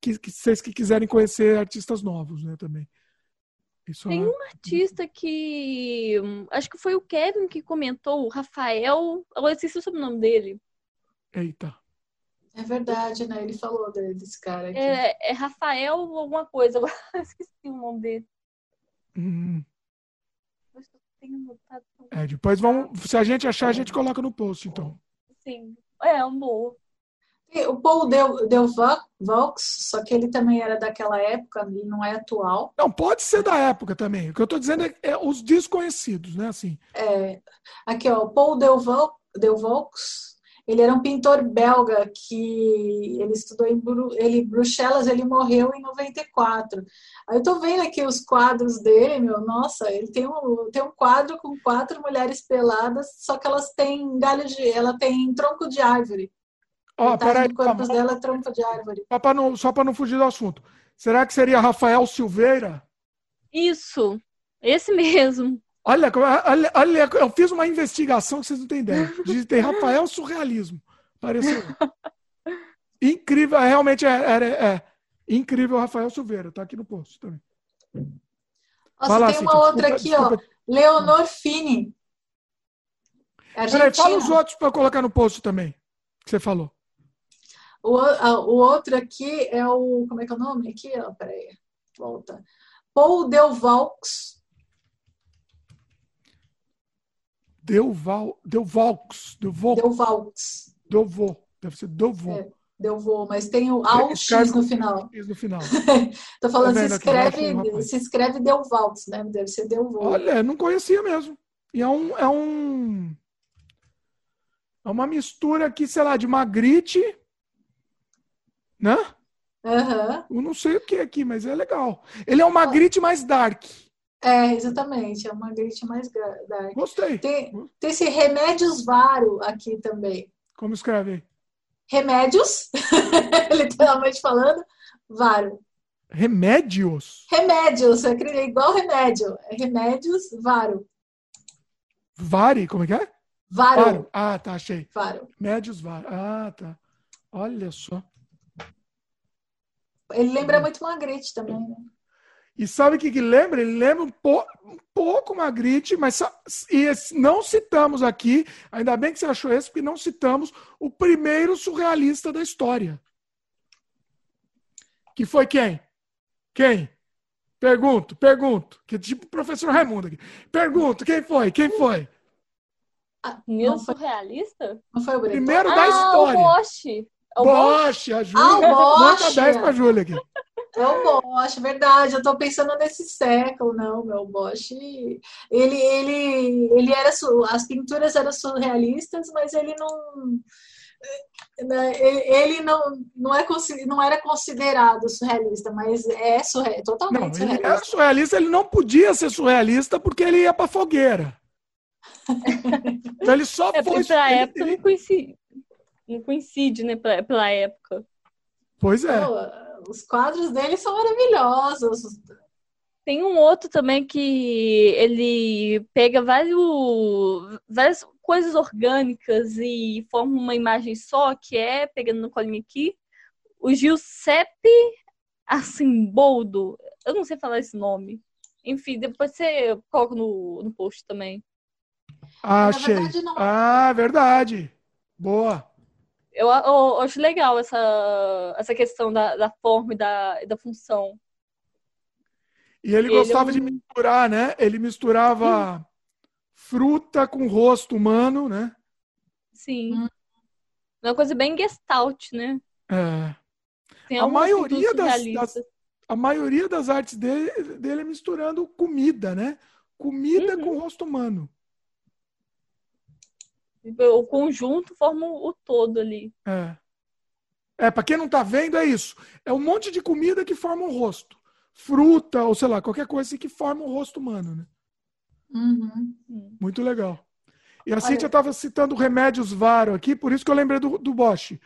que, que, vocês que quiserem conhecer artistas novos, né? Também. Isso Tem é um artista que. Acho que foi o Kevin que comentou, o Rafael. Agora esqueci o sobrenome dele. Eita. É verdade, né? Ele falou desse cara aqui. É, é Rafael alguma coisa, agora esqueci o nome dele. Hum. É, depois vamos. Se a gente achar, a gente coloca no post, então. Sim. É, um bom. O Paul deu, deu Vox, só que ele também era daquela época e não é atual. Não, pode ser da época também. O que eu estou dizendo é, é, os desconhecidos, né? Assim. É, aqui, ó, Paul Delvaux, ele era um pintor belga que ele estudou em Bru, ele, Bruxelas, ele morreu em 94. Aí eu tô vendo aqui os quadros dele, meu, nossa, ele tem um, tem um quadro com quatro mulheres peladas, só que elas têm galho de, ela tem tronco de árvore. Ó, oh, peraí. O corpo dela é tronco de árvore. Só para não, só não fugir do assunto. Será que seria Rafael Silveira? Isso, esse mesmo. Olha, olha, olha, eu fiz uma investigação que vocês não têm ideia. Digitei Rafael Surrealismo. Apareceu. incrível, é, realmente é, é, é, incrível Rafael Silveira. Tá aqui no post também. Nossa, tem uma outra aqui, desculpa. ó. Leonor Fini. Peraí, fala os outros para colocar no post também. Que você falou. O, a, o outro aqui é o. Como é que é o nome? Aqui, ó, peraí. Volta. Paul Delvaux. Delval, Delvaux. Delvaux. Delvaux. Delvaux. Deve ser Delvaux. É. Delvaux, mas tem o A X no final. X no final. Tô falando, se escreve, se escreve Delvalks, né? Deve ser Delvaux. Olha, não conhecia mesmo. E é um, é um. É uma mistura aqui, sei lá, de Magritte, né? Uhum. Eu não sei o que é aqui, mas é legal. Ele é um Magritte mais dark. É, exatamente. É uma Magritte mais dark. Gostei. Tem, tem esse Remédios Varo aqui também. Como escreve? Remédios, literalmente falando, Varo. Remédios? Remédios, é igual remédio. É remédios, Varo. Vari, como é que é? Varo. Varo. Ah, tá, achei. Varo. Médios Varo. Ah, tá. Olha só. Ele lembra muito Magritte também, né? E sabe o que, que lembra? Ele lembra um, po um pouco Magritte, mas e não citamos aqui, ainda bem que você achou esse, porque não citamos o primeiro surrealista da história. Que foi quem? Quem? Pergunto, pergunto. Que tipo professor Raimundo aqui. Pergunto, quem foi? Quem foi? Ah, meu surrealista? Não foi o Primeiro ah, da história. O Bosch. É o Bosch, a Júlia. Ah, o Bosch. Nota 10 pra Júlia aqui. É o Bosch, verdade. Eu tô pensando nesse século, não, meu Bosch. Ele, ele, ele era as pinturas eram surrealistas, mas ele não né, ele não, não, é, não era considerado surrealista, mas é surreal, totalmente não, surrealista. Ele era surrealista, ele não podia ser surrealista porque ele ia pra fogueira. então ele só é, foi. Pra ele, época ele... não coincide, não coincide, né? Pela época. Pois é. Pô, os quadros dele são maravilhosos. Tem um outro também que ele pega vários, várias coisas orgânicas e forma uma imagem só, que é, pegando no colinho aqui, o Giuseppe Assimboldo. Eu não sei falar esse nome. Enfim, depois você coloca no, no post também. Ah, achei. Verdade, ah, verdade. Boa. Eu, eu, eu, acho legal essa, essa questão da, da forma e da, da função. E ele, ele gostava é um... de misturar, né? Ele misturava Sim. fruta com rosto humano, né? Sim. Hum. Uma coisa bem gestalt, né? É. Tem a maioria das, das, a maioria das artes dele, dele é misturando comida, né? Comida uhum. com rosto humano. O conjunto forma o todo ali. É. É, para quem não tá vendo, é isso. É um monte de comida que forma um rosto fruta, ou sei lá, qualquer coisa assim que forma o rosto humano, né? Uhum. Muito legal. E a Olha... Cíntia estava citando remédios Varo aqui, por isso que eu lembrei do, do Bosch.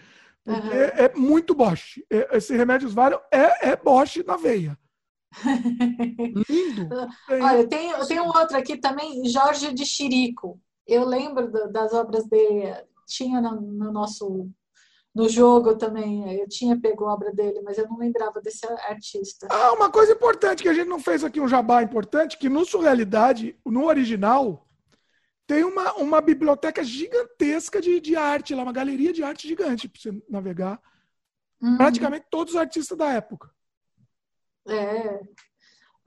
Porque uhum. é muito Bosch. É, esse remédios Varo é, é Bosch na veia. Lindo. Olha, tem, tem um outro aqui também, Jorge de Chirico. Eu lembro do, das obras dele, tinha no, no nosso no jogo também. Eu tinha pego a obra dele, mas eu não lembrava desse artista. Ah, uma coisa importante que a gente não fez aqui, um jabá importante, que no Surrealidade, no original, tem uma, uma biblioteca gigantesca de, de arte lá, uma galeria de arte gigante para você navegar. Uhum. Praticamente todos os artistas da época. É.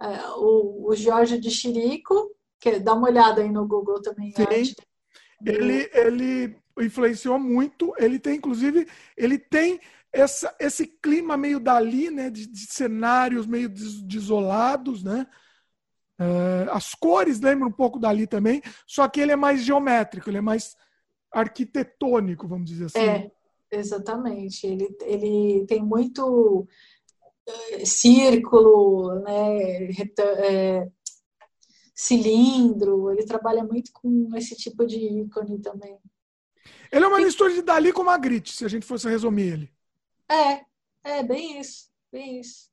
é o, o Jorge de Chirico, que dá uma olhada aí no Google também. Sim. Ele, ele influenciou muito. Ele tem, inclusive, ele tem essa, esse clima meio dali, né, de, de cenários meio desolados, né? Uh, as cores lembram um pouco dali também, só que ele é mais geométrico, ele é mais arquitetônico, vamos dizer assim. É, exatamente. Ele, ele tem muito uh, círculo, né, é, cilindro, ele trabalha muito com esse tipo de ícone também. Ele é uma mistura de Dali com Magritte, se a gente fosse resumir ele. É, é bem isso, bem isso.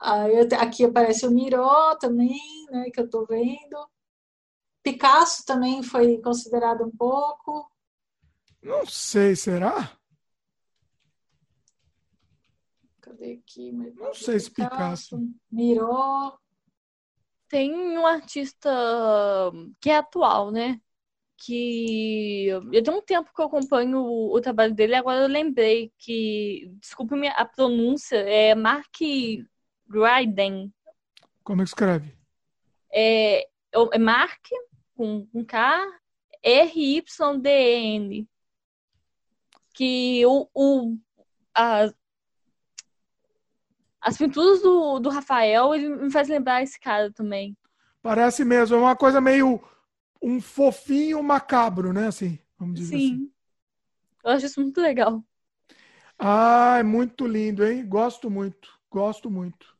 Aí, aqui aparece o Miró também, né, que eu tô vendo. Picasso também foi considerado um pouco. Não sei, será? Cadê aqui? Não sei se Picasso. Miró. Tem um artista que é atual, né? que eu tenho um tempo que eu acompanho o, o trabalho dele, agora eu lembrei que, desculpe a pronúncia, é Mark Dryden. Como é que escreve? É, é Mark, com, com K, R-Y-D-N. Que o, o, as, as pinturas do, do Rafael, ele me faz lembrar esse cara também. Parece mesmo, é uma coisa meio um fofinho macabro, né? Assim, vamos dizer Sim. assim. Eu acho isso muito legal. Ah, é muito lindo, hein? Gosto muito, gosto muito.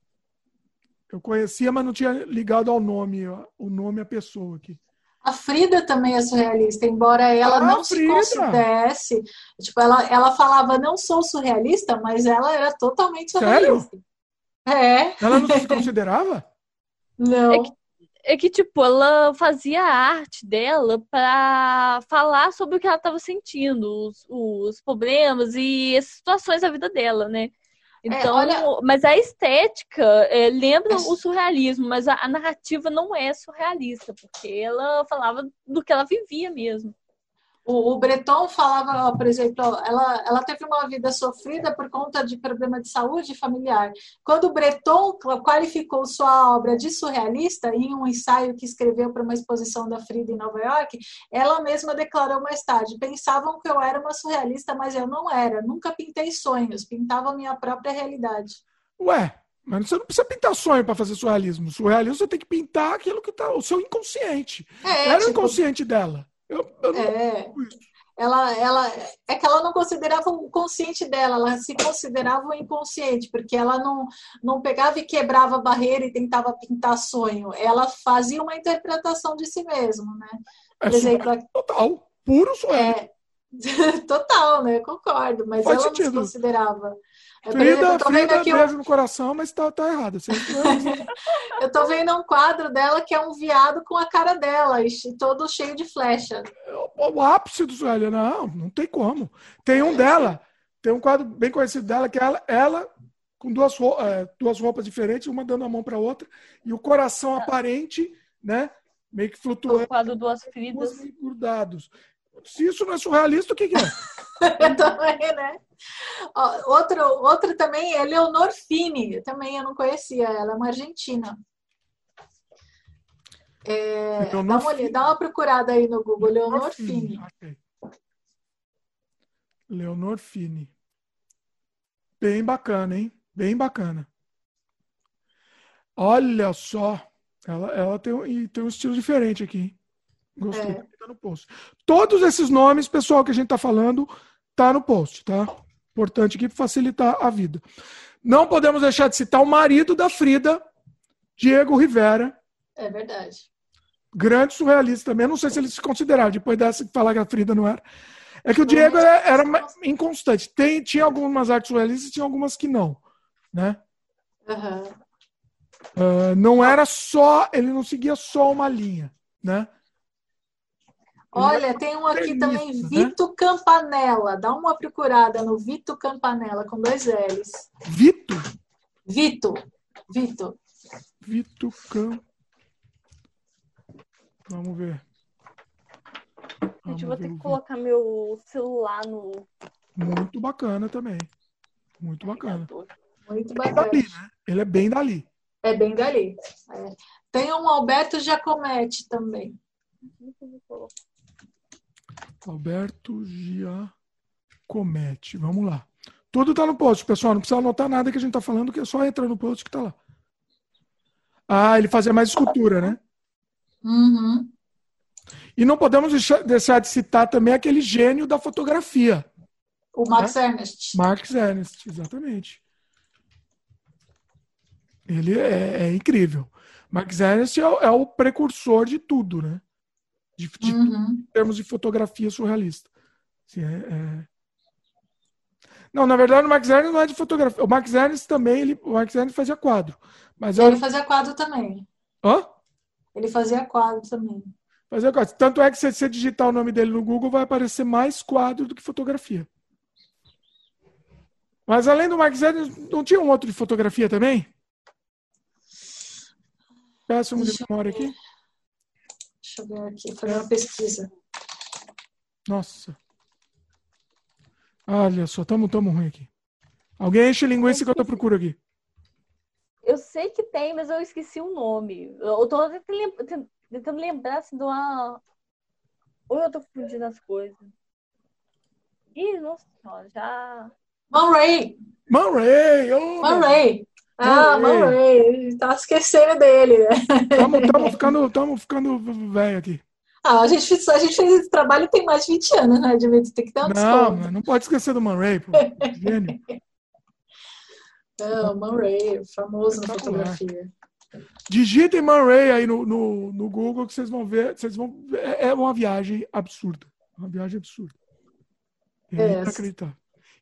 Eu conhecia, mas não tinha ligado ao nome, o nome a pessoa aqui. A Frida também é surrealista, embora ela Ah, não se considerasse. Tipo, ela, ela falava, não sou surrealista, mas ela era totalmente Sério? É, Ela não se considerava? não. É que- É que, tipo, ela fazia a arte dela pra falar sobre o que ela tava sentindo, os, os problemas e as situações da vida dela, né? Então, olha- mas a estética é, lembra É- o surrealismo, mas a, a narrativa não é surrealista, porque ela falava do que ela vivia mesmo. O, o Breton falava, por exemplo, ela, ela teve uma vida sofrida por conta de problema de saúde familiar. Quando o Breton qualificou sua obra de surrealista em um ensaio que escreveu para uma exposição da Frida em Nova York, ela mesma declarou mais tarde: pensavam que eu era uma surrealista, mas eu não era. Nunca pintei sonhos, pintava a minha própria realidade. Ué, mas você não precisa pintar sonho para fazer surrealismo. Surrealismo você tem que pintar aquilo que tá, o seu inconsciente. É, Era o tipo, inconsciente dela. Eu, eu não é, ela, ela é que ela não considerava o consciente dela, ela se considerava o inconsciente, porque ela não, não pegava e quebrava a barreira e tentava pintar sonho. Ela fazia uma interpretação de si mesma, né? É Por exemplo, surrealismo total. Puro surrealismo. é total, né? Concordo, mas Faz ela não se sentido. considerava. É, exemplo, Frida, eu tô vendo Frida, aqui um- beijo no coração, mas tá, tá errado. Você- eu tô vendo um quadro dela que é um viado com a cara dela, e todo cheio de flecha. o, o ápice do surrealismo. Não, não tem como. Tem um dela, tem um quadro bem conhecido dela, que é ela, ela com duas, é, duas roupas diferentes, uma dando a mão para outra, e o coração aparente, né? Meio que O flutuando, quadro Duas duas Fridas. grudados. Se isso não é surrealista, o que, que é? também, né? Outro, outro também é Leonor Fini, também eu não conhecia ela, é uma argentina. É, dá, Leonor uma, olhada- Fini. dá uma procurada aí no Google, Leonor Fini. Achei. Leonor Fini. Bem bacana, hein? Bem bacana. Olha só. Ela, ela tem, tem um estilo diferente aqui. Gostei. É. Tá no post. Todos esses nomes, pessoal, que a gente tá falando, tá no post, tá? Importante aqui para facilitar a vida. Não podemos deixar de citar o marido da Frida, Diego Rivera, É verdade. grande surrealista também. Eu não sei se ele se considerava, depois dessa de falar que a Frida não era. É que o Diego era, era inconstante. Tem, tinha algumas artes surrealistas e tinha algumas que não. Né? Aham. Ah, não era só, ele não seguia só uma linha. Né? Olha, tem um aqui também, né? Vito Campanella. Dá uma procurada no Vito Campanella, com dois L's. Vito, Vito. Vito. Vito Cam. Vamos ver. Gente, eu vou ter que colocar meu celular no. Muito bacana também. Muito bacana. Muito Bem bacana. dali, né? Ele é bem dali. É bem dali. É. Tem um Alberto Giacometti também. Alberto Giacometti. Vamos lá. Tudo tá no post, pessoal. Não precisa anotar nada que a gente tá falando, que é só entrar no post que tá lá. Ah, ele fazia mais escultura, né? Uhum. E não podemos deixar, de citar também aquele gênio da fotografia, O Max Ernst. Marx Ernst, exatamente. Ele é, é incrível. Marx Ernst é, é o precursor de tudo, né? De, de Uhum. em termos de fotografia surrealista. Assim, é- é- Não, na verdade, o Max Ernst não é de fotografia. O Max Ernst também, ele, o Max Ernst fazia quadro. Mas Ele era... fazia quadro também. Hã? Ele fazia quadro também. Fazia quadro. Tanto é que se você digitar o nome dele no Google, vai aparecer mais quadro do que fotografia. Mas além do Max Ernst, não tinha um outro de fotografia também? Péssimo de Deixa eu memória aqui. Deixa eu ver aqui, fazer uma pesquisa. Nossa. Olha só, tamo, tamo ruim aqui. Alguém enche linguiça que eu tô procurando aqui. Eu sei que tem, mas eu esqueci o nome. Eu tô tentando lem- tent- tentando lembrar assim, de uma. Ou eu tô confundindo as coisas. Ih, nossa senhora, já. Man Ray. Man Ray. Oh, Man Ray. Ah, Ray. Tá esquecendo dele, né? Estamos ficando, tamo ficando velho aqui. Ah, a gente, a gente fez esse trabalho tem mais de 20 anos, né? De tem que dar um Não, não pode esquecer do Man Ray, pô. Gênio. Não, Man Ray, famoso na fotografia. Digitem Man Ray aí no, no, no, Google que vocês vão ver. Vocês vão, é, é uma viagem absurda. Uma viagem absurda. É, é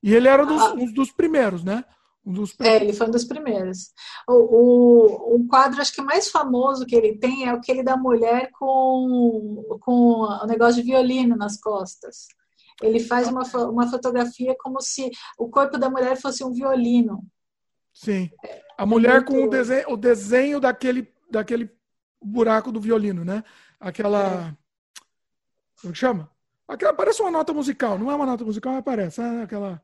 E ele era dos, ah. um dos primeiros, né? Um É, ele foi um dos primeiros. O, o, o, quadro, acho que mais famoso que ele tem é aquele da mulher com, com o negócio de violino nas costas. Ele faz uma, uma fotografia como se o corpo da mulher fosse um violino. Sim. A mulher é com o desenho, o desenho daquele, daquele buraco do violino, né? Aquela. É. Como que chama? Aquela, parece uma nota musical. Não é uma nota musical, mas parece. É aquela.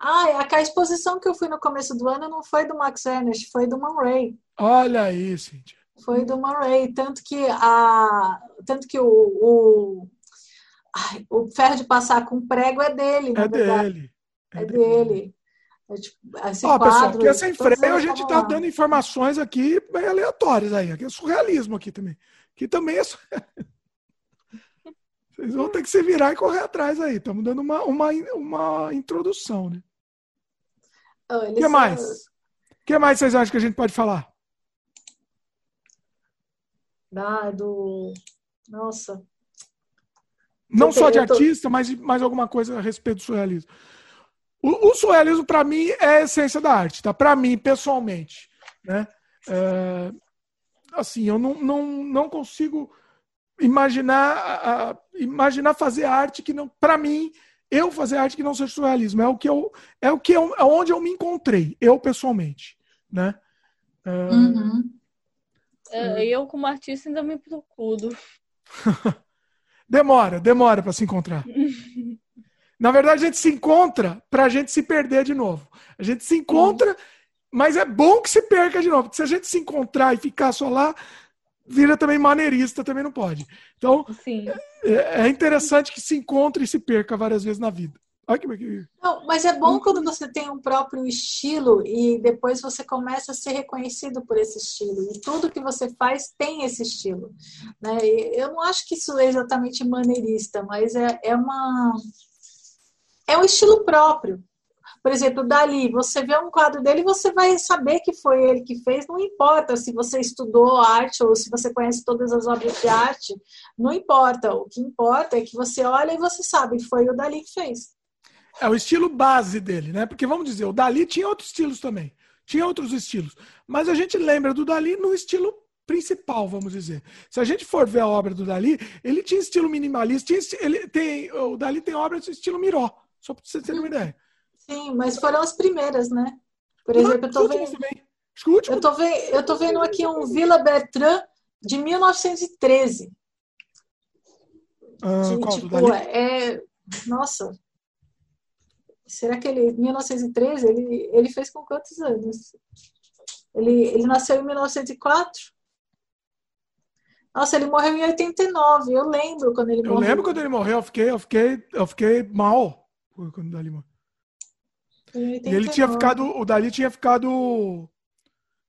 Ah, a exposição que eu fui no começo do ano não foi do Max Ernest, foi do Man Ray. Olha aí, Cíntia. Foi do Man Ray. Tanto que, a, tanto que o, o, ai, o ferro de passar com prego é dele, É dele. É, é dele. É tipo, esse Ó, quadro, pessoal, porque sem freio a gente está dando informações aqui bem aleatórias aí. Aqui é surrealismo aqui também. Que também é Vocês vão ter que se virar e correr atrás aí. Estamos dando uma, uma, uma introdução, né? O que mais? O que mais vocês acham que a gente pode falar? Ah, do. Nossa. Não só de artista, mas mais alguma coisa a respeito do surrealismo. O, o surrealismo, para mim, é a essência da arte, tá? Para mim, pessoalmente. Né? É, assim, eu não, não, não consigo imaginar, imaginar fazer arte que não. Para mim, eu fazer arte que não seja surrealismo. É o que eu. É o que eu, é onde eu me encontrei, eu pessoalmente. Né? É, uhum. É, eu, como artista, ainda me procuro. demora, demora para se encontrar. Na verdade, a gente se encontra para a gente se perder de novo. A gente se encontra, mas é bom que se perca de novo. Porque se a gente se encontrar e ficar só lá, vira também maneirista, também não pode. Então, é, é, interessante que se encontre e se perca várias vezes na vida. Olha que... Não, mas é bom quando você tem um próprio estilo e depois você começa a ser reconhecido por esse estilo. E tudo que você faz tem esse estilo. Né? Eu não acho que isso é exatamente maneirista, mas é, é uma é um estilo próprio. Por exemplo, Dali, você vê um quadro dele, você vai saber que foi ele que fez, não importa se você estudou arte ou se você conhece todas as obras de arte, não importa. O que importa é que você olha e você sabe que foi o Dali que fez. É o estilo base dele, né? Porque vamos dizer, o Dali tinha outros estilos também. Tinha outros estilos. Mas a gente lembra do Dali no estilo principal, vamos dizer. Se a gente for ver a obra do Dali, ele tinha estilo minimalista, tinha, ele tem, o Dali tem obras de estilo Miró. Só para você ter uma ideia. Sim, mas foram as primeiras, né? Por exemplo, eu tô vendo. Escute, eu tô, vendo, eu tô vendo aqui um Vila Bertrand de 1913. Ah, de, tipo, é. Nossa. Será que ele. 1913, ele, ele fez com quantos anos? Ele, ele nasceu em 1904? Nossa, ele morreu em 89. Eu lembro quando ele eu morreu. Eu lembro quando ele morreu, eu fiquei, eu fiquei, eu fiquei mal quando ele morreu. E ele tinha ficado, o Dali tinha ficado.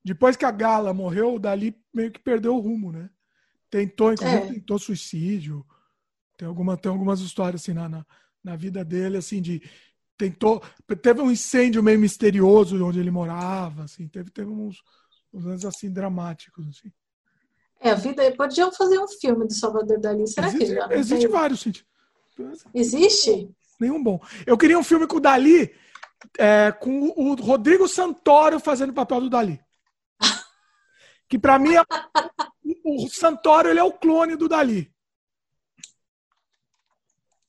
Depois que a Gala morreu, o Dali meio que perdeu o rumo, né? Tentou, inclusive, é. tentou suicídio. Tem, alguma, tem algumas histórias assim na, na, na vida dele, assim, de tentou. Teve um incêndio meio misterioso de onde ele morava, assim, teve, teve uns, uns anos assim dramáticos. Assim. É, a vida. Podiam fazer um filme do Salvador Dali. Será existe, que já? Existe tem? vários, gente. Existe? Nenhum bom. Eu queria um filme com o Dali é, com o Rodrigo Santoro fazendo o papel do Dali. Que para mim, é, o Santoro ele é o clone do Dali.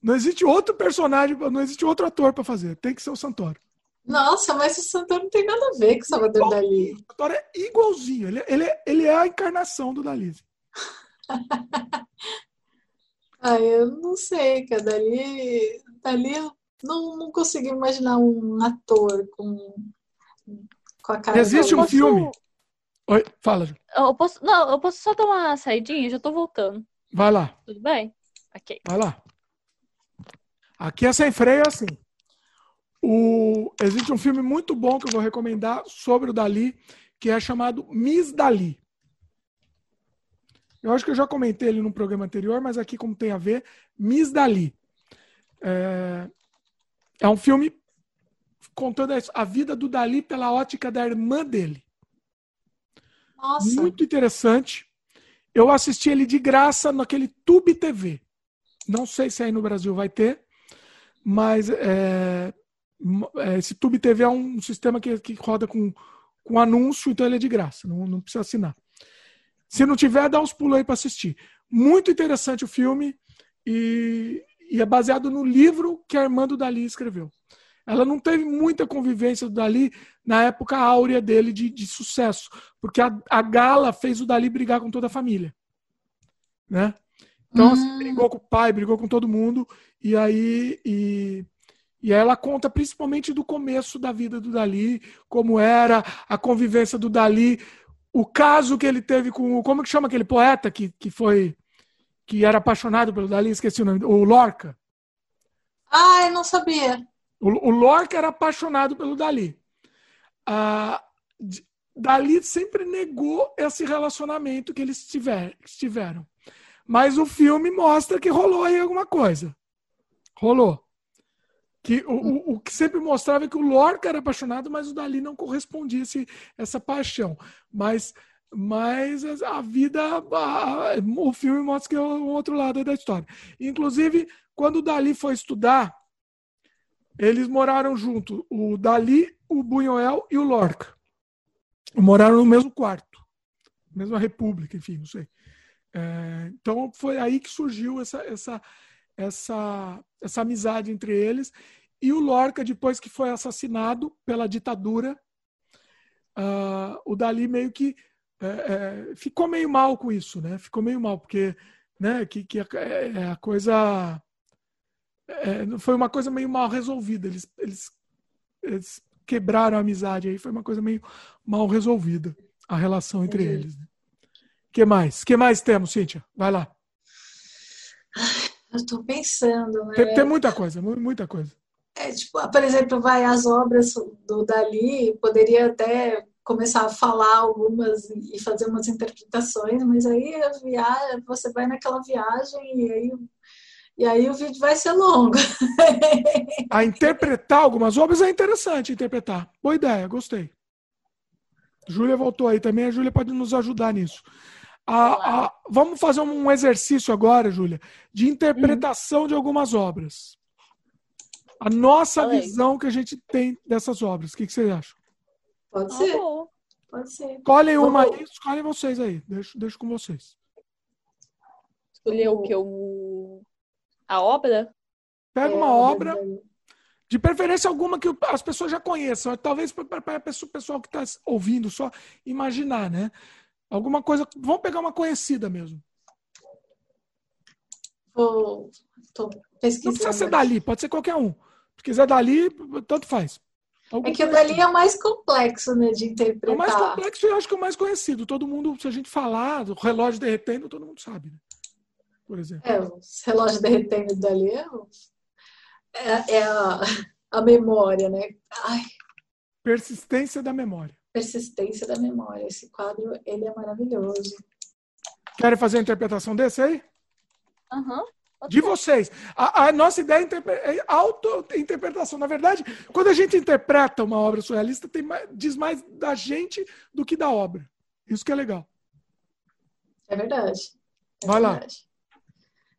Não existe outro personagem, não existe outro ator para fazer. Tem que ser o Santoro. Nossa, mas o Santoro não tem nada a ver com o Salvador Igual, Dali. O Santoro é igualzinho. Ele, ele, é, ele é a encarnação do Dali. ah, eu não sei, cara. Dali ali eu não, não consigo imaginar um ator com, com a cara. Existe um posso... filme. Oi, fala. Eu posso, não, eu posso só dar uma saidinha, já tô voltando. Vai lá. Tudo bem? Ok. Vai lá. Aqui é sem freio assim. O, existe um filme muito bom que eu vou recomendar sobre o Dali, que é chamado Miss Dali. Eu acho que eu já comentei ele no programa anterior, mas aqui, como tem a ver, Miss Dali. É, é um filme contando a vida do Dali pela ótica da irmã dele. Nossa. Muito interessante. Eu assisti ele de graça naquele Tube TV. Não sei se aí no Brasil vai ter, mas é, é, esse Tube TV é um sistema que, que roda com, com anúncio, então ele é de graça, não, não precisa assinar. Se não tiver, dá uns pulos aí para assistir. Muito interessante o filme e, e, é baseado no livro que a irmã do Dali escreveu. Ela não teve muita convivência do Dali na época áurea dele de, de sucesso, porque a, a, Gala fez o Dali brigar com toda a família. Né? Então, assim, hum. brigou com o pai, brigou com todo mundo, e aí. E, e ela conta principalmente do começo da vida do Dali, como era a convivência do Dali, o caso que ele teve com. Como que chama aquele poeta que, que foi. Que era apaixonado pelo Dali? Esqueci o nome. O Lorca. Ah, eu não sabia. O, o Lorca era apaixonado pelo Dali. Ah, Dali sempre negou esse relacionamento que eles tiver, tiveram. Mas o filme mostra que rolou aí alguma coisa. Rolou. Que o, o, o, que sempre mostrava é que o Lorca era apaixonado, mas o Dali não correspondia essa paixão. Mas, mas a vida, a, o filme mostra que é o outro lado da história. Inclusive, quando o Dali foi estudar, eles moraram junto. O Dali, o Buñuel e o Lorca. Moraram no mesmo quarto. Mesma república, enfim, não sei. É, então foi aí que surgiu essa, essa, essa, essa amizade entre eles. E o Lorca, depois que foi assassinado pela ditadura, uh, o Dali meio que é, é, ficou meio mal com isso, né? Ficou meio mal, porque né, que, que a, é, a coisa é, foi uma coisa meio mal resolvida. Eles, eles, eles, quebraram a amizade aí, foi uma coisa meio mal resolvida a relação entre Entendi. eles. Né? que mais? que mais temos, Cíntia? Vai lá. Eu estou pensando, né? Tem, tem, muita coisa, muita coisa. É, tipo, por exemplo, vai as obras do Dali, poderia até começar a falar algumas e fazer umas interpretações, mas aí a viagem, você vai naquela viagem e aí, e aí o vídeo vai ser longo. a interpretar algumas obras é interessante interpretar. Boa ideia, gostei. Júlia voltou aí também, a Júlia pode nos ajudar nisso. A, a, vamos fazer um exercício agora, Júlia, de interpretação uhum. de algumas obras. A nossa visão que a gente tem dessas obras. O que, que vocês acham? Pode ser. Pode ser. Escolhem uma aí, escolhem vocês aí. Deixo, deixo com vocês. Escolher o que? O... A obra? Pega uma é, obra. De preferência alguma que as pessoas já conheçam. Talvez para o pessoal que está ouvindo só imaginar, né? Alguma coisa. Vamos pegar uma conhecida mesmo. Vou. Tô pesquisando. Não precisa ser dali, pode ser qualquer um. Se quiser dali, tanto faz. Algum é que o dali é o mais complexo, né, de interpretar. É o mais complexo e eu acho que é o mais conhecido. Todo mundo, se a gente falar do relógio derretendo, todo mundo sabe, né? Por exemplo. É, o relógio derretendo dali é, é, é a, a memória, né? Ai. Persistência da memória persistência da memória. Esse quadro, ele é maravilhoso. Querem fazer a interpretação desse aí? Uhum. De vocês. A, a nossa ideia é, é auto-interpretação. Na verdade, quando a gente interpreta uma obra surrealista, tem mais, diz mais da gente do que da obra. Isso que é legal. É verdade. É Vai verdade. lá.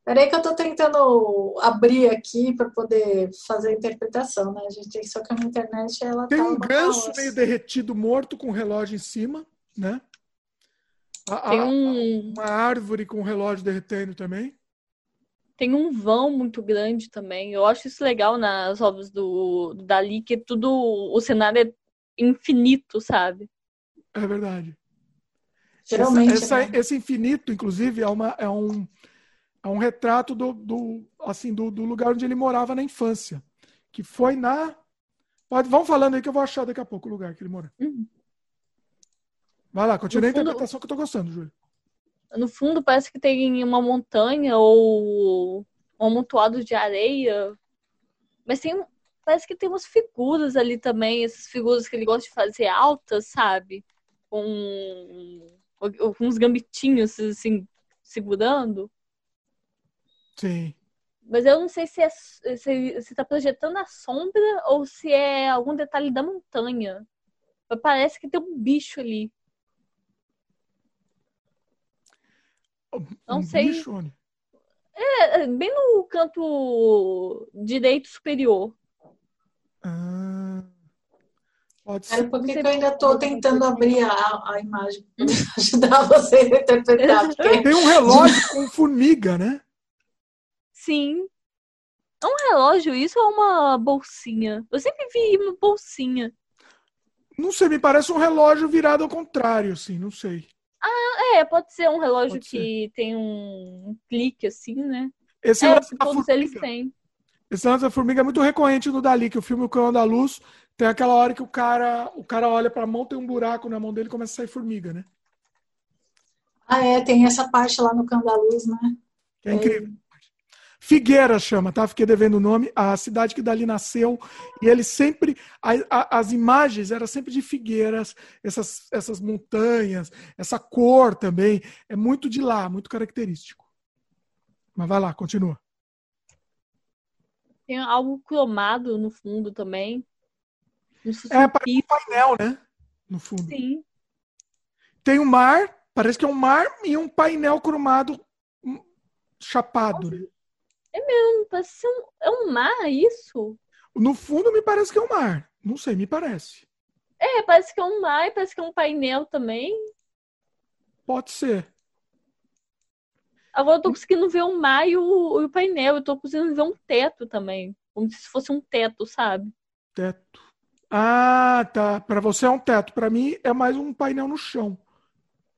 Peraí que eu estou tentando abrir aqui para poder fazer a interpretação, né? A gente tem só que na internet ela Tem tá um ganso meio derretido morto com um relógio em cima, né? A, tem um... uma árvore com um relógio derretendo também. Tem um vão muito grande também. Eu acho isso legal nas obras do, do Dali, que tudo, o cenário é infinito, sabe? É verdade. Geralmente. Essa, essa, né? Esse infinito, inclusive, é, uma, é um é um retrato do, do assim do, do, lugar onde ele morava na infância, que foi na Pode, vamos falando aí que eu vou achar daqui a pouco o lugar que ele mora. Uhum. Vai lá, continua a interpretação que eu tô gostando, Júlio. No fundo parece que tem uma montanha ou um amontoado de areia, mas tem parece que tem umas figuras ali também, essas figuras que ele gosta de fazer altas, sabe? Com uns gambitinhos, assim, segurando. Sim. Mas eu não sei se é se, se tá projetando a sombra ou se é algum detalhe da montanha. Mas parece que tem um bicho ali. Não um sei. Bicho, onde? É, bem no canto direito superior. Ah, pode ser. É porque eu ainda estou tentando abrir a, a imagem para ajudar vocês a interpretar. Porque... Tem um relógio com formiga, né? Sim. É um relógio isso ou é uma bolsinha? Eu sempre vi uma bolsinha. Não sei, me parece um relógio virado ao contrário, assim, não sei. Ah, é, pode ser um relógio pode que ser. tem um clique assim, né? Esse é, lance todos eles têm. Esse lance da formiga é muito recorrente no Dali, que o filme O Cão da Luz tem aquela hora que o cara, o cara olha pra mão, tem um buraco na mão dele e começa a sair formiga, né? Ah, é, tem essa parte lá no Cão da Luz, né? É, é incrível. Figueira chama, tá? Fiquei devendo o nome, a cidade que dali nasceu. E ele sempre. A, a, as imagens eram sempre de figueiras, essas, essas montanhas, essa cor também. É muito de lá, muito característico. Mas vai lá, continua. Tem algo cromado no fundo também. É, parece um painel, né? No fundo. Sim. Tem um mar, parece que é um mar e um painel cromado hum, chapado. Né? É mesmo, parece ser um, é um mar isso? No fundo me parece que é um mar. Não sei, me parece. É, parece que é um mar, parece que é um painel também. Pode ser. Agora eu tô conseguindo ver o mar e o, e o painel. Eu tô conseguindo ver um teto também. Como se fosse um teto, sabe? Teto. Ah, tá. Para você é um teto. Para mim é mais um painel no chão,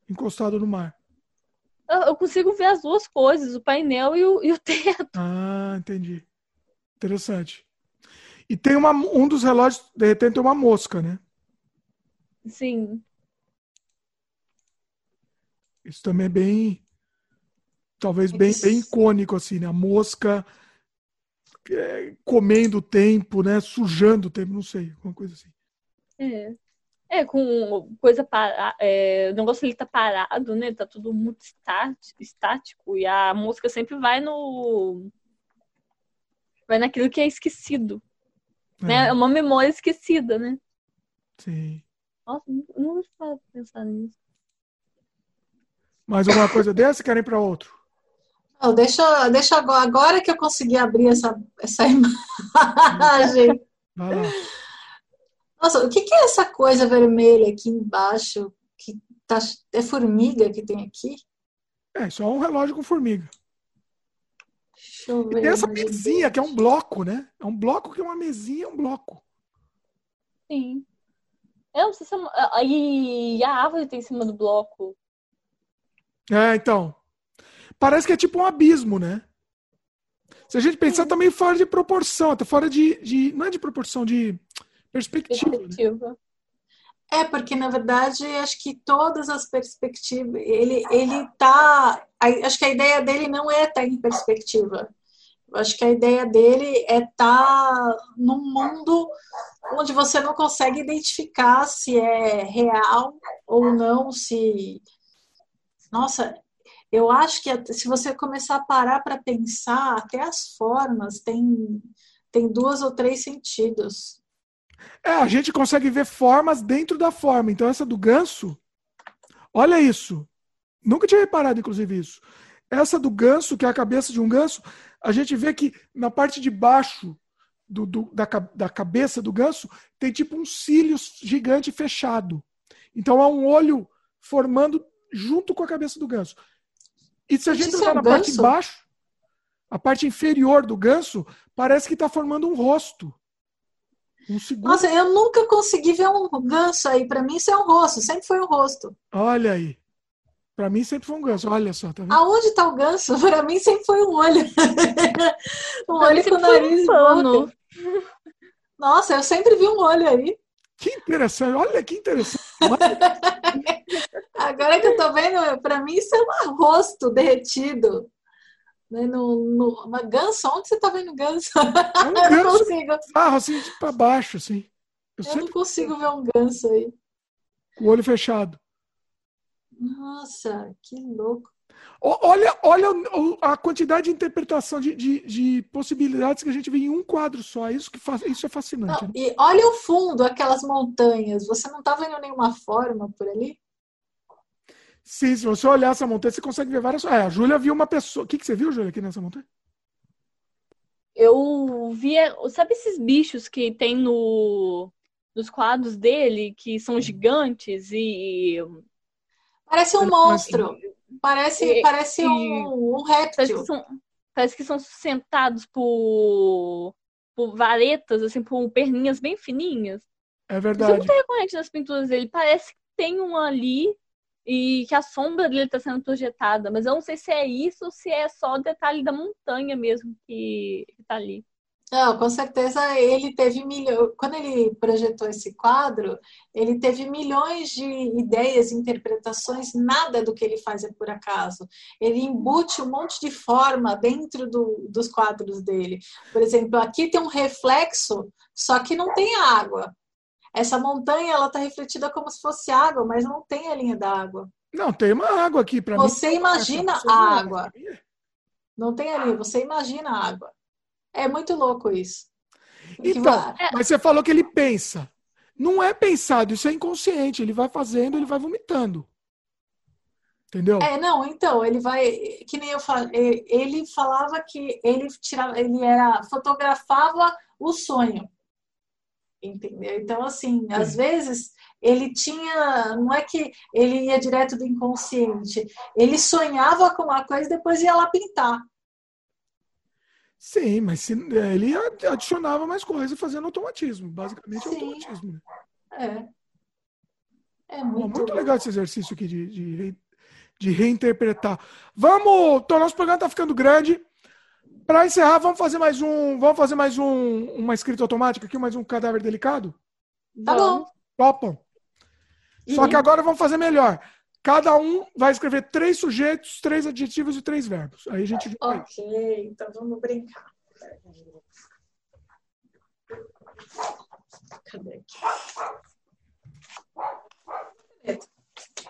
encostado no mar eu consigo ver as duas coisas, o painel e o, e o teto. Ah, entendi. Interessante. E tem uma, um dos relógios, de repente, tem uma mosca, né? Sim. Isso também é bem. Talvez bem, bem icônico, assim, né? A mosca é, comendo o tempo, né? Sujando o tempo, não sei, alguma coisa assim. É. É, com coisa para é, o negócio ele tá parado, né? Tá tudo muito estático e a música sempre vai no vai naquilo que é esquecido. É. Né? É uma memória esquecida, né? Sim. Nossa, não vou pensar nisso. Mais alguma coisa dessa? Querem para outro? Não, deixa, deixa agora, agora que eu consegui abrir essa, essa imagem. Vai lá. Nossa, o que, que é essa coisa vermelha aqui embaixo? Que tá, é formiga que tem aqui? É, só um relógio com formiga. Deixa eu ver. E tem essa mesinha que é um bloco, né? É um bloco que é uma mesinha, é um bloco. Sim. Eu não sei se é uma... E a árvore tem em cima do bloco. É, então. Parece que é tipo um abismo, né? Se a gente pensar, Sim. tá meio fora de proporção, tá fora de, de. Não é de proporção, de perspectiva. Perspectiva. Né? É, porque na verdade acho que todas as perspectivas, ele, ele tá. Acho que a ideia dele não é estar em perspectiva. Acho que a ideia dele é estar num mundo onde você não consegue identificar se é real ou não, se. Nossa, eu acho que se você começar a parar para pensar, até as formas têm, tem duas ou três sentidos. É, a gente consegue ver formas dentro da forma. Então, essa do ganso, olha isso. Nunca tinha reparado, inclusive, isso. Essa do ganso, que é a cabeça de um ganso, a gente vê que na parte de baixo do, do, da, da cabeça do ganso tem tipo um cílio gigante fechado. Então, há um olho formando junto com a cabeça do ganso. E se a gente olhar é na ganso? parte de baixo, a parte inferior do ganso, parece que está formando um rosto. Um segundo... Nossa, eu nunca consegui ver um ganso aí. Para mim, isso é um rosto. Sempre foi um rosto. Olha aí. Para mim, sempre foi um ganso. Olha só. Tá vendo? Aonde está o ganso? Para mim, sempre foi um olho. um olho com o nariz um Nossa, eu sempre vi um olho aí. Que interessante. Olha que interessante. Agora que eu tô vendo, para mim, isso é um rosto derretido. Né, no, no, uma ganso, onde você tá vendo ganso? É um eu não ganso consigo, Ah, assim, pra baixo, assim. Eu eu não sempre consigo ver um ganso aí. o olho fechado. Nossa, que louco. Olha, olha a quantidade de interpretação de, de, de possibilidades que a gente vê em um quadro só. Isso, que isso é fascinante. Não, né? e olha o fundo, aquelas montanhas. Você não tá vendo nenhuma forma por ali? Sim, se você olhar essa montanha, você consegue ver várias. É, a Júlia viu uma pessoa. O que, que você viu, Júlia, aqui nessa montanha? Eu via. Sabe esses bichos que tem no, nos quadros dele, que são gigantes e. Parece um monstro. Parece, E- parece e- um, um Parece réptil. que são, parece que são sustentados por, por varetas, assim, por perninhas bem fininhas. É Isso é verdade. muito recorrente nas pinturas dele. Parece que tem um ali e que a sombra dele está sendo projetada, mas eu não sei se é isso ou se é só o detalhe da montanha mesmo que, que tá ali. Não, com certeza ele teve milhões. Quando ele projetou esse quadro, ele teve milhões de ideias, interpretações, nada do que ele faz é por acaso. Ele embute um monte de forma dentro do- dos quadros dele. Por exemplo, aqui tem um reflexo, só que não tem água. Essa montanha ela está refletida como se fosse água, mas não tem a linha da água. Não, tem uma água aqui para mim. Você imagina a água. Não tem ali, você imagina a água. É muito louco isso. Então, mas você falou que ele pensa. Não é pensado, isso é inconsciente. Ele vai fazendo, ele vai vomitando. Entendeu? É, não, então, ele vai, que nem eu falei, ele falava que ele tirava, ele era, fotografava o sonho. Entendeu? Então, assim, às vezes ele tinha, não é que ele ia direto do inconsciente, ele sonhava com uma coisa e depois ia lá pintar. Sim, mas se, é, ele adicionava mais coisas fazendo automatismo. Basicamente é Sim. automatismo. né? É. É muito, muito legal esse exercício aqui de, de, de reinterpretar. Vamos, então nosso programa está ficando grande. Para encerrar, vamos fazer mais um, vamos fazer mais um, uma escrita automática aqui, mais um cadáver delicado. Tá bom. Topam? Só que agora vamos fazer melhor. Cada um vai escrever três sujeitos, três adjetivos e três verbos. Aí a gente. Ok, então vamos brincar. Cadê aqui?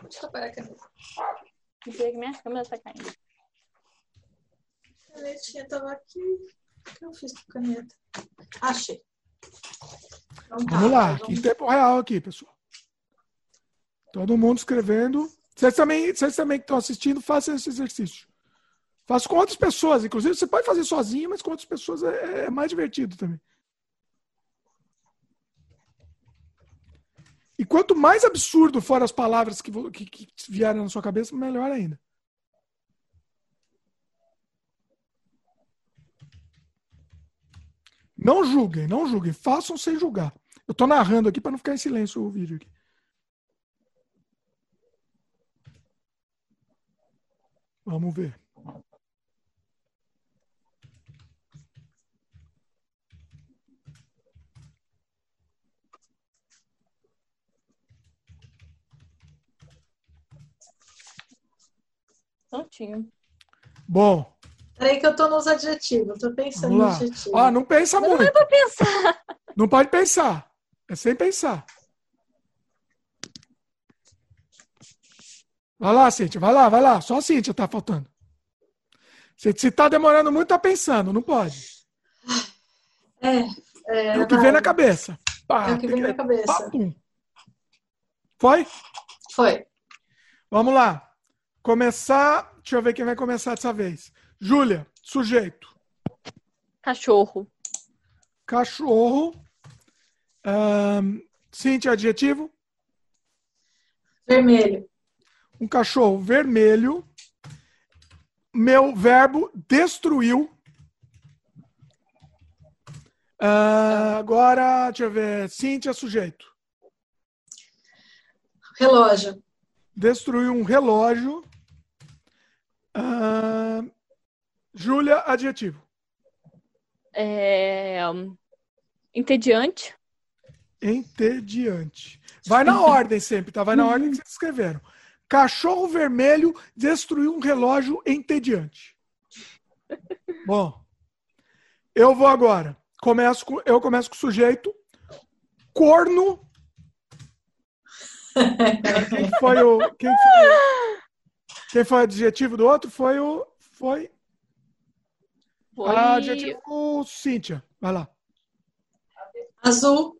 Deixa eu parar a. Porque minha câmera tá caindo. Canetinha tava aqui. O que eu fiz com a caneta? Achei. Então tá, Vamos lá, vamos- aqui em tempo real aqui, pessoal. Todo mundo escrevendo. Vocês também, vocês também que estão assistindo, façam esse exercício. Faça com outras pessoas, inclusive você pode fazer sozinho, mas com outras pessoas é, é mais divertido também. E quanto mais absurdo for as palavras que, que, que vierem na sua cabeça, melhor ainda. Não julguem, não julguem. Façam sem julgar. Eu tô narrando aqui para não ficar em silêncio o vídeo aqui. Vamos ver. Prontinho. Bom, Peraí que eu tô nos adjetivos. Tô pensando nos adjetivos. Ó, não pensa Mas não muito. é pra pensar. Não pode pensar. É sem pensar. Vai lá, Cíntia. Vai lá, vai lá. Só a Cíntia tá faltando. Se, se tá demorando muito, tá pensando. Não pode. É, é, É o que vai. vem na cabeça. Pá, É o que vem na cabeça. Papum. Foi? Foi. Vamos lá. Começar. Deixa eu ver quem vai começar dessa vez. Júlia, sujeito. Cachorro. Cachorro. Ahn, Cíntia, adjetivo. Vermelho. Um cachorro vermelho. Meu verbo destruiu. Ah, agora, deixa eu ver. Cíntia, sujeito. Relógio. Destruiu um relógio. Ah, Júlia, adjetivo. É... Entediante. Entediante. Vai na ordem sempre, tá? Vai na ordem que vocês escreveram. Cachorro vermelho destruiu um relógio entediante. Bom, eu vou agora. Começo com, eu começo com o sujeito. Corno. Quem foi o. Quem foi, quem foi o adjetivo do outro? Foi o. Foi. Foi... Adjetivo Cíntia. Vai lá. Azul.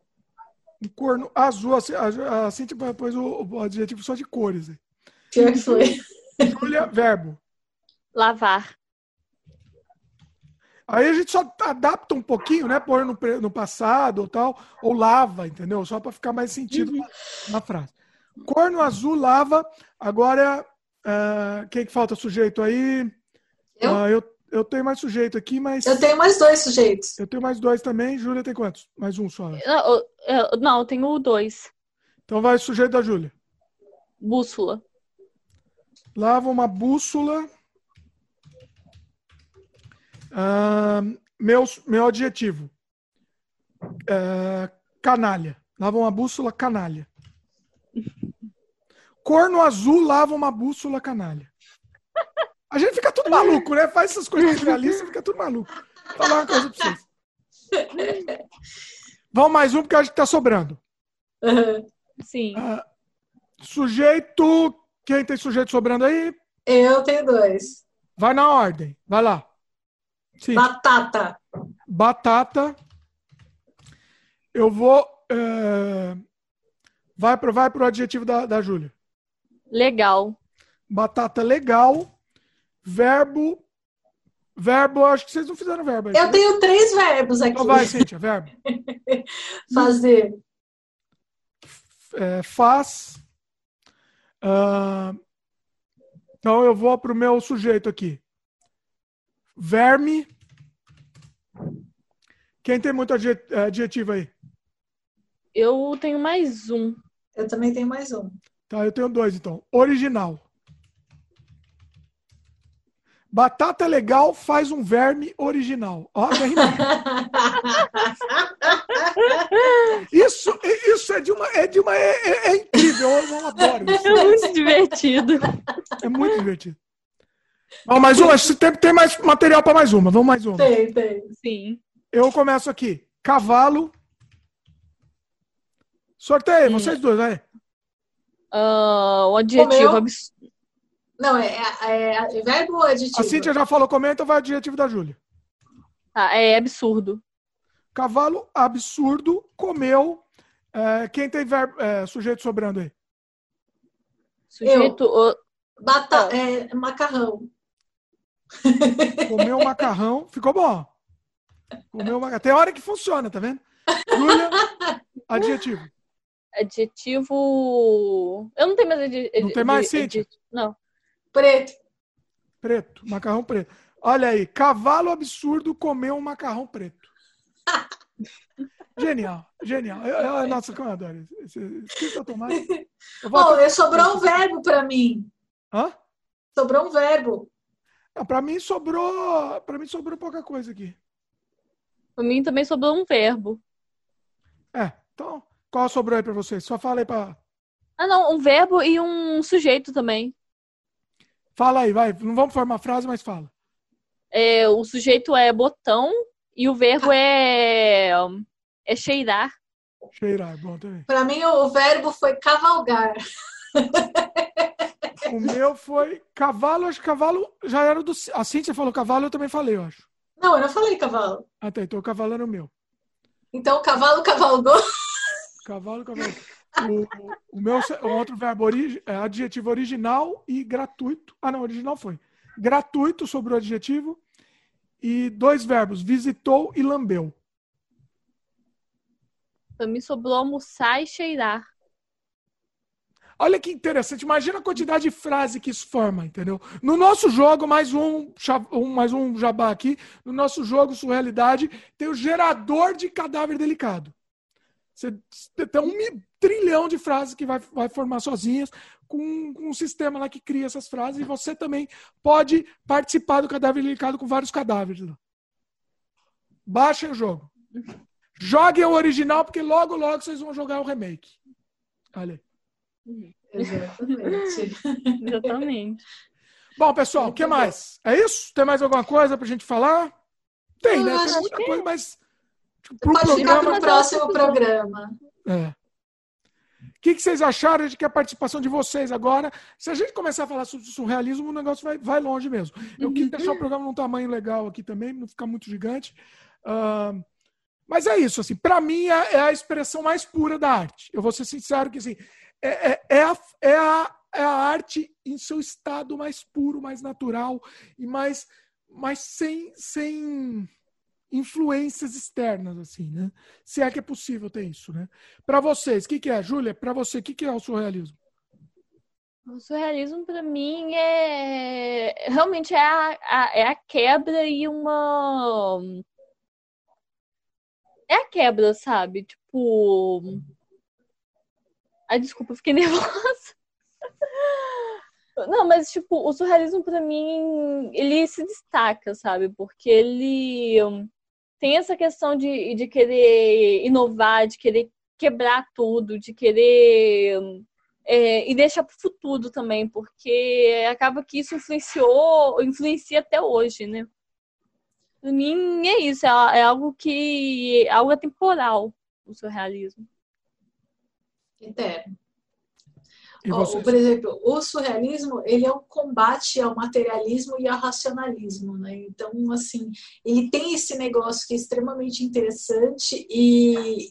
Corno azul. A, a, a Cíntia pôs o, o adjetivo só de cores. aí. Pior que foi. Júlia, verbo. Lavar. Aí a gente só adapta um pouquinho, né? Pôr no, no passado ou tal, ou lava, entendeu? Só para ficar mais sentido na, na frase. Corno azul, lava. Agora, ah, quem que falta sujeito aí? Eu? Ah, eu, eu tenho mais sujeito aqui, mas Eu tenho mais dois sujeitos. eu tenho mais dois também. Júlia tem quantos? Mais um só. Não, eu- eu- não, eu tenho dois. Então vai sujeito da Júlia. Bússola. Lava uma bússola. Ah, meu, meu adjetivo. Canalha. Lava uma bússola canalha. Corno azul lava uma bússola canalha. A gente fica tudo maluco, né? Faz essas coisas realistas, fica tudo maluco. Vou falar uma coisa pra vocês. Vamos mais um, porque acho que tá sobrando. Uhum. Sim. Ah, sujeito. Quem tem sujeito sobrando aí? Eu tenho dois. Vai na ordem. Vai lá. Sim. Batata. Batata. Eu vou. é, Vai para vai o adjetivo da, da Júlia. Legal. Batata legal. Verbo. Verbo, acho que vocês não fizeram verbo aí. Eu tenho três verbos aqui. Então vai, Cíntia, verbo. Fazer. É, faz. Ah, então eu vou para o meu sujeito aqui. Verme. Quem tem muito adje- adjetivo aí? Eu tenho mais um. Eu também tenho mais um. Tá, eu tenho dois então. Original. Batata legal faz um verme original. Ó, isso, isso é de uma, é de uma, é, é- é incrível. Eu, eu adoro isso. É muito divertido. É muito divertido. Ó, mais uma. Tempo tem mais material para mais uma. Vamos mais uma. tem, tem. Sim. Eu começo aqui. Cavalo. Sorteio, vocês dois, vai. Ah, o adjetivo Comeu? Não, é, é, é verbo ou adjetivo? A Cíntia já falou, comenta, vai adjetivo da Júlia. Ah, é absurdo. Cavalo absurdo comeu. é, quem tem verbo, é, sujeito sobrando aí? Sujeito. o- Bata Ah. é, macarrão. Comeu macarrão. Ficou bom. Comeu macarrão. Tem hora que funciona, tá vendo? Júlia, adjetivo. adjetivo. Eu não tenho mais adjetivo. Não tem mais, Cíntia? Não. Preto. Preto. Macarrão preto. Olha aí. Cavalo absurdo comeu um macarrão preto. Genial. Genial. Eu, eu, nossa, como eu adoro esse automático. Eu Oh, até- sobrou um verbo para mim. Hã? Sobrou um verbo. Não, pra mim sobrou. Para mim sobrou pouca coisa aqui. Pra mim também sobrou um verbo. É. Então, qual sobrou aí pra vocês? Só fala aí pra. Ah, não, um verbo e um sujeito também. Fala aí, vai. Não vamos formar frase, mas fala. É, o sujeito é botão e o verbo é, é cheirar. Cheirar, bom também. Para mim, o verbo foi cavalgar. O meu foi cavalo, acho que cavalo já era do. A Cíntia falou cavalo, eu também falei, eu acho. Não, eu não falei cavalo. Até, então o cavalo era o meu. Então, cavalo cavalgou. Cavalo, cavalo. O, o meu o outro verbo origi, é adjetivo original e gratuito. Ah, não, original foi. Gratuito sobre o adjetivo. E dois verbos, visitou e lambeu. Pra mim sobrou almoçar e cheirar. Olha que interessante. Imagina a quantidade de frase que isso forma, entendeu? No nosso jogo, mais um, mais um jabá aqui. No nosso jogo, Surrealidade, tem o gerador de cadáver delicado. Você tem um trilhão de frases que vai, vai formar sozinhas com, com um sistema lá que cria essas frases e você também pode participar do cadáver delicado com vários cadáveres. lá. Baixem o jogo. Joguem o original, porque logo, logo vocês vão jogar o remake. Olha aí. Exatamente. Exatamente. Bom, pessoal, o que mais? É isso? Tem mais alguma coisa pra gente falar? Tem, né? Tem muita coisa, mas. tipo, pro Pode ficar programa. para o próximo programa. É. O que, que vocês acharam de que a participação de vocês agora? Se a gente começar a falar sobre surrealismo, o negócio vai, vai longe mesmo. Eu quis deixar o programa num tamanho legal aqui também, não ficar muito gigante. Ah, mas é isso, assim, para mim é, é a expressão mais pura da arte. Eu vou ser sincero que assim, é, é, é a, é, a, é a arte em seu estado mais puro, mais natural e mais, mais sem, sem influências externas, assim, né? Se é que é possível ter isso, né? Para vocês, o que, que é, Júlia? Para você, o que, que é o surrealismo? O surrealismo, para mim, é realmente é a, a- é a quebra e uma. É a quebra, sabe? Tipo. Ai, desculpa, fiquei nervosa. Não, mas, tipo, o surrealismo, para mim, ele se destaca, sabe? Porque ele tem essa questão de, de querer inovar, de querer quebrar tudo, de querer. é, e deixar para o futuro também, porque acaba que isso influenciou, influencia até hoje, né? Para mim é isso, é, é algo que é algo atemporal, o surrealismo. Eterno. Por exemplo, o surrealismo ele é um combate ao materialismo e ao racionalismo, né? Então, assim, ele tem esse negócio que é extremamente interessante e,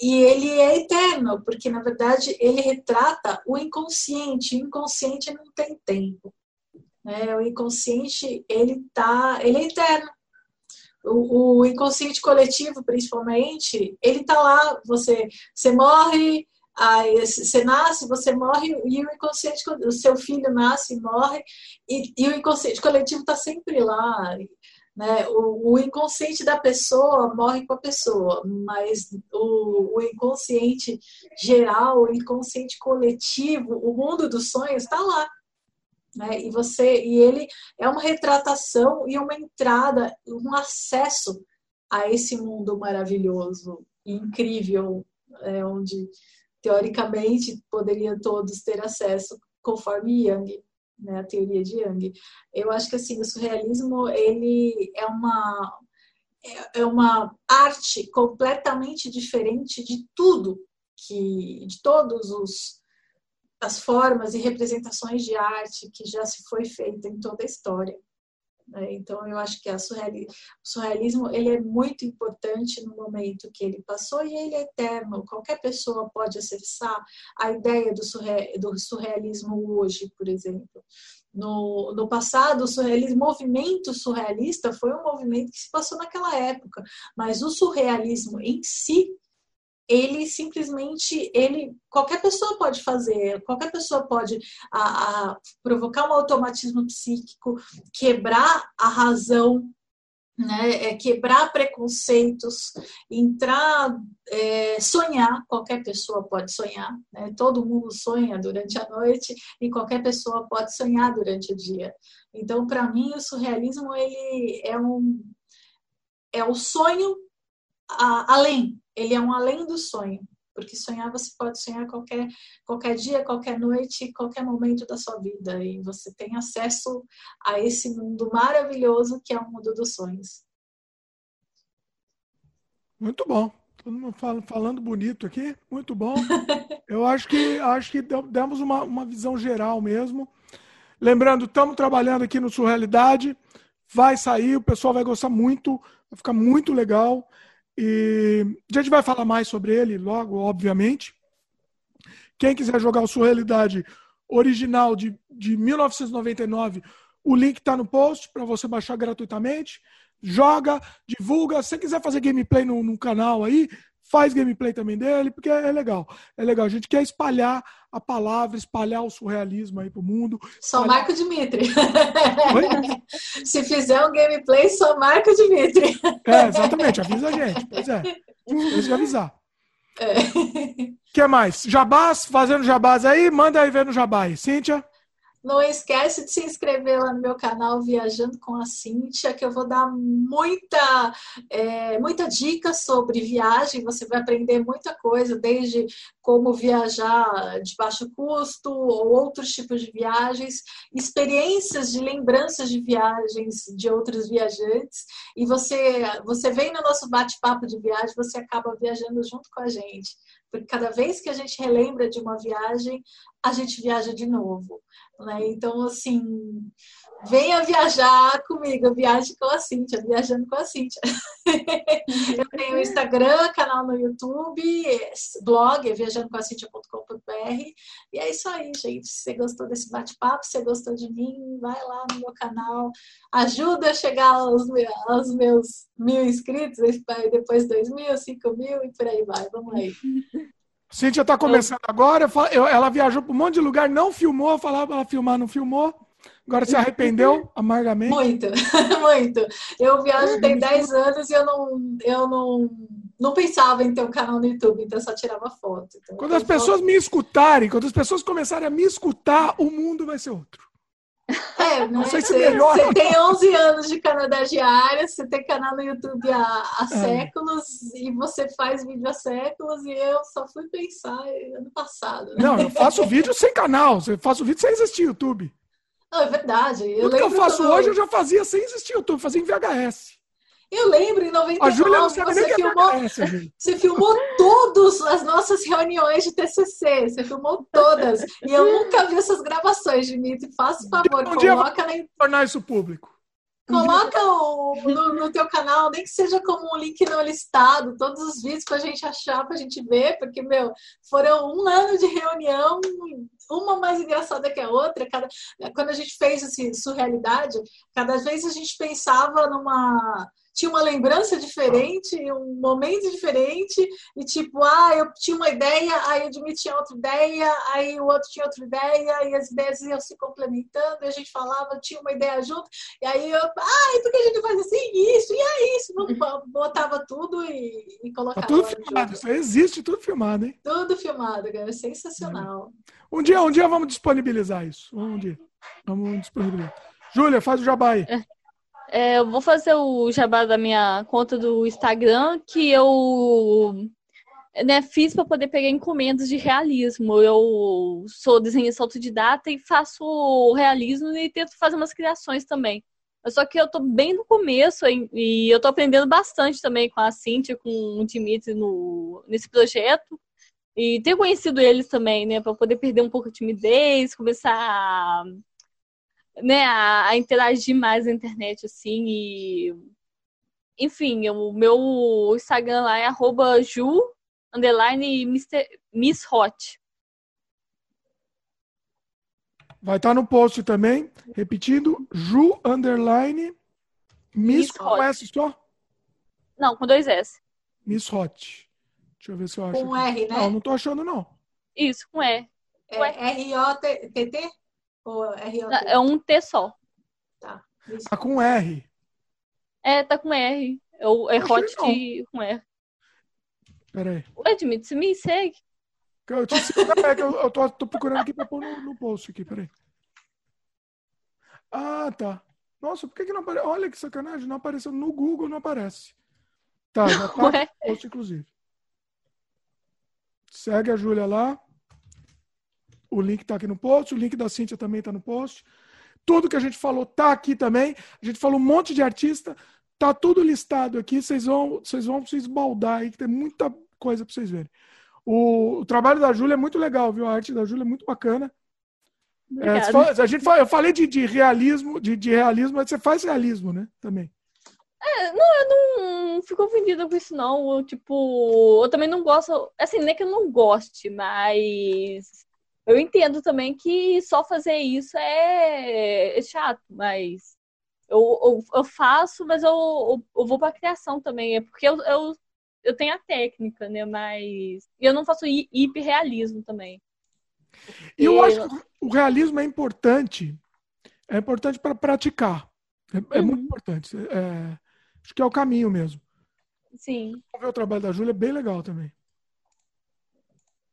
e ele é eterno, porque na verdade ele retrata o inconsciente. O inconsciente não tem tempo, né? O inconsciente ele tá, ele é eterno. O, o inconsciente coletivo, principalmente, ele tá lá. Você, você morre, Aí você nasce, você morre e o inconsciente, o seu filho nasce e morre e, e o inconsciente coletivo está sempre lá. Né? O, o, inconsciente da pessoa morre com a pessoa, mas o, o inconsciente geral, o inconsciente coletivo, o mundo dos sonhos está lá. Né? E você e ele é uma retratação e uma entrada, um acesso a esse mundo maravilhoso, incrível, é, onde teoricamente poderiam todos ter acesso conforme Jung, né, a teoria de Jung. Eu acho que assim o surrealismo ele é uma é uma arte completamente diferente de tudo que de todos os as formas e representações de arte que já se foi feita em toda a história. Né? Então, eu acho que surreali... o surrealismo ele é muito importante no momento que ele passou e ele é eterno. Qualquer pessoa pode acessar a ideia do, surre... do surrealismo hoje, por exemplo. No, no passado, o surrealismo, o movimento surrealista foi um movimento que se passou naquela época, mas o surrealismo em si ele simplesmente ele qualquer pessoa pode fazer qualquer pessoa pode a, a, provocar um automatismo psíquico quebrar a razão né é, quebrar preconceitos entrar é, sonhar qualquer pessoa pode sonhar né? todo mundo sonha durante a noite e qualquer pessoa pode sonhar durante o dia então para mim o surrealismo ele é um é o sonho a, além ele é um além do sonho, porque sonhar você pode sonhar qualquer, qualquer dia, qualquer noite, qualquer momento da sua vida, e você tem acesso a esse mundo maravilhoso que é o mundo dos sonhos. Muito bom. Todo mundo falando bonito aqui, muito bom. Eu acho que acho que demos uma, uma visão geral mesmo. Lembrando, estamos trabalhando aqui no Surrealidade. Vai sair, o pessoal vai gostar muito, vai ficar muito legal. E a gente vai falar mais sobre ele logo, obviamente. Quem quiser jogar o Surrealidade original de, de 1999, o link está no post para você baixar gratuitamente. Joga, divulga. Se quiser fazer gameplay no, no canal aí, faz gameplay também dele, porque é, legal. É legal. A gente quer espalhar a palavra, espalhar o surrealismo aí pro mundo. Só espalhar... marca o Dimitri. Se fizer um gameplay, só marca o Dimitri. É, exatamente. Avisa a gente. Pois é. Deixa de avisar. O é. que mais? Jabás, fazendo jabás aí? Manda aí ver no jabá aí. Cíntia? Não esquece de se inscrever lá no meu canal Viajando com a Cíntia, que eu vou dar muita, é, muita dica sobre viagem. Você vai aprender muita coisa, desde como viajar de baixo custo ou outros tipos de viagens, experiências de lembranças de viagens de outros viajantes. E você, você vem no nosso bate-papo de viagem, você acaba viajando junto com a gente. Porque cada vez que a gente relembra de uma viagem, a gente viaja de novo. Né? Então, assim, venha viajar comigo, viaje com a Cíntia, viajando com a Cíntia. eu tenho Instagram, canal no YouTube, blog, viajandocomacíntia.com.br. E é isso aí, gente. Se você gostou desse bate-papo, se você gostou de mim, vai lá no meu canal, ajuda a chegar aos, aos meus mil inscritos, depois dois mil, cinco mil e por aí vai. Vamos aí. Cíntia está começando agora, ela viajou para um monte de lugar, não filmou, falava para filmar, não filmou. Agora se arrependeu amargamente? Muito, muito. Eu viajo tem 10 anos e eu não, eu não, não pensava em ter um canal no YouTube, então eu só tirava foto. Então, quando as pessoas foto... me escutarem, quando as pessoas começarem a me escutar, o mundo vai ser outro. É, não sei se melhor. Você tem 11 anos de Canadá diária, você tem canal no YouTube há, há é. séculos e você faz vídeo há séculos e eu só fui pensar ano passado. Né? Não, eu faço vídeo sem canal, eu faço vídeo sem existir YouTube. Não, é verdade. Eu Tudo que eu faço hoje eu já fazia sem existir YouTube, fazia em VHS. Eu lembro, em 99, a Júlia não você, nem filmou, é VHS, você filmou todas as nossas reuniões de TCC, você filmou todas. e eu nunca vi essas gravações, Dimitri. Faça favor, um coloca dia tornar isso público. Coloca o, no, no, teu canal, nem que seja como um link não listado, todos os vídeos pra gente achar, pra gente ver, porque, meu, foram um ano de reunião, uma mais engraçada que a outra. Cada, quando a gente fez esse surrealidade, cada vez a gente pensava numa tinha uma lembrança diferente, um momento diferente, e tipo, ah, eu tinha uma ideia, aí o Dmitry tinha outra ideia, aí o outro tinha outra ideia, e as ideias iam se complementando, e a gente falava, tinha uma ideia junto, e aí eu, ah, e por que a gente faz assim? Isso, e é isso, botava tudo e, e colocava. Tá tudo filmado, isso existe, tudo filmado, hein? Tudo filmado, cara, sensacional. Um dia, um dia vamos disponibilizar isso, um dia, vamos disponibilizar. Júlia, faz o jabá aí. É. É, eu vou fazer o jabá da minha conta do Instagram, que eu né, fiz para poder pegar encomendas de realismo. Eu sou desenhista autodidata e faço realismo e tento fazer umas criações também. Só que eu tô bem no começo e eu tô aprendendo bastante também com a Cintia, com o Dimitri no, nesse projeto. E ter conhecido eles também, né, para poder perder um pouco a timidez, começar né, a, a, interagir mais na internet, assim, e enfim, o meu Instagram lá é arroba ju, underline Mister, Miss Hot. Vai estar tá no post também, repetindo, ju, underline Miss, Miss com S só? Não, com dois S. Miss Hot. Deixa eu ver se eu acho. Com aqui. R, né? Não, não tô achando, não. Isso, com E. É R-O-T-T? Ou É um T só. Tá. Tá com R. É, tá com R. É, é hot de, com R. Peraí. Ué, você me segue? Eu, te sigo, é eu, eu tô, tô, procurando aqui pra pôr no, no post aqui, peraí. Ah, tá. Nossa, por que, que não aparece? Olha que sacanagem, não apareceu no Google, não aparece. Tá, já tá no post, inclusive. Segue a Júlia lá. O link está aqui no post, o link da Cíntia também está no post. Tudo que a gente falou está aqui também. A gente falou um monte de artista, tá tudo listado aqui. Vocês vão, vocês vão se esbaldar aí, que tem muita coisa para vocês verem. O, o, trabalho da Júlia é muito legal, viu? A arte da Júlia é muito bacana. É, a gente eu falei de, de realismo, de, de, realismo, mas você faz realismo, né? Também. É, não, eu não fico ofendida com isso, não. Eu, tipo, eu também não gosto. Assim, nem que eu não goste, mas eu entendo também que só fazer isso é, é chato, mas eu, eu, eu, faço, mas eu, eu, eu vou para criação também. É porque eu, eu, eu tenho a técnica, né? Mas eu não faço hiperrealismo também. E eu acho que o realismo é importante. É importante para praticar. É, é uhum. muito importante. É, acho que é o caminho mesmo. Sim. O trabalho da Júlia é bem legal também.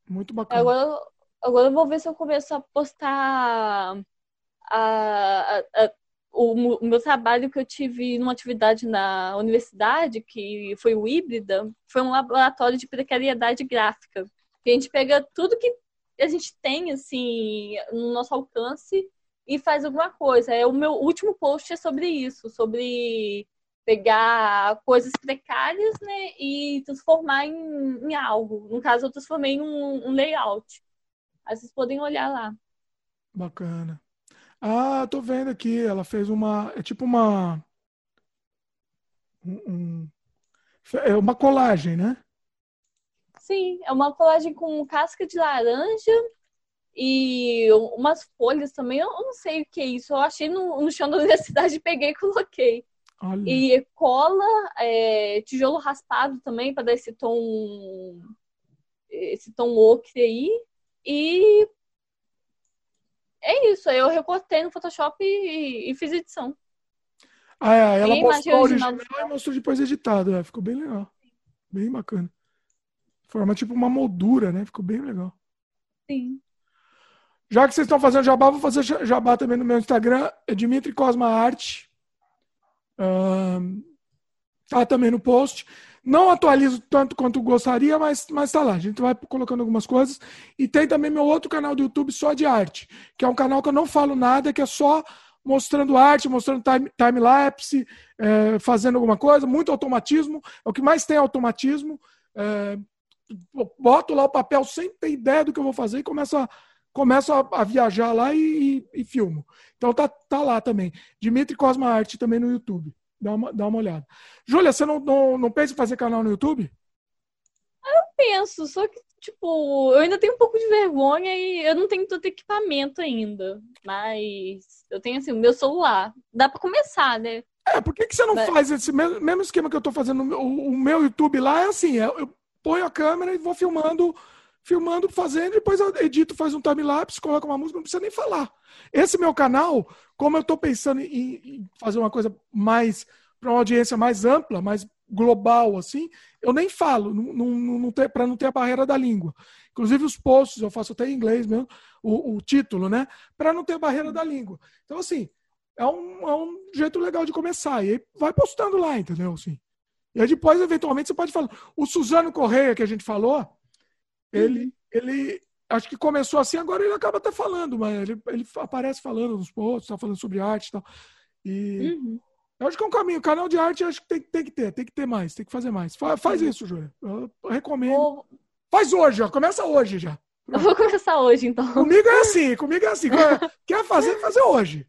Muito bacana. Agora, Agora eu vou ver se eu começo a postar a, a, a, o, o, meu trabalho que eu tive numa atividade na universidade, que foi o híbrida, foi um laboratório de precariedade gráfica. Que a gente pega tudo que a gente tem, assim, no nosso alcance e faz alguma coisa. É, o meu último post é sobre isso, sobre pegar coisas precárias, né, e transformar em, em algo. No caso, eu transformei em um, um layout. Aí vocês podem olhar lá. Bacana. Ah, tô vendo aqui. Ela fez uma. É tipo uma. Um, é uma colagem, né? Sim, é uma colagem com casca de laranja e umas folhas também. Eu não sei o que é isso. Eu achei no, no chão da universidade, peguei e coloquei. Olha. E cola, é, tijolo raspado também para dar esse tom, esse tom ocre aí. E é isso. Eu recortei no Photoshop e, e fiz edição. Ah, é, ela postou original, original e mostrou depois editado. É, ficou bem legal. Bem bacana. Forma tipo uma moldura, né? Ficou bem legal. Sim. Já que vocês estão fazendo jabá, vou fazer jabá também no meu Instagram. É Dimitri Cosma Arte. Uh, tá também no post. Não atualizo tanto quanto gostaria, mas, mas tá lá. A gente vai colocando algumas coisas. E tem também meu outro canal do YouTube só de arte, que é um canal que eu não falo nada, que é só mostrando arte, mostrando time-lapse, time é, fazendo alguma coisa, muito automatismo. É o que mais tem automatismo. É, boto lá o papel sem ter ideia do que eu vou fazer e começo a, começo a, a viajar lá e, e, e, filmo. Então tá, tá lá também. Dimitri Cosma Arte também no YouTube. Dá uma, dá uma olhada. Júlia, você não, não, não pensa em fazer canal no YouTube? Eu penso, só que, tipo, eu ainda tenho um pouco de vergonha e eu não tenho todo equipamento ainda. Mas eu tenho, assim, o meu celular. Dá pra começar, né? É, por que, que você não mas... faz esse mesmo, mesmo esquema que eu tô fazendo? O, o meu YouTube lá é assim, é, eu ponho a câmera e vou filmando, filmando, fazendo, depois eu edito, faz um time-lapse, coloco uma música, não precisa nem falar. Esse meu canal, como eu estou pensando em, em, fazer uma coisa mais para uma audiência mais ampla, mais global, assim, eu nem falo, para não ter a barreira da língua. Inclusive os posts eu faço até em inglês mesmo, o, o título, né? Para não ter a barreira da língua. Então, assim, é um, é um jeito legal de começar. E aí vai postando lá, entendeu? Assim. E aí depois, eventualmente, você pode falar. O Suzano Correia, que a gente falou, ele, uhum. ele acho que começou assim, agora ele acaba até falando, mas ele, ele aparece falando nos posts, tá falando sobre arte e tal. E uhum. eu acho que é um caminho. Canal de arte acho que tem, tem que ter, tem que ter mais, tem que fazer mais. Faz, faz isso, Júlia. Eu recomendo. Faz hoje, ó. Começa hoje já. Eu vou começar hoje, então. Comigo é assim, comigo é assim. Quer fazer, fazer hoje.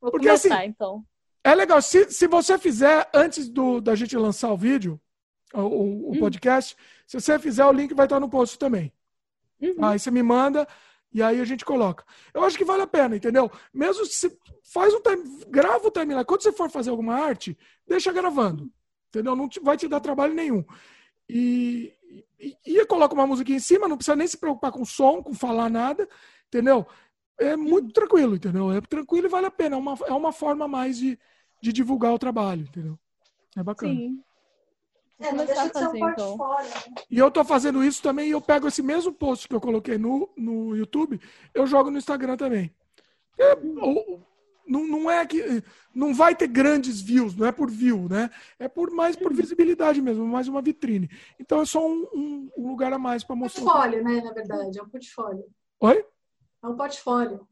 Vou Porque, começar, assim, então. É legal. Se, se você fizer antes do, da gente lançar o vídeo, o, o, hum. podcast, se você fizer, o link vai estar no post também. Uhum. Aí você me manda e aí a gente coloca. Eu acho que vale a pena, entendeu? Mesmo se faz um time, grava o timeline. Quando você for fazer alguma arte, deixa gravando. Entendeu? Não te, vai te dar trabalho nenhum. E, e, e coloca uma música em cima, não precisa nem se preocupar com som, com falar nada, entendeu? É muito tranquilo, entendeu? É tranquilo e vale a pena. É uma, é uma forma mais de, de divulgar o trabalho, entendeu? É bacana. Sim. É, não deixa de ser um então. portfólio. Né? E eu tô fazendo isso também e eu pego esse mesmo post que eu coloquei no, no YouTube, eu jogo no Instagram também. É, não, não é que não vai ter grandes views, não é por view, né? É por mais por visibilidade mesmo, mais uma vitrine. Então é só um, um, um lugar a mais para mostrar. Portfólio, né? Na verdade, é um portfólio. Oi? É um portfólio.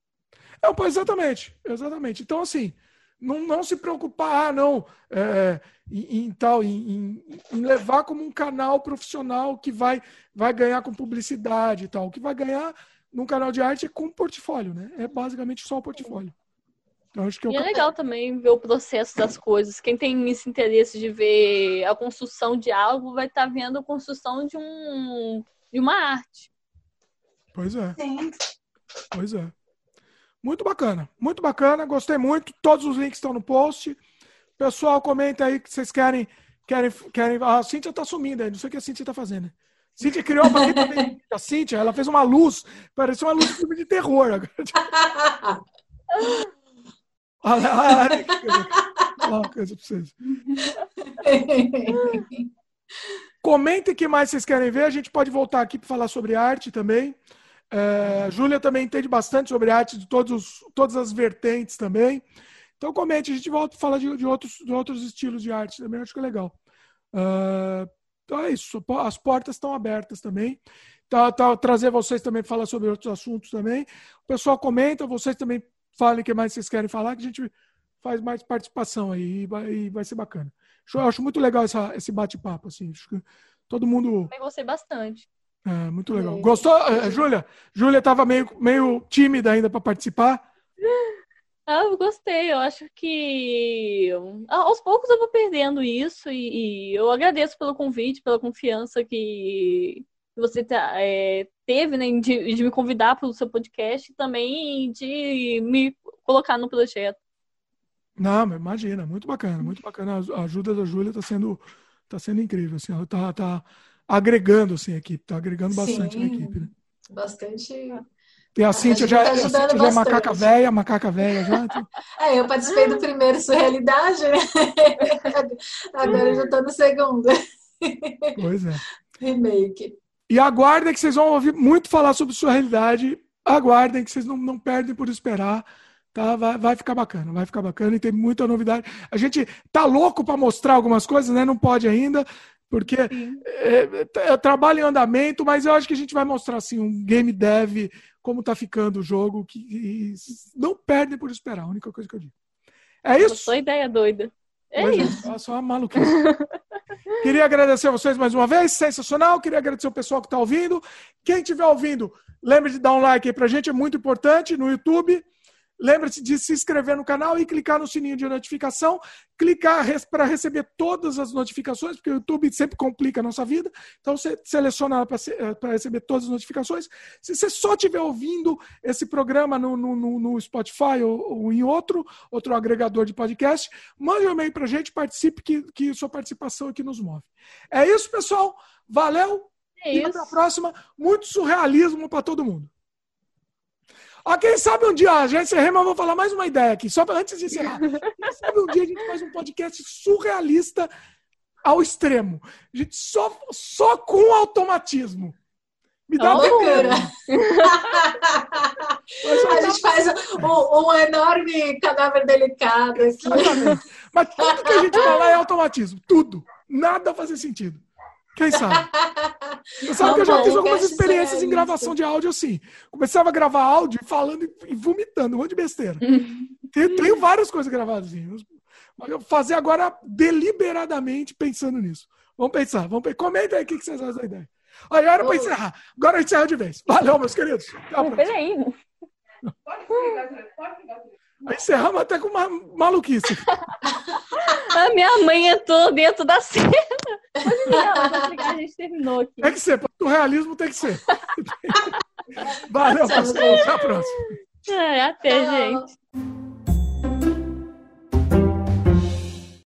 É, exatamente, exatamente. Então, assim, não, não se preocupar, ah, não, é, em, em, tal, em, em, levar como um canal profissional que vai, vai ganhar com publicidade e tal. O que vai ganhar num canal de arte é com portfólio, né? É basicamente só o portfólio. Então, acho que é, e é legal também ver o processo das coisas. Quem tem esse interesse de ver a construção de algo vai estar tá vendo a construção de, um, de uma arte. Pois é. Sim. Pois é. Muito bacana, muito bacana, gostei muito. Todos os links estão no post. Pessoal, comenta aí que vocês querem. querem, querem... A Cíntia tá sumindo aí, não sei o que a Cíntia tá fazendo. Cíntia criou uma também. A Cíntia, ela fez uma luz, parecia uma luz de filme de terror. Agora. Olha coisa pra vocês. Comentem o que mais vocês querem ver. A gente pode voltar aqui para falar sobre arte também. É, Júlia também entende bastante sobre arte de todos, todas as vertentes também. Então comente, a gente volta a falar de, de, outros, de outros estilos de arte também, acho que é legal. Uh, Então é isso. As portas estão abertas também. Tá, tá, trazer vocês também falar sobre outros assuntos também. O pessoal comenta, vocês também falem o que mais vocês querem falar, que a gente faz mais participação aí e vai, e vai ser bacana. Eu acho muito legal essa, esse bate-papo, assim. Acho que todo mundo. Eu gostei bastante. É, muito legal. Gostou, uh, Júlia? Júlia estava meio, meio tímida ainda para participar. Ah, eu gostei. Eu acho que aos poucos eu vou perdendo isso e, e eu agradeço pelo convite, pela confiança que você tá, é, teve né, de, de, me convidar para o seu podcast e também de me colocar no projeto. Não, imagina, muito bacana, muito bacana. A ajuda da Júlia está sendo, tá sendo incrível. Assim, ela está tá agregando assim, a equipe, está agregando bastante Sim, na equipe. Né? Bastante e a Cíntia já, tá a Cíntia já é macaca velha, macaca velha já. É, eu participei do primeiro Surrealidade, né? Agora eu já estou no segundo. Pois é. Remake. E aguardem que vocês vão ouvir muito falar sobre Surrealidade. Aguardem que vocês não, não perdem por esperar. Tá, vai, vai ficar bacana, vai ficar bacana e tem muita novidade. A gente tá louco para mostrar algumas coisas, né? Não pode ainda, porque é, é, é, trabalho em andamento, mas eu acho que a gente vai mostrar assim um game dev como está ficando o jogo, que não perdem por esperar, a única coisa que eu digo. É isso? Só ideia doida. É pois é, isso. Só uma maluquice. Queria agradecer a vocês mais uma vez, sensacional. Queria agradecer o pessoal que está ouvindo. Quem estiver ouvindo, lembre de dar um like aí pra gente, é muito importante no YouTube. Lembre-se de se inscrever no canal e clicar no sininho de notificação. Clicar para receber todas as notificações, porque o YouTube sempre complica a nossa vida. Então, você seleciona para eh, receber todas as notificações. Se você só estiver ouvindo esse programa no, no, no Spotify ou, ou, em outro, outro agregador de podcast, mande um e-mail para a gente, participe, que, que sua participação aqui nos move. É isso, pessoal. Valeu. É e até a próxima. Muito surrealismo para todo mundo. Ó, quem sabe um dia, já encerrei, mas vou falar mais uma ideia aqui, só pra, antes de encerrar. Quem sabe um dia a gente faz um podcast surrealista ao extremo. A gente só, só com automatismo. Me dá oh, loucura. a gente faz um, um, enorme cadáver delicado aqui. Exatamente. Mas tudo que a gente fala é automatismo. Tudo. Nada faz sentido. Quem sabe? Você sabe que eu já fiz algumas experiências em gravação de áudio assim. Começava a gravar áudio falando e vomitando, um monte de besteira. tenho, tenho, várias coisas gravadas assim. Vou fazer agora deliberadamente pensando nisso. Vamos pensar, vamos pensar. Comenta aí o que vocês acham da ideia. Aí era para encerrar. Agora a gente encerra de vez. Valeu, meus queridos. Peraí. Pode ligar, pode ligar. Encerramos até com uma maluquice. a minha mãe entrou dentro da cena. a gente terminou aqui. Tem que ser, o realismo tem que ser. Valeu, pessoal. Até a próxima. É, até, gente.